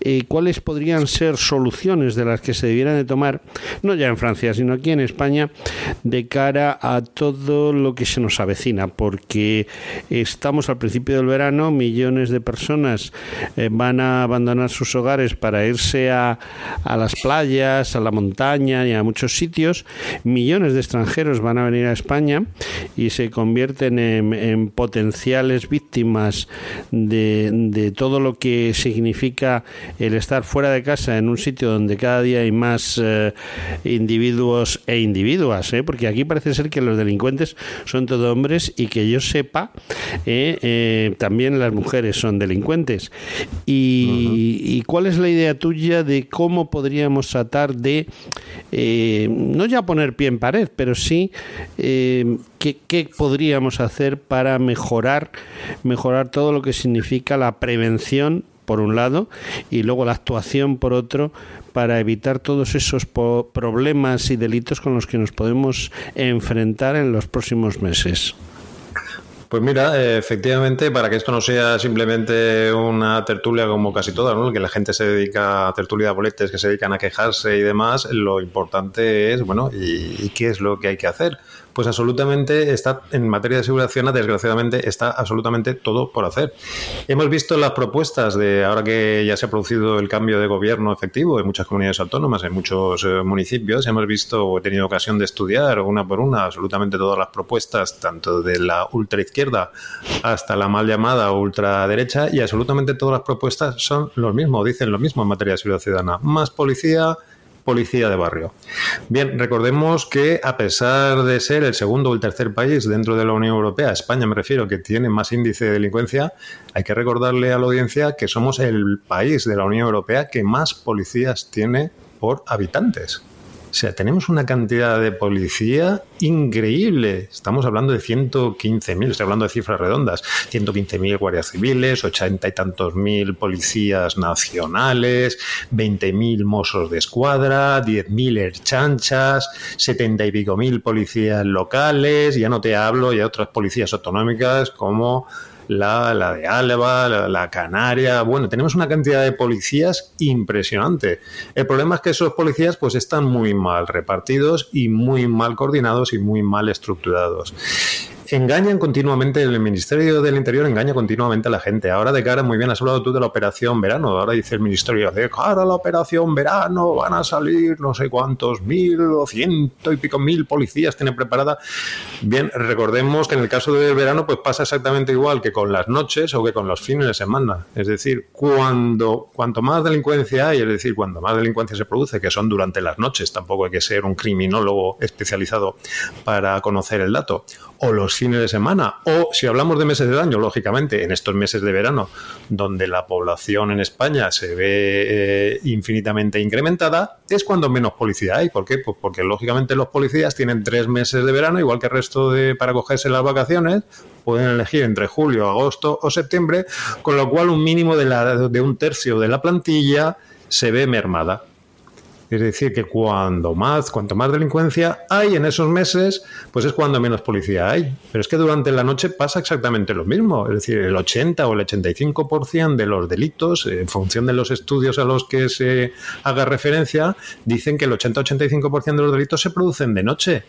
eh, cuáles podrían ser soluciones de las que se debieran de tomar, no ya en Francia, sino aquí en España, de cara a todo lo que se nos avecina, porque estamos al principio del verano, millones de personas eh, van a abandonar sus hogares para irse a, a las playas, a la montaña y a muchos sitios, millones de extranjeros van a venir a España y se convierten en, en potenciales víctimas de, de todo lo que significa el estar fuera de casa en un sitio donde cada día hay más eh, individuos e individuas, ¿eh? porque aquí parece ser que los delincuentes son todos hombres y que yo sepa, eh, también las mujeres son delincuentes. Y, cuál es la idea tuya de cómo podríamos tratar de, no ya poner pie en pared, pero sí qué, qué podríamos hacer para mejorar, mejorar todo lo que significa la prevención por un lado, y luego la actuación por otro, para evitar todos esos problemas y delitos con los que nos podemos enfrentar en los próximos meses. Pues mira, efectivamente, para que esto no sea simplemente una tertulia como casi todas, ¿no? que la gente se dedica a tertulia de boletes, que se dedican a quejarse y demás, lo importante es, bueno, ¿y, qué es lo que hay que hacer? Pues absolutamente está en materia de seguridad ciudadana, desgraciadamente está absolutamente todo por hacer. Hemos visto las propuestas de ahora que ya se ha producido el cambio de gobierno efectivo en muchas comunidades autónomas, en muchos eh, municipios, hemos visto he tenido ocasión de estudiar una por una absolutamente todas las propuestas, tanto de la ultraizquierda hasta la mal llamada ultraderecha, y absolutamente todas las propuestas son lo mismo, dicen lo mismo en materia de seguridad ciudadana. Más policía, policía de barrio. Bien, recordemos que a pesar de ser el segundo o el tercer país dentro de la Unión Europea, España me refiero, que tiene más índice de delincuencia, hay que recordarle a la audiencia que somos el país de la Unión Europea que más policías tiene por habitantes. O sea, tenemos una cantidad de policía increíble. Estamos hablando de 115.000, estoy hablando de cifras redondas. 115.000 guardias civiles, 80 y tantos mil policías nacionales, 20.000 mozos de escuadra, 10.000 erchanchas, 70 y pico mil policías locales. Ya no te hablo de otras policías autonómicas como la, la de Álava, la, Canaria. Bueno, tenemos una cantidad de policías impresionante. El problema es que esos policías pues están muy mal repartidos y muy mal coordinados y muy mal estructurados engañan continuamente, el Ministerio del Interior engaña continuamente a la gente. Ahora de cara, muy bien, has hablado tú de la operación verano. Ahora dice el Ministerio, de cara a la operación verano van a salir no sé cuántos mil o ciento y pico mil policías tiene preparada. Bien, recordemos que en el caso del verano pues pasa exactamente igual que con las noches o que con los fines de semana. Es decir, cuando cuanto más delincuencia hay, es decir, cuando más delincuencia se produce, que son durante las noches, tampoco hay que ser un criminólogo especializado para conocer el dato, o los fines de semana, o si hablamos de meses del año, lógicamente, en estos meses de verano, donde la población en España se ve eh, infinitamente incrementada, es cuando menos policía hay. ¿Por qué? Pues porque lógicamente los policías tienen tres meses de verano, igual que el resto de para cogerse las vacaciones, pueden elegir entre julio, agosto o septiembre, con lo cual un mínimo de, la, de un tercio de la plantilla se ve mermada. Es decir, que cuando más, cuanto más delincuencia hay en esos meses, pues es cuando menos policía hay. Pero es que durante la noche pasa exactamente lo mismo. Es decir, el 80 o el 85% de los delitos, en función de los estudios a los que se haga referencia, dicen que el 80-85% de los delitos se producen de noche.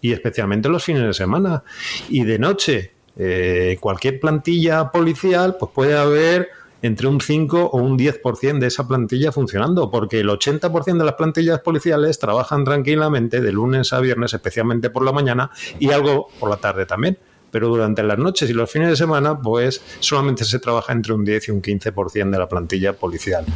Y especialmente los fines de semana. Y de noche, eh, cualquier plantilla policial, pues puede haber entre un 5 o un 10% de esa plantilla funcionando, porque el 80% de las plantillas policiales trabajan tranquilamente de lunes a viernes, especialmente por la mañana y algo por la tarde también. Pero durante las noches y los fines de semana, pues solamente se trabaja entre un 10 y un 15% de la plantilla policial.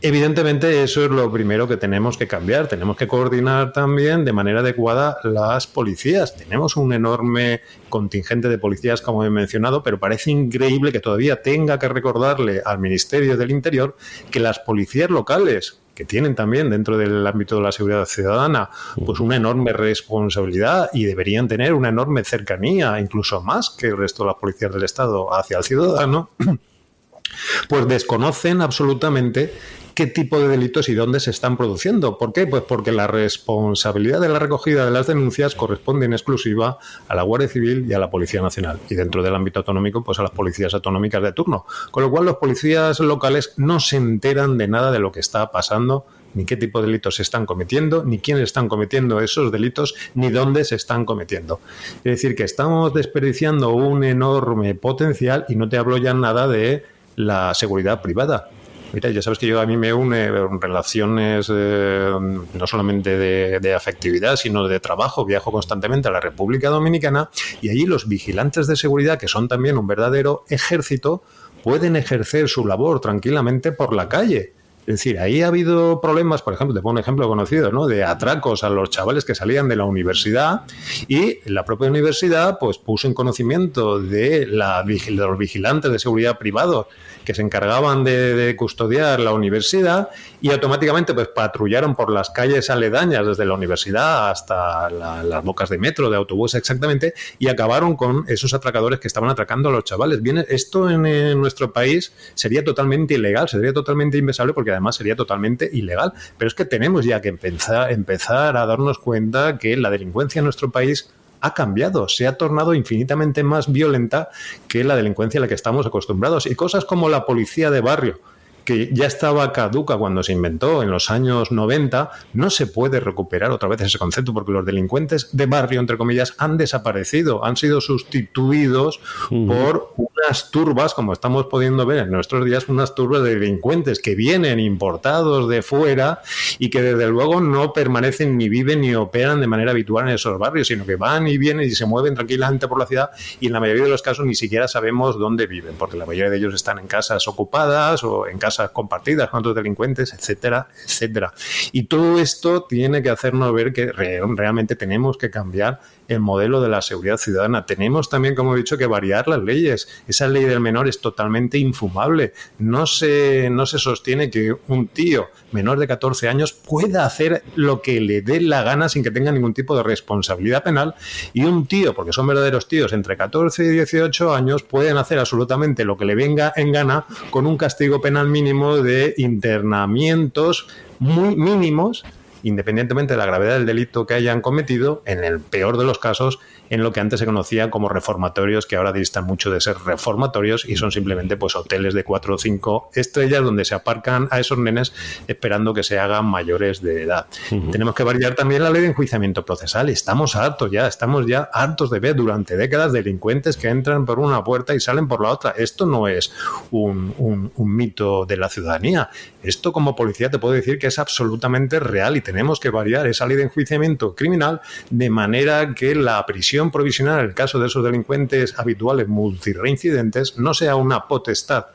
Evidentemente, eso es lo primero que tenemos que cambiar. Tenemos que coordinar también de manera adecuada las policías. Tenemos un enorme contingente de policías, como he mencionado, pero parece increíble que todavía tenga que recordarle al Ministerio del Interior que las policías locales, que tienen también dentro del ámbito de la seguridad ciudadana pues una enorme responsabilidad y deberían tener una enorme cercanía, incluso más que el resto de las policías del Estado hacia el ciudadano, pues desconocen absolutamente qué tipo de delitos y dónde se están produciendo. ¿Por qué? Pues porque la responsabilidad de la recogida de las denuncias corresponde en exclusiva a la Guardia Civil y a la Policía Nacional. Y dentro del ámbito autonómico, pues a las policías autonómicas de turno. Con lo cual los policías locales no se enteran de nada de lo que está pasando ni qué tipo de delitos se están cometiendo, ni quiénes están cometiendo esos delitos, ni dónde se están cometiendo. Es decir, que estamos desperdiciando un enorme potencial y no te hablo ya nada de la seguridad privada. Mira, ya sabes que yo a mí me une relaciones eh, no solamente de, afectividad, sino de trabajo. Viajo constantemente a la República Dominicana y allí los vigilantes de seguridad, que son también un verdadero ejército, pueden ejercer su labor tranquilamente por la calle. Es decir, ahí ha habido problemas, por ejemplo, te pongo un ejemplo conocido, ¿no? De atracos a los chavales que salían de la universidad y la propia universidad pues puso en conocimiento de, la, de los vigilantes de seguridad privados que se encargaban de, custodiar la universidad y automáticamente pues patrullaron por las calles aledañas desde la universidad hasta las bocas de metro, de autobús exactamente, y acabaron con esos atracadores que estaban atracando a los chavales. Bien, esto en, nuestro país sería totalmente ilegal, sería totalmente impensable porque además sería totalmente ilegal. Pero es que tenemos ya que empezar, empezar a darnos cuenta que la delincuencia en nuestro país ha cambiado, se ha tornado infinitamente más violenta que la delincuencia a la que estamos acostumbrados. Y cosas como la policía de barrio, que ya estaba caduca cuando se inventó en los años 90, no se puede recuperar otra vez ese concepto porque los delincuentes de barrio, entre comillas, han desaparecido, han sido sustituidos por unas turbas, como estamos pudiendo ver en nuestros días, unas turbas de delincuentes que vienen importados de fuera y que desde luego no permanecen ni viven ni operan de manera habitual en esos barrios, sino que van y vienen y se mueven tranquilamente por la ciudad y en la mayoría de los casos ni siquiera sabemos dónde viven, porque la mayoría de ellos están en casas ocupadas o en casas compartidas con otros delincuentes, etcétera, etcétera. Y todo esto tiene que hacernos ver que realmente tenemos que cambiar el modelo de la seguridad ciudadana. Tenemos también, como he dicho, que variar las leyes. Esa ley del menor es totalmente infumable. No se, no se sostiene que un tío menor de 14 años pueda hacer lo que le dé la gana sin que tenga ningún tipo de responsabilidad penal y un tío, porque son verdaderos tíos, entre 14 y 18 años pueden hacer absolutamente lo que le venga en gana con un castigo penal mínimo de internamientos muy mínimos independientemente de la gravedad del delito que hayan cometido, en el peor de los casos, en lo que antes se conocía como reformatorios, que ahora distan mucho de ser reformatorios y son simplemente pues hoteles de cuatro o cinco estrellas donde se aparcan a esos nenes esperando que se hagan mayores de edad. Tenemos que variar también la ley de enjuiciamiento procesal. Estamos hartos ya, estamos ya hartos de ver durante décadas delincuentes que entran por una puerta y salen por la otra. Esto no es un, un mito de la ciudadanía. Esto como policía te puedo decir que es absolutamente real y tenemos que variar esa ley de enjuiciamiento criminal de manera que la prisión provisional en el caso de esos delincuentes habituales multireincidentes no sea una potestad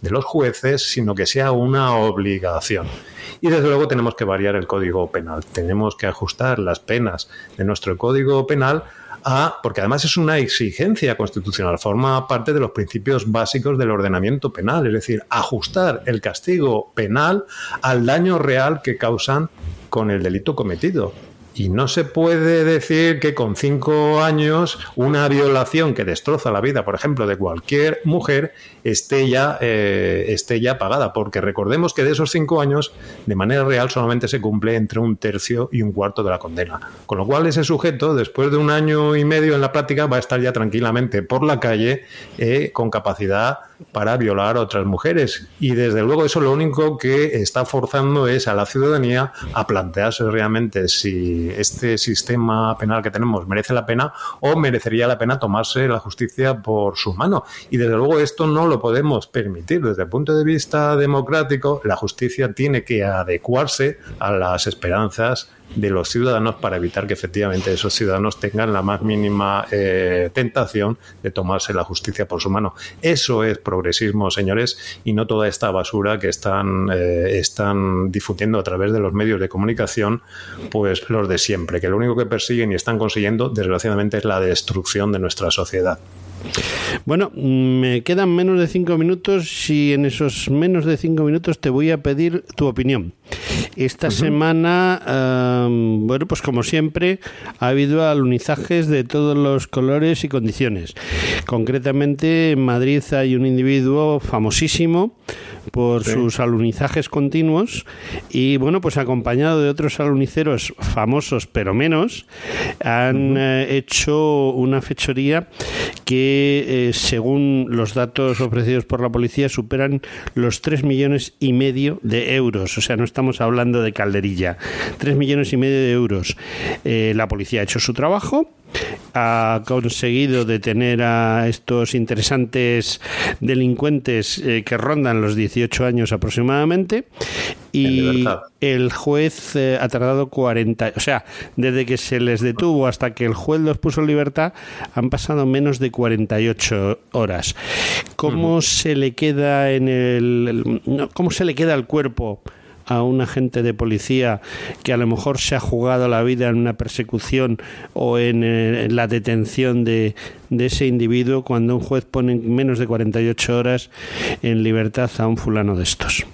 de los jueces, sino que sea una obligación. Y desde luego tenemos que variar el código penal. Tenemos que ajustar las penas de nuestro código penal a, porque además es una exigencia constitucional, forma parte de los principios básicos del ordenamiento penal, es decir, ajustar el castigo penal al daño real que causan con el delito cometido. Y no se puede decir que con cinco años una violación que destroza la vida, por ejemplo, de cualquier mujer, esté ya, eh, esté ya pagada, porque recordemos que de esos cinco años, de manera real, solamente se cumple entre un tercio y un cuarto de la condena. Con lo cual, ese sujeto, después de un año y medio en la práctica, va a estar ya tranquilamente por la calle eh, con capacidad para violar a otras mujeres. Y desde luego eso lo único que está forzando es a la ciudadanía a plantearse realmente si este sistema penal que tenemos merece la pena o merecería la pena tomarse la justicia por su mano. Y desde luego esto no lo podemos permitir. Desde el punto de vista democrático, la justicia tiene que adecuarse a las esperanzas de los ciudadanos para evitar que efectivamente esos ciudadanos tengan la más mínima eh, tentación de tomarse la justicia por su mano. Eso es progresismo, señores, y no toda esta basura que están, eh, están difundiendo a través de los medios de comunicación, pues los de siempre, que lo único que persiguen y están consiguiendo, desgraciadamente, es la destrucción de nuestra sociedad. Bueno, me quedan menos de cinco minutos y en esos menos de cinco minutos te voy a pedir tu opinión. Esta semana, bueno, pues como siempre, ha habido alunizajes de todos los colores y condiciones. Concretamente, en Madrid hay un individuo famosísimo por sus alunizajes continuos y bueno, pues acompañado de otros aluniceros famosos pero menos, han eh, hecho una fechoría que eh, según los datos ofrecidos por la policía superan los 3 millones y medio de euros, o sea, no estamos hablando de calderilla, 3 millones y medio de euros. Eh, la policía ha hecho su trabajo, ha conseguido detener a estos interesantes delincuentes eh, que rondan los 18 años aproximadamente. Y el juez eh, ha tardado 40, o sea, desde que se les detuvo hasta que el juez los puso en libertad han pasado menos de 48 horas. ¿Cómo se le queda en el, cómo se le queda al cuerpo a un agente de policía que a lo mejor se ha jugado la vida en una persecución o en, eh, la detención de, de ese individuo cuando un juez pone menos de 48 horas en libertad a un fulano de estos.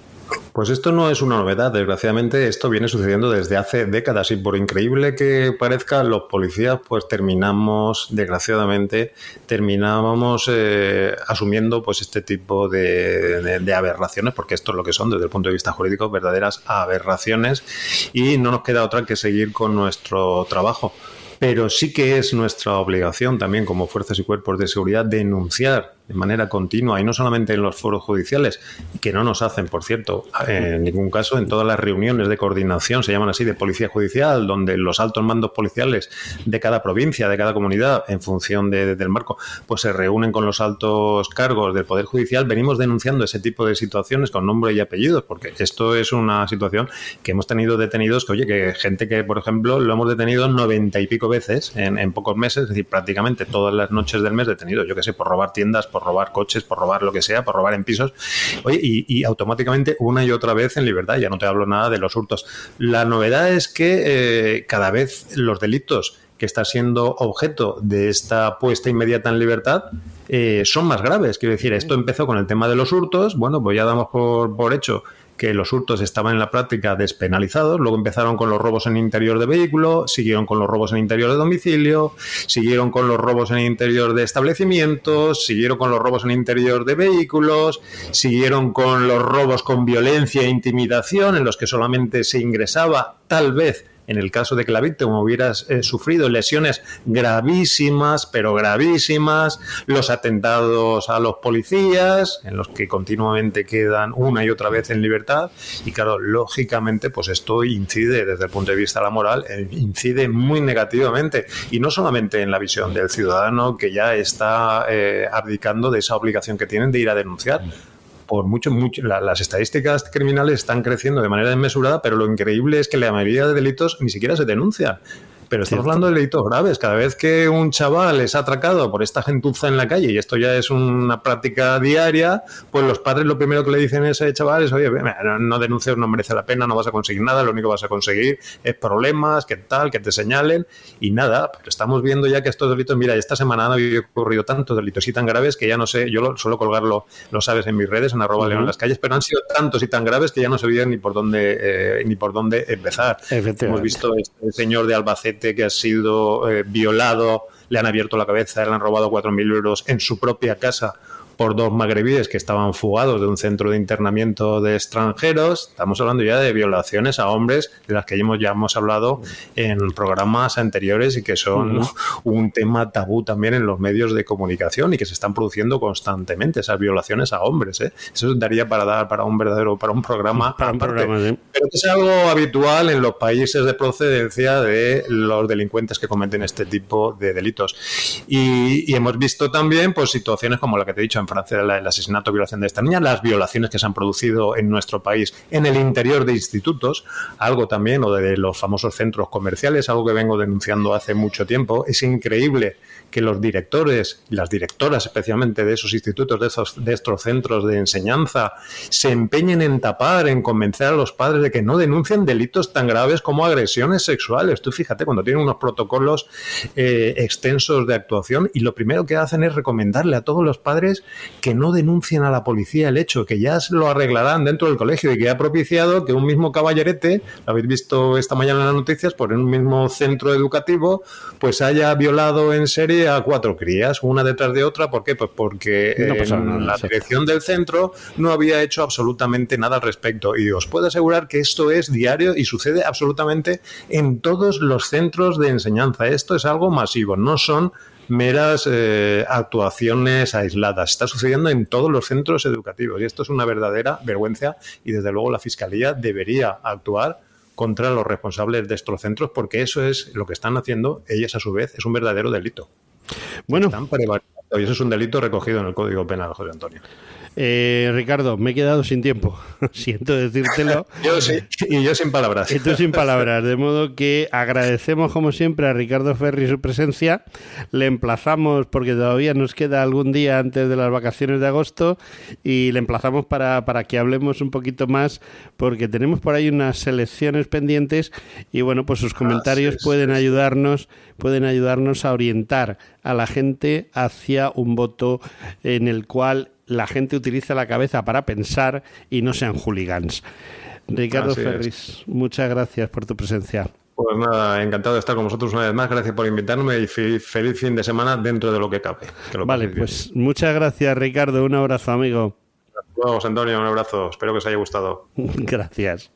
Pues esto no es una novedad, desgraciadamente esto viene sucediendo desde hace décadas y por increíble que parezca, los policías pues terminamos, desgraciadamente, terminábamos eh, asumiendo pues este tipo de, de, aberraciones, porque esto es lo que son desde el punto de vista jurídico, verdaderas aberraciones y no nos queda otra que seguir con nuestro trabajo. Pero sí que es nuestra obligación también como fuerzas y cuerpos de seguridad denunciar de manera continua y no solamente en los foros judiciales, que no nos hacen, por cierto, en ningún caso, en todas las reuniones de coordinación, se llaman así, de policía judicial, donde los altos mandos policiales de cada provincia, de cada comunidad, en función del marco, pues se reúnen con los altos cargos del Poder Judicial, venimos denunciando ese tipo de situaciones con nombre y apellidos, porque esto es una situación que hemos tenido detenidos, que oye, que gente que, por ejemplo, lo hemos detenido noventa y pico veces en, en pocos meses, es decir, prácticamente todas las noches del mes detenido, yo que sé, por robar tiendas, por robar coches, por robar lo que sea, por robar en pisos, oye, y, automáticamente una y otra vez en libertad, ya no te hablo nada de los hurtos. La novedad es que eh, cada vez los delitos que están siendo objeto de esta puesta inmediata en libertad eh, son más graves. Quiero decir, esto empezó con el tema de los hurtos, bueno, pues ya damos por, por hecho que los hurtos estaban en la práctica despenalizados, luego empezaron con los robos en interior de vehículo, siguieron con los robos en interior de domicilio, siguieron con los robos en interior de establecimientos, siguieron con los robos en interior de vehículos, siguieron con los robos con violencia e intimidación en los que solamente se ingresaba tal vez en el caso de que la víctima hubiera eh, sufrido lesiones gravísimas, pero gravísimas, los atentados a los policías, en los que continuamente quedan una y otra vez en libertad, y claro, lógicamente, pues esto incide desde el punto de vista de la moral, eh, incide muy negativamente, y no solamente en la visión del ciudadano que ya está eh, abdicando de esa obligación que tienen de ir a denunciar, por mucho, mucho las estadísticas criminales están creciendo de manera desmesurada, pero lo increíble es que la mayoría de delitos ni siquiera se denuncian. Pero estamos hablando de delitos graves. Cada vez que un chaval es atracado por esta gentuza en la calle, y esto ya es una práctica diaria, pues los padres lo primero que le dicen a ese chaval es, oye, no denuncies, no merece la pena, no vas a conseguir nada, lo único que vas a conseguir es problemas, que tal, que te señalen, y nada. Pero estamos viendo ya que estos delitos, mira, esta semana han ocurrido tantos delitos y tan graves que ya no sé, yo lo, suelo colgarlo, lo sabes, en mis redes, en arroba león en las calles, pero han sido tantos y tan graves que ya no sabía ni por dónde, eh, ni por dónde empezar. Hemos visto este señor de Albacete que ha sido eh, violado, le han abierto la cabeza, le han robado 4.000 euros en su propia casa por dos magrebíes que estaban fugados de un centro de internamiento de extranjeros. Estamos hablando ya de violaciones a hombres, de las que ya hemos hablado en programas anteriores y que son un tema tabú también en los medios de comunicación y que se están produciendo constantemente, esas violaciones a hombres. ¿eh? Eso daría para dar para un verdadero, para un programa Pero que es algo habitual en los países de procedencia de los delincuentes que cometen este tipo de delitos. Y, y hemos visto también pues situaciones como la que te he dicho en Francia el asesinato violación de esta niña, las violaciones que se han producido en nuestro país en el interior de institutos, algo también, o de los famosos centros comerciales, algo que vengo denunciando hace mucho tiempo. Es increíble que los directores y las directoras especialmente de esos institutos, de, esos, de estos centros de enseñanza, se empeñen en tapar, en convencer a los padres de que no denuncien delitos tan graves como agresiones sexuales. Tú fíjate, cuando tienen unos protocolos eh, extensos de actuación y lo primero que hacen es recomendarle a todos los padres que no denuncien a la policía el hecho, que ya lo arreglarán dentro del colegio y que ha propiciado que un mismo caballerete, lo habéis visto esta mañana en las noticias, por un mismo centro educativo, pues haya violado en serie a cuatro crías, una detrás de otra. ¿Por qué? Pues porque la dirección del centro no había hecho absolutamente nada al respecto. Y os puedo asegurar que esto es diario y sucede absolutamente en todos los centros de enseñanza. Esto es algo masivo, no son meras eh, actuaciones aisladas. Está sucediendo en todos los centros educativos y esto es una verdadera vergüenza y desde luego la Fiscalía debería actuar contra los responsables de estos centros porque eso es lo que están haciendo ellas a su vez, es un verdadero delito. Bueno. y eso es un delito recogido en el Código Penal, José Antonio. Eh, Ricardo, me he quedado sin tiempo. Siento decírtelo. yo sí, y yo sin palabras. Y tú sin palabras. De modo que agradecemos, como siempre, a Ricardo Ferri su presencia. Le emplazamos, porque todavía nos queda algún día antes de las vacaciones de agosto, y le emplazamos para, para que hablemos un poquito más, porque tenemos por ahí unas elecciones pendientes y bueno, pues sus comentarios pueden ayudarnos, pueden ayudarnos a orientar a la gente hacia un voto en el cual la gente utiliza la cabeza para pensar y no sean hooligans. Ricardo Ferris, muchas gracias por tu presencia. Pues nada, encantado de estar con vosotros una vez más. Gracias por invitarme y feliz fin de semana dentro de lo que cabe. vale, pues muchas gracias, Ricardo. Un abrazo, amigo. Vamos, Antonio, un abrazo. Espero que os haya gustado. gracias.